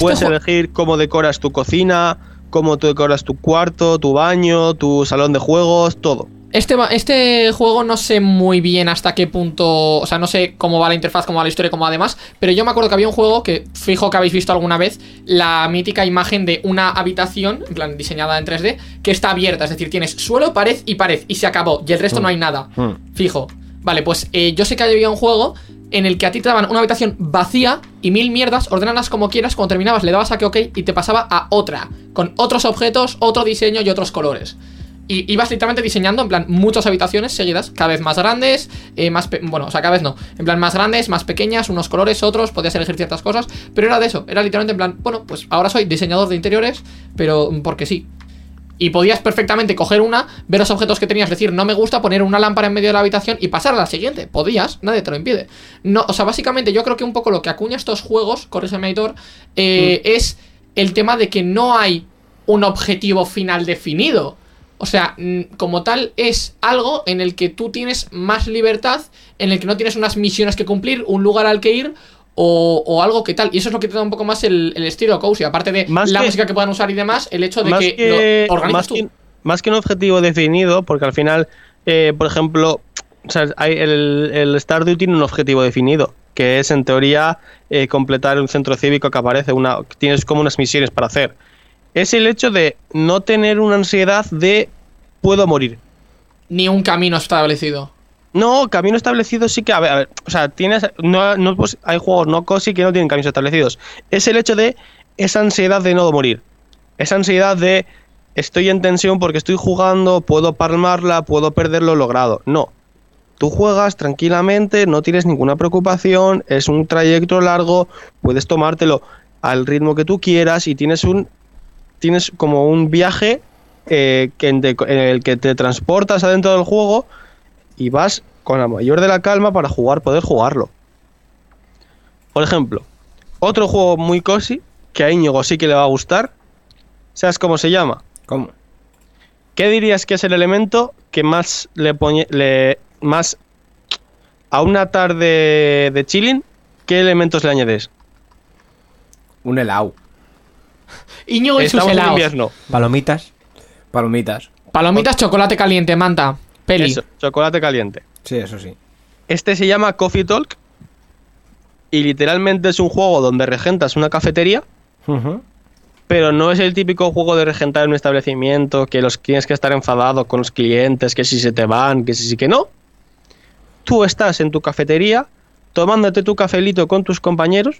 puedes elegir cómo decoras tu cocina, cómo tú decoras tu cuarto, tu baño, tu salón de juegos, todo. Este, este juego no sé muy bien hasta qué punto. O sea, no sé cómo va la interfaz, cómo va la historia, cómo va demás. Pero yo me acuerdo que había un juego que, fijo que habéis visto alguna vez, la mítica imagen de una habitación, en plan diseñada en 3D, que está abierta. Es decir, tienes suelo, pared y pared. Y se acabó. Y el resto no hay nada. Fijo. Vale, pues eh, yo sé que había un juego en el que a ti te daban una habitación vacía y mil mierdas, ordenalas como quieras, cuando terminabas le dabas a que ok y te pasaba a otra, con otros objetos, otro diseño y otros colores. Y ibas literalmente diseñando, en plan, muchas habitaciones seguidas, cada vez más grandes, eh, más... Bueno, o sea, cada vez no. En plan, más grandes, más pequeñas, unos colores, otros, podías elegir ciertas cosas, pero era de eso, era literalmente en plan, bueno, pues ahora soy diseñador de interiores, pero mm, porque sí. Y podías perfectamente coger una, ver los objetos que tenías, decir, no me gusta, poner una lámpara en medio de la habitación y pasar a la siguiente. Podías, nadie te lo impide. No, o sea, básicamente yo creo que un poco lo que acuña estos juegos, corrígeme editor, eh, es el tema de que no hay un objetivo final definido. O sea, mm, como tal, es algo en el que tú tienes más libertad, en el que no tienes unas misiones que cumplir, un lugar al que ir o, o algo que tal. Y eso es lo que te da un poco más el, el estilo cozy. Aparte de Más la que- música que puedan usar y demás, el hecho de más que, que, lo organizas más, tú. que, más que un objetivo definido, porque al final, eh, por ejemplo, o sea, hay el, el Stardew tiene un objetivo definido, que es en teoría eh, completar un centro cívico que aparece, una, tienes como unas misiones para hacer. Es el hecho de no tener una ansiedad de puedo morir. Ni un camino establecido. No, camino establecido sí que, a ver, a ver, o sea, tienes, no, no, pues, hay juegos no cosi que no tienen caminos establecidos. Es el hecho de esa ansiedad de no morir. Esa ansiedad de estoy en tensión porque estoy jugando, puedo palmarla, puedo perder lo logrado. No. Tú juegas tranquilamente, no tienes ninguna preocupación, es un trayecto largo, puedes tomártelo al ritmo que tú quieras y tienes un tienes como un viaje eh, que en, de- en el que te transportas adentro del juego y vas con la mayor de la calma para jugar, poder jugarlo. Por ejemplo, otro juego muy cosi que a Íñigo sí que le va a gustar. ¿Sabes cómo se llama? ¿Cómo? ¿Qué dirías que es el elemento que más le pone le más a una tarde de chilling? ¿Qué elementos le añades? Un helado. Iñigo y sus helados. invierno. Palomitas. Palomitas. Palomitas, chocolate caliente, manta. Peli. Eso, chocolate caliente. Sí, eso sí. Este se llama Coffee Talk y literalmente es un juego donde regentas una cafetería, pero no es el típico juego de regentar en un establecimiento que los tienes que estar enfadado con los clientes, que si se te van, que si sí que no. Tú estás en tu cafetería tomándote tu cafelito con tus compañeros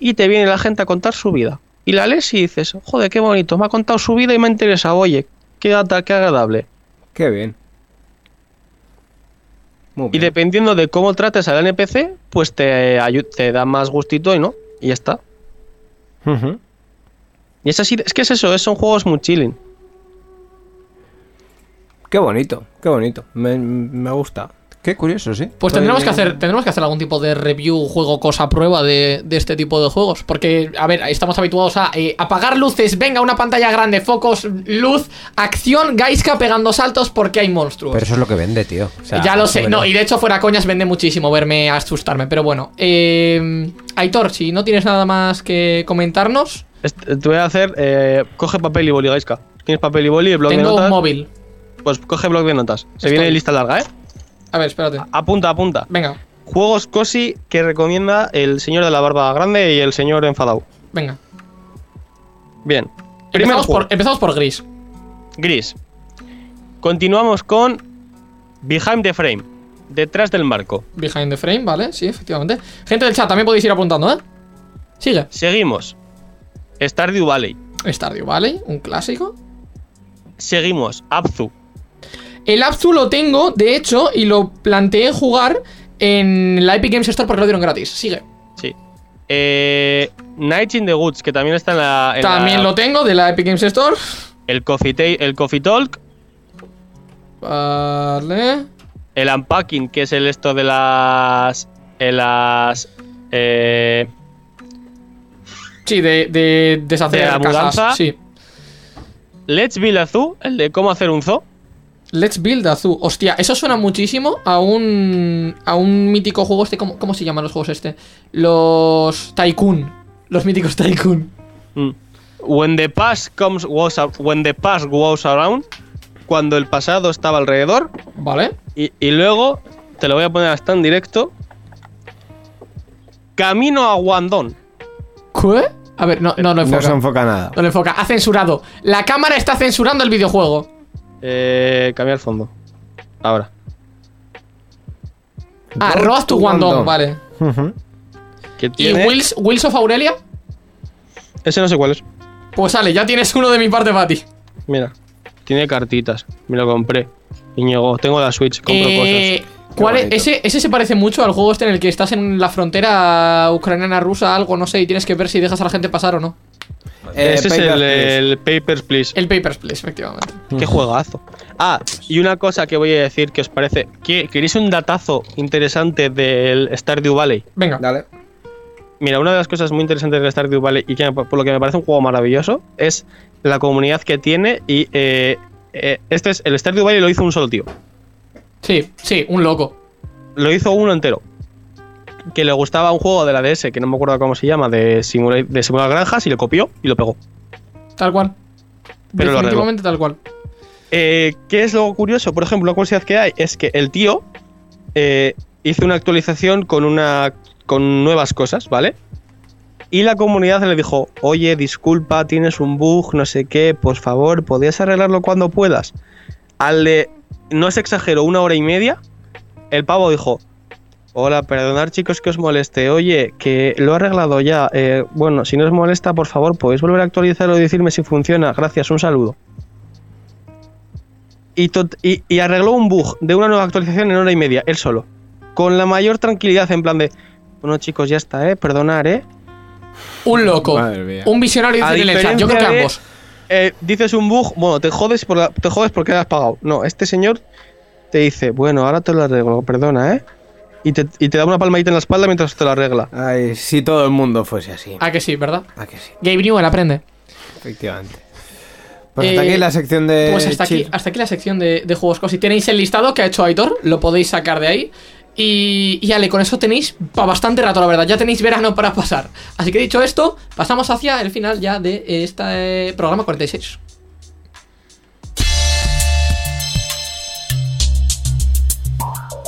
y te viene la gente a contar su vida. Y la lees y dices, joder, qué bonito, me ha contado su vida y me ha interesado, oye, qué, qué agradable. Qué bien. Muy Y dependiendo de cómo trates al NPC, pues te, da más gustito y no. Y ya está. Y es así, es que es eso, es- son juegos muy chilling. Qué bonito, qué bonito. Me, me gusta. Qué curioso, sí. Pues tendremos que hacer, tendremos que hacer algún tipo de review, juego, cosa, prueba de, de este tipo de juegos. Porque, a ver, estamos habituados a eh, apagar luces, venga, una pantalla grande, focos, luz, acción, Gaiska pegando saltos porque hay monstruos. Pero eso es lo que vende, tío. O sea, ya lo sé, no, y de hecho fuera coñas vende muchísimo verme asustarme, pero bueno. Eh, Aitor, si no tienes nada más que comentarnos, Est- Te voy a hacer, eh, coge papel y boli, Gaiska. ¿Tienes papel y boli y blog de tengo notas? un móvil. Pues coge blog de notas. Se Estoy. viene lista larga, ¿eh? A ver, espérate. Apunta, apunta. Venga, Juegos cosi que recomienda el señor de la barba grande y el señor enfadado. venga. Bien. Empezamos por, empezamos por Gris. Gris. Continuamos con Behind the Frame. Detrás del marco. Behind the frame, ¿vale? Sí, efectivamente. Gente del chat, también podéis ir apuntando, ¿eh? Sigue. Seguimos. Stardew Valley. Stardew Valley, un clásico. Seguimos. Abzu. El Apsu lo tengo, de hecho, y lo planteé jugar en la Epic Games Store porque lo dieron gratis. Sigue. Sí. Eh, Night in the Woods, que también está en la. en También la- lo tengo de la Epic Games Store. El Coffee, el Coffee Talk. Vale. El Unpacking, que es el esto de las. En las. Eh, Sí, de, de deshacer ¿De la mudanza? Sí. Let's Build a Zoo, el de cómo hacer un zoo. Let's Build a Zoo. Hostia, eso suena muchísimo a un. a un mítico juego este. ¿Cómo, cómo se llaman los juegos este? Los. Tycoon. Los míticos Tycoon. Mm. When the past comes was a- when the past goes around, cuando el pasado estaba alrededor, ¿Vale? y, y luego te lo voy a poner hasta en directo. Camino a Guandón. ¿Qué? A ver, no, no, no enfoca. No se enfoca nada. No le enfoca. Ha censurado. La cámara está censurando el videojuego. Eh, cambiar fondo. Ahora. Ah, Guangdong, Guangdong. vale. ¿Qué ¿Y? Wills, Wills of Aurelia? Ese no sé cuál es. Pues sale, ya tienes uno de mi parte para ti. Mira. Tiene cartitas. Me lo compré. Íñigo, tengo la Switch, compro Eh, ¿cuál es? Ese, ese se parece mucho al juego este en el que estás en la frontera ucraniana-rusa, algo, no sé, y tienes que ver si dejas a la gente pasar o no. Eh, Ese es Paper el, Please. el Papers, Please. El Papers, Please, efectivamente. Qué juegazo. Ah, y una cosa que voy a decir que os parece. ¿Qué- ¿Queréis un datazo interesante del Stardew Valley? Venga. Dale. Mira, una de las cosas muy interesantes del Stardew Valley y que por lo que me parece un juego maravilloso es la comunidad que tiene y eh, eh, este es el Stardew Valley lo hizo un solo tío. Sí, sí, un loco. Lo hizo uno entero. Que le gustaba un juego de la DS que no me acuerdo cómo se llama de simular, de simular granjas y lo copió y lo pegó. Tal cual. Pero lo Definitivamente tal cual. Eh, ¿Qué es lo curioso? Por ejemplo, la curiosidad que hay es que el tío eh, hizo una actualización con una con nuevas cosas, ¿vale? Y la comunidad le dijo, oye, disculpa, tienes un bug, no sé qué, por favor, ¿podrías arreglarlo cuando puedas? Al de, no se exagero, una hora y media, el pavo dijo, hola, perdonad chicos que os moleste, oye, que lo he arreglado ya, eh, bueno, si no os molesta, por favor, podéis volver a actualizarlo y decirme si funciona, gracias, un saludo y, tot- y- y arregló un bug de una nueva actualización en hora y media, él solo. Con la mayor tranquilidad, en plan de, bueno chicos, ya está, ¿eh? Perdonar, ¿eh? Un loco. Un visionario A dice en el chat. Yo creo que de- ambos. Eh, dices un bug, bueno, te jodes, por la- te jodes porque has pagado. No, este señor te dice, bueno, ahora te lo arreglo, perdona, ¿eh? Y te, y te da una palmadita en la espalda mientras te la arregla. Ay, si todo el mundo fuese así. Ah, que sí, ¿verdad? ¿A que sí? Gabe Newell aprende. Efectivamente. Pues hasta Eh, aquí la sección de. Pues hasta aquí, hasta aquí la sección de, de juegos cosi. Tenéis el listado que ha hecho Aitor, lo podéis sacar de ahí. Y, y Ale, con eso tenéis para bastante rato, la verdad. Ya tenéis verano para pasar. Así que dicho esto, pasamos hacia el final ya de este eh, programa 46.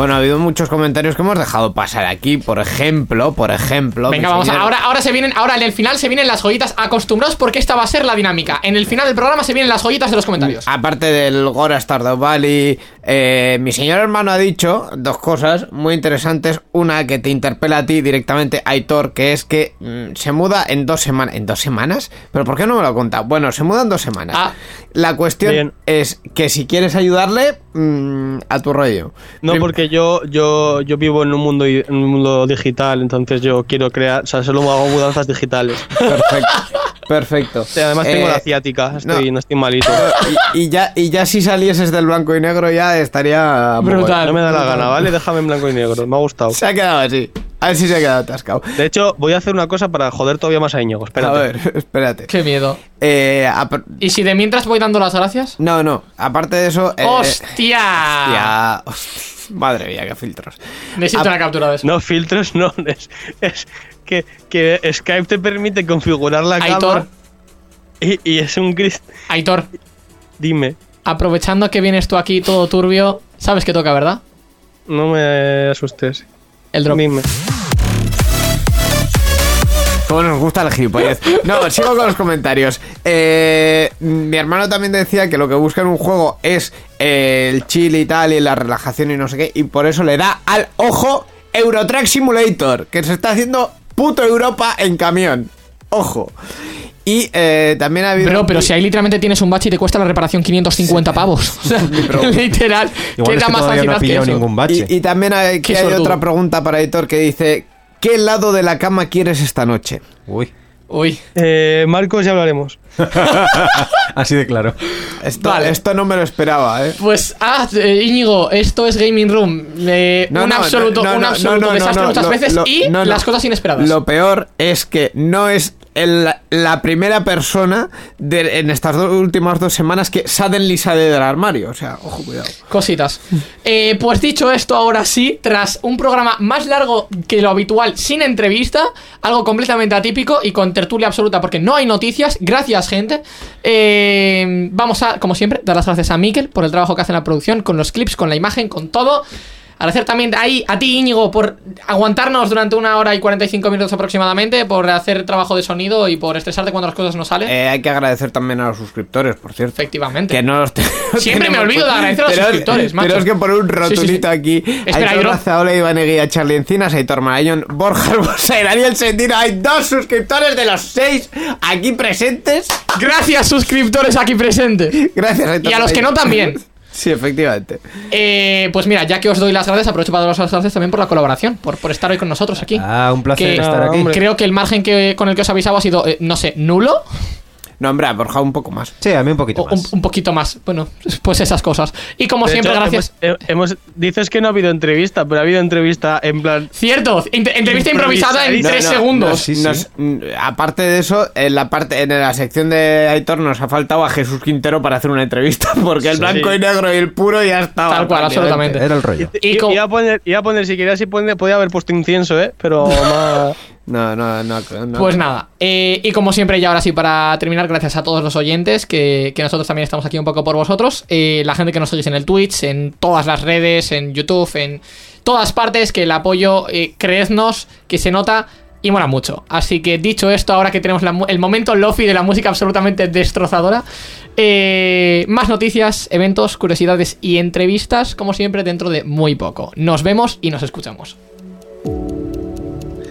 Bueno, ha habido muchos comentarios que hemos dejado pasar aquí. Por ejemplo, por ejemplo. Venga, vamos señor- ahora, ahora se vienen, ahora en el final se vienen las joyitas. Acostumbrados porque esta va a ser la dinámica. En el final del programa se vienen las joyitas de los comentarios. Aparte del Gora Stardew Valley, eh, mi señor hermano ha dicho dos cosas muy interesantes. Una que te interpela a ti directamente, Aitor, que es que mm, se muda en dos semanas. ¿En dos semanas? ¿Pero por qué no me lo ha contado? Bueno, se muda en dos semanas. Ah. La cuestión Bien. es que si quieres ayudarle, mm, a tu rollo. No, Prim- porque yo, yo, yo vivo en un mundo en un mundo digital, entonces yo quiero crear, o sea, solo hago mudanzas digitales. Perfecto. Perfecto. Además tengo Eh, la ciática, estoy, no. no. estoy malito. y, y ya, y ya si salieses del blanco y negro ya estaría... Brutal. No me da la gana, ¿vale? Déjame en blanco y negro, me ha gustado. Se ha quedado así. A ver si se ha quedado atascado. De hecho, voy a hacer una cosa para joder todavía más a Íñigo, espérate. A ver, espérate. Qué miedo. Eh, ¿Y si de mientras voy dando las gracias? no, no. Aparte de eso... eh, ¡Hostia! hostia, hostia. Madre mía, qué filtros. Necesito Ah, una captura de eso. No, filtros no, es, es que, que Skype te permite configurar la Aitor. cámara y, y es un Crist. Aitor, Dime, aprovechando que vienes tú aquí todo turbio, sabes que toca, ¿verdad? no me asustes. El drop. Dime. Cómo nos gusta el gilipollez. No, sigo con los comentarios. Eh, mi hermano también decía que lo que busca en un juego es eh, el chill y tal, y la relajación y no sé qué, y por eso le da al ojo Eurotrack Simulator, que se está haciendo puto Europa en camión. Ojo. Y eh, también ha habido. Bro, pero si ahí literalmente tienes un bache y te cuesta la reparación 550 pavos. O sea, literal. Igual ¿Qué es da que más no ningún bache. Y, y también hay, Qué que hay otra pregunta para Editor que dice: ¿Qué lado de la cama quieres esta noche? Uy, Uy. Eh, Marcos, ya hablaremos. así de claro. Esto, Vale. esto no me lo esperaba, ¿eh? Pues, ah, eh, Íñigo, esto es Gaming Room. Eh, No, un no, absoluto, no, un absoluto no, no, desastre muchas lo- veces lo- y las cosas inesperadas. Lo peor es que no es el- la primera persona de- en estas dos últimas dos semanas que suddenly sale del armario. O sea, ojo, cuidado. Cositas. Eh, pues dicho esto, ahora sí, tras un programa más largo que lo habitual, sin entrevista, algo completamente atípico y con tertulia absoluta, porque no hay noticias. Gracias, gente. Eh, vamos a, como siempre, dar las gracias a Mikel por el trabajo que hace en la producción, con los clips, con la imagen, con todo. Agradecer también ahí a ti, Íñigo, por aguantarnos durante una hora y 45 minutos aproximadamente, por hacer trabajo de sonido y por estresarte cuando las cosas no salen. Eh, hay que agradecer también a los suscriptores, por cierto. Efectivamente. Que no los Siempre me tenemos- olvido de agradecer a los Pero- suscriptores, macho. Es que por un Sí, sí, sí. rotulito aquí. Espera, Ibro. Razaola, Iván Eguía, Charlie Encinas, Aitor Marayón, Borja Albosa y Daniel Sendino. Hay dos suscriptores de los seis aquí presentes. Gracias, suscriptores aquí presentes. Gracias, Aitor Y a los que no también. Sí, efectivamente. Eh, pues mira, ya que os doy las gracias, aprovecho para daros las gracias también por la colaboración, por, por estar hoy con nosotros aquí. Ah, un placer Que- estar aquí. Creo que el margen que, con el que os avisaba ha sido, eh, no sé, nulo No, hombre, a Borja un poco más. Sí, a mí un poquito un, más. un poquito más. Bueno, pues esas cosas. Y como De siempre, hecho, gracias. Hemos, eh, hemos- dices que no ha habido entrevista, pero ha habido entrevista en plan. Cierto, entrevista improvisada en tres No, segundos. no, Sí, sí. nos- mm, aparte de eso, en la parte en la sección de Aitor nos ha faltado a Jesús Quintero para hacer una entrevista, porque el Sí. blanco y negro y el puro ya estaba. Tal cual, absolutamente. Era el rollo. Y iba, a poner, iba a poner, si quería, si podía haber puesto incienso, ¿eh? Pero más. No, no, no. Pues nada, eh, y como siempre, y ahora sí, para terminar, gracias a todos los oyentes, que, que nosotros también estamos aquí un poco por vosotros, eh, la gente que nos seguís en el Twitch, en todas las redes, en YouTube, en todas partes, que el apoyo, eh, creednos, que se nota y mola mucho. Así que dicho esto, ahora que tenemos el momento lofi de la música absolutamente destrozadora, Eh, más noticias, eventos, curiosidades y entrevistas, como siempre, dentro de muy poco. Nos vemos y nos escuchamos.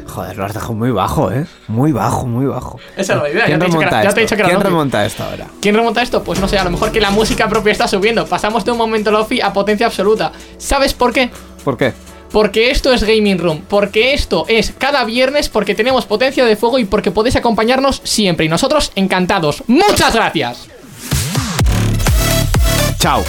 Joder, lo has dejado muy bajo, ¿eh? Muy bajo, muy bajo. Esa es la idea, ¿Quién ya te he dicho que remonta esto? dicho que ¿Quién Lofi. remonta esto ahora? ¿Quién remonta esto? Pues no sé, a lo mejor que la música propia está subiendo. Pasamos de un momento lofi a potencia absoluta. ¿Sabes por qué? ¿Por qué? Porque esto es Gaming Room, porque esto es cada viernes, porque tenemos potencia de fuego y porque podéis acompañarnos siempre. Y nosotros encantados. ¡Muchas gracias! Chao.